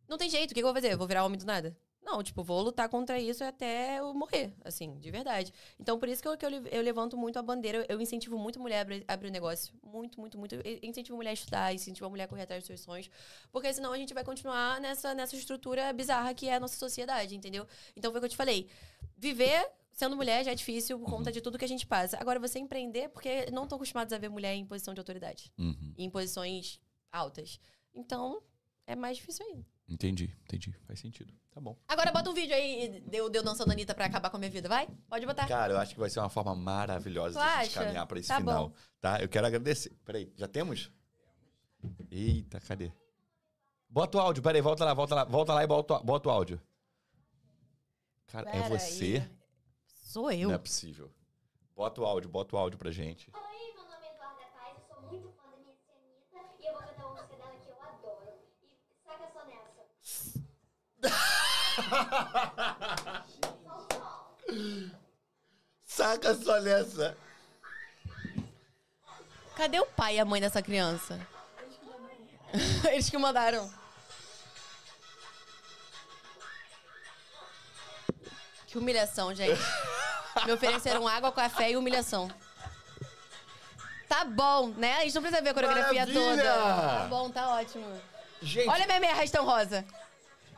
não tem jeito. O que eu vou fazer? Eu vou virar homem do nada? Não, tipo, vou lutar contra isso até eu morrer, assim, de verdade. Então, por isso que eu, que eu, eu levanto muito a bandeira. Eu incentivo muito mulher a abrir, abrir um negócio. Muito, muito, muito. Eu incentivo mulher a estudar, incentivo a mulher a correr atrás dos seus sonhos. Porque senão a gente vai continuar nessa, nessa estrutura bizarra que é a nossa sociedade, entendeu? Então, foi o que eu te falei. Viver sendo mulher já é difícil por conta de tudo que a gente passa. Agora, você empreender, porque não estão acostumados a ver mulher em posição de autoridade Uhum. em posições altas. Então, é mais difícil ainda. Entendi, entendi. Faz sentido. Tá bom. Agora bota um vídeo aí de eu, de eu dançando a Anitta pra acabar com a minha vida, vai? Pode botar. Cara, eu acho que vai ser uma forma maravilhosa Tu de a gente acha? caminhar pra esse Tá final. bom. Tá? Eu quero agradecer. Peraí, já temos? Eita, cadê? Bota o áudio, peraí, volta lá, volta lá, volta lá e bota, o- bota o áudio. Cara, é Pera você? aí. Sou eu. Não é possível. Bota o áudio, bota o áudio pra gente. Oi, meu nome é Eduarda Paz, eu sou muito fã da minha tia Anitta e eu vou cantar uma música dela que eu adoro. E saca só nessa. Saca só nessa. Cadê o pai e a mãe dessa criança? Eles que mandaram. Que humilhação, gente. Me ofereceram água, café e humilhação. Tá bom, né? A gente não precisa ver a coreografia Maravilha! toda. Tá bom, tá ótimo. Gente, Olha a minha meia rastão rosa.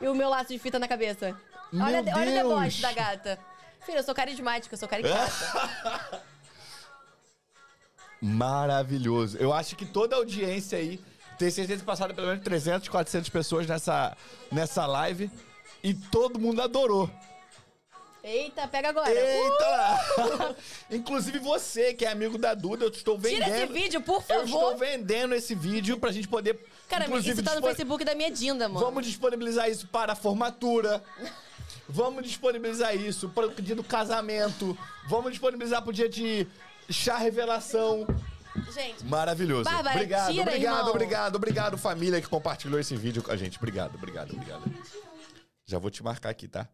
E o meu laço de fita na cabeça. Meu olha, olha o Deus! deboche da gata. Filha, eu sou carismática, eu sou caricata. maravilhoso. Eu acho que toda a audiência aí tem certeza que passaram pelo menos 300, 400 pessoas nessa, nessa live e todo mundo adorou. Eita, pega agora. Eita! Inclusive você, que é amigo da Duda, eu estou vendendo. Tira esse vídeo, por Eu estou favor. vendendo esse vídeo pra gente poder. Cara, isso tá no Facebook da minha Dinda, mano. Vamos disponibilizar isso para a formatura. Vamos disponibilizar isso para o dia do casamento. Vamos disponibilizar para o dia de chá revelação. Gente, Maravilhoso. Bárbara, obrigado, tira, obrigado, irmão. obrigado, obrigado, família que compartilhou esse vídeo com a gente. Obrigado, obrigado, obrigado. Já vou te marcar aqui, tá?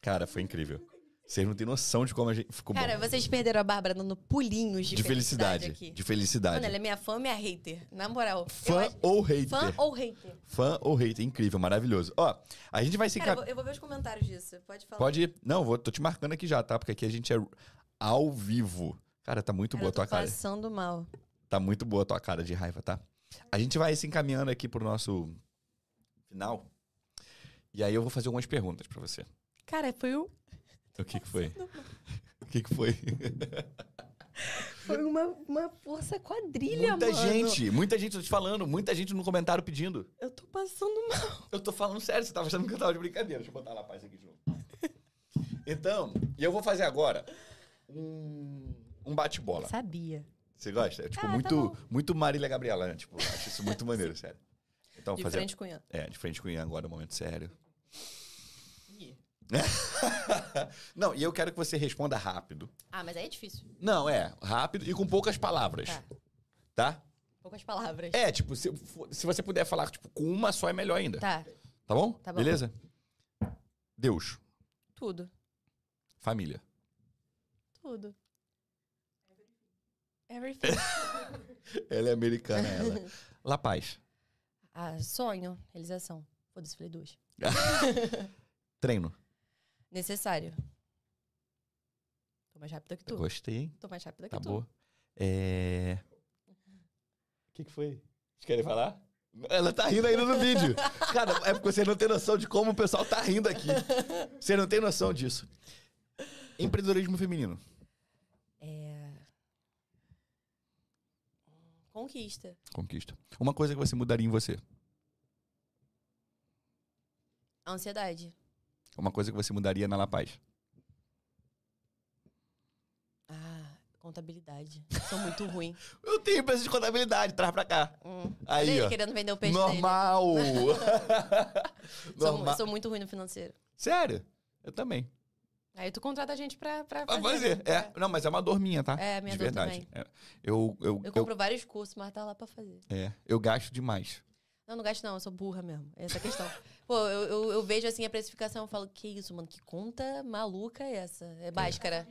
Cara, foi incrível. Vocês não têm noção de como a gente ficou cara, bom. vocês perderam a Bárbara dando pulinhos de, De felicidade. aqui. De felicidade. Mano, ela é minha fã, minha hater. Na moral. Fã ou hater? Fã ou hater? Fã ou hater? Incrível, maravilhoso. Ó, a gente vai se Cara, eu vou, eu vou ver os comentários disso. Pode falar. Pode ir. Não, vou, tô te marcando aqui já, tá? Porque aqui a gente é ao vivo. Cara, tá muito Cara, boa a tua cara. passando mal. Tá muito boa a tua cara de raiva, tá? A gente vai se encaminhando aqui pro nosso final. E aí eu vou fazer algumas perguntas pra você. Cara, foi o... O que que foi? O que, que foi? Foi uma, uma força quadrilha, muita mano. gente, muita gente, tô te falando, muita gente no comentário pedindo. Eu tô passando mal. Eu tô falando sério, você tava achando que eu tava de brincadeira. Deixa eu botar lá a paz aqui de novo. Então, e eu vou fazer agora um, um bate-bola. Sabia. Você gosta? É tipo Ah, tá muito, bom. muito Marília Gabriela, né? Tipo, acho isso muito maneiro, sério. Então, De fazer. frente com o Ian. É, de frente com o Ian agora, um momento sério. Não, e eu quero que você responda rápido. Ah, mas aí é difícil. Não, é, rápido e com poucas palavras. Tá. Tá? Poucas palavras. É, tipo, se, se você puder falar tipo, com uma só é melhor ainda. Tá. Tá bom? Tá bom. Beleza? Deus. Tudo. Família. Tudo. Everything. Ela é americana, ela. La Paz. ah, sonho. Realização. Foda-se, falei duas. Treino. Necessário. Tô mais rápida que tu. Gostei, hein? Tô mais rápida que Tá tu. boa. É. O que, que foi? Vocês querem falar? Ela tá rindo ainda no vídeo. Cara, é porque você não tem noção de como o pessoal tá rindo aqui. Você não tem noção disso. Empreendedorismo feminino. É... Conquista. Conquista. Uma coisa que você mudaria em você. Ansiedade. Uma coisa que você mudaria na La Paz. Ah, contabilidade. Sou muito ruim. Eu tenho empresa de contabilidade, traz pra cá. Hum. Aí, ele ó. querendo vender o peixe dele. Normal. Sou, Normal. sou muito ruim no financeiro. Sério? Eu também. Aí tu contrata a gente pra, pra Pra fazer. fazer. É. Não, mas é uma dor minha, tá? É, minha de dor verdade. também. É. Eu, eu, Eu eu, compro vários cursos, mas tá lá pra fazer. é, eu gasto demais. Não, não gasto não, eu sou burra mesmo. Essa é a questão. Pô, eu, eu, eu vejo assim a precificação e falo, que isso, mano, que conta maluca é essa? É báscara.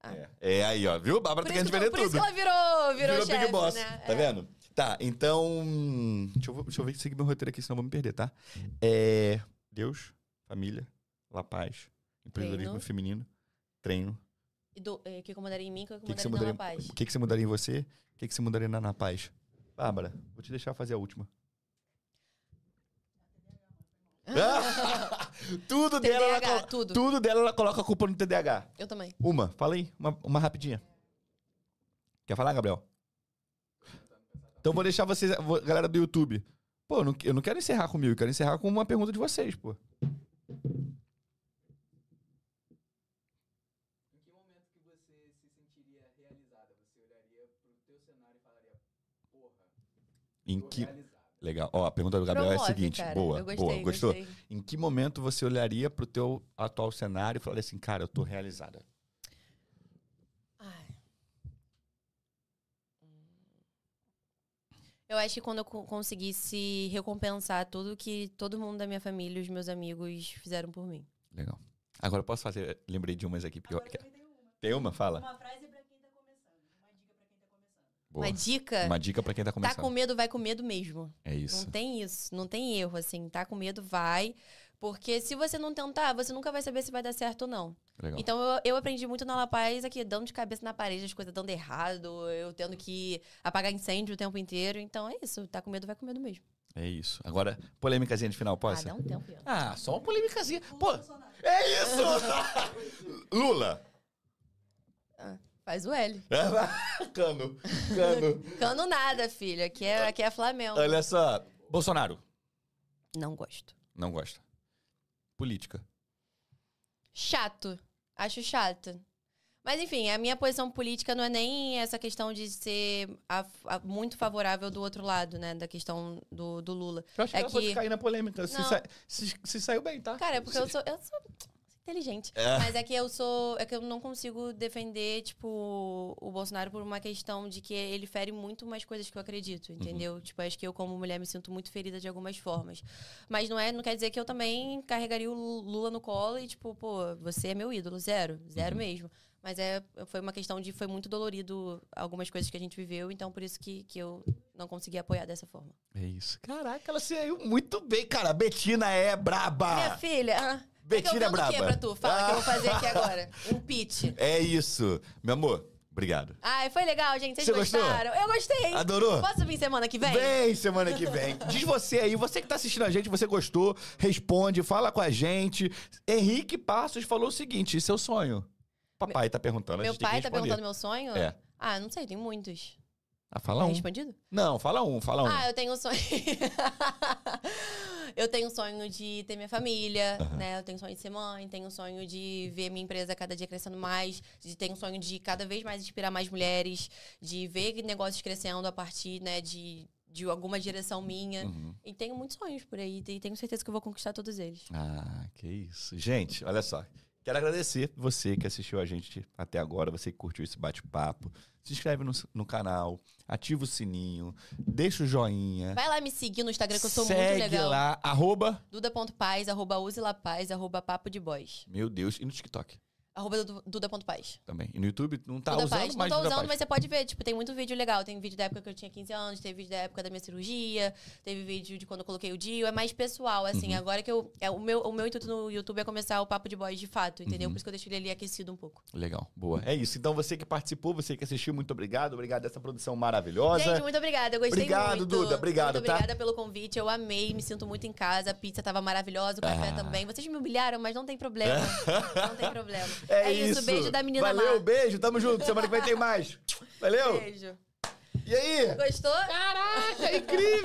Ah. É. É aí, ó. Viu? Bárbara Por, tá que, vender por isso tudo. que ela virou, virou, Virou chefe, Big Boss. né? Tá É. vendo? Tá, então. Deixa eu, deixa eu ver, seguir meu roteiro aqui, senão eu vou me perder, tá? É. Deus, família, La Paz, empreendedorismo Treino. feminino, treino. E do, é, que eu mudaria em mim, que eu O que, que você mudaria mudaria? na Paz. O que, que você mudaria em você? O que, que você mudaria na, na Paz? Bárbara, vou te deixar fazer a última. tudo dela, ela, TDAH, colo- tudo. tudo dela ela coloca a culpa no TDAH. Eu também. Uma, fala aí, uma, uma rapidinha. Quer falar, Gabriel? Então vou deixar vocês, galera do YouTube. Pô, eu não, eu não quero encerrar comigo, eu quero encerrar com uma pergunta de vocês, pô. Em que e. Legal. Ó, a pergunta do Gabriel é a Promove, seguinte. cara. Boa, eu gostei, boa. Gostou? gostei. Em que momento você olharia pro teu atual cenário e falaria assim, cara, eu tô realizada? Ai. Eu acho que quando eu co- conseguisse recompensar tudo que todo mundo da minha família, os meus amigos fizeram por mim. Legal. Agora eu posso fazer. Lembrei de umas aqui. Porque eu-. Tem uma? Fala. Uma frase pra quem tá começando. Uma dica pra quem tá começando. Boa. Uma dica, Uma dica pra quem tá tá começando. com medo, vai com medo mesmo. É isso. Não tem isso, não tem erro, assim. Tá com medo, vai. Porque se você não tentar, você nunca vai saber se vai dar certo ou não. Legal. Então eu, eu aprendi muito na La Paz aqui, dando de cabeça na parede, as coisas dando errado, eu tendo que apagar incêndio o tempo inteiro. Então é isso, tá com medo, vai com medo mesmo. É isso. Agora, polêmicazinha de final, Ah, posso? dá um tempo. Ah, só uma polêmicazinha. Pô, é isso! Lula. Faz o L. Cano. Cano. Cano nada, filho. Aqui é, aqui é Flamengo. Olha só. Bolsonaro. Não gosto. Não gosta. Política. Chato. Acho chato. Mas enfim, a minha posição política não é nem essa questão de ser a- a- muito favorável do outro lado, né? Da questão do, do Lula. Eu acho que É ela pode que- cair na polêmica. Se, sa- se- se saiu bem, tá? Cara, é porque eu sou, eu sou inteligente. É. Mas é que eu sou. É que eu não consigo defender, tipo, o Bolsonaro por uma questão de que ele fere muito mais coisas que eu acredito, Uhum. entendeu? Tipo, acho que eu, como mulher, me sinto muito ferida de algumas formas. Mas não é, não quer dizer que eu também carregaria o Lula no colo e, tipo, pô, você é meu ídolo. Zero. Zero Uhum. mesmo. Mas é, foi uma questão de. Foi muito dolorido algumas coisas que a gente viveu, então por isso que, que eu não consegui apoiar dessa forma. É isso. Caraca, ela saiu muito bem, cara. A Betina é braba. Minha filha. ah, Betina é o braba. pra tu? Fala que eu vou fazer aqui agora. Um pitch. É isso. Meu amor, obrigado. Ai, foi legal, gente. Vocês Você gostou? gostaram? Eu gostei. Adorou? Posso vir semana que vem? Vem semana que vem. Diz você aí, você que tá assistindo a gente, você gostou, responde, fala com a gente. Henrique Passos falou o seguinte: seu sonho. papai tá perguntando. a Meu gente tem que pai tá perguntando meu sonho? É. Ah, não sei, tem muitos. Ah, fala Tá um. respondido? Não, fala um, fala um. Ah, eu tenho um sonho. eu tenho um sonho de ter minha família, Aham. né? Eu tenho um sonho de ser mãe, tenho um sonho de ver minha empresa cada dia crescendo mais, de ter um sonho de cada vez mais inspirar mais mulheres, de ver negócios crescendo a partir, né, de, de alguma direção minha. Uhum. E tenho muitos sonhos por aí, e tenho certeza que eu vou conquistar todos eles. Ah, que isso. Gente, olha só. Quero agradecer você que assistiu a gente até agora, você que curtiu esse bate-papo. Se inscreve no, no canal, ativa o sininho, deixa o joinha. Vai lá me seguir no Instagram que eu sou segue muito legal. lá, arroba... Duda.paz, arroba uselapaz, arroba papo de boys. Meu Deus, e no TikTok Arroba du- Duda.paz. também. E no YouTube não tá Duda usando, Paz. Não mas tô Duda usando, Paz. mas você pode ver. Tipo, tem muito vídeo legal. Tem vídeo da época que eu tinha 15 anos, teve vídeo da época da minha cirurgia, teve vídeo de quando eu coloquei o Dio. É mais pessoal, assim. Uhum. Agora que eu. É, o, meu, o meu intuito no YouTube é começar o papo de boys de fato, entendeu? Uhum. Por isso que eu deixo ele ali aquecido um pouco. Legal, boa. É isso. Então você que participou, você que assistiu, muito obrigado. Obrigado dessa produção maravilhosa. Gente, muito obrigada. Eu gostei Obrigado, muito. Duda. Obrigado, Muito tá? obrigada pelo convite. Eu amei, me sinto muito em casa. A pizza tava maravilhosa, o café Ah. também. Vocês me humilharam, mas não tem problema. não tem problema. É, isso. Beijo da menina Valeu, má. beijo. Tamo junto. Semana que vem tem mais. Valeu. Beijo. E aí? Gostou? Caraca, é incrível.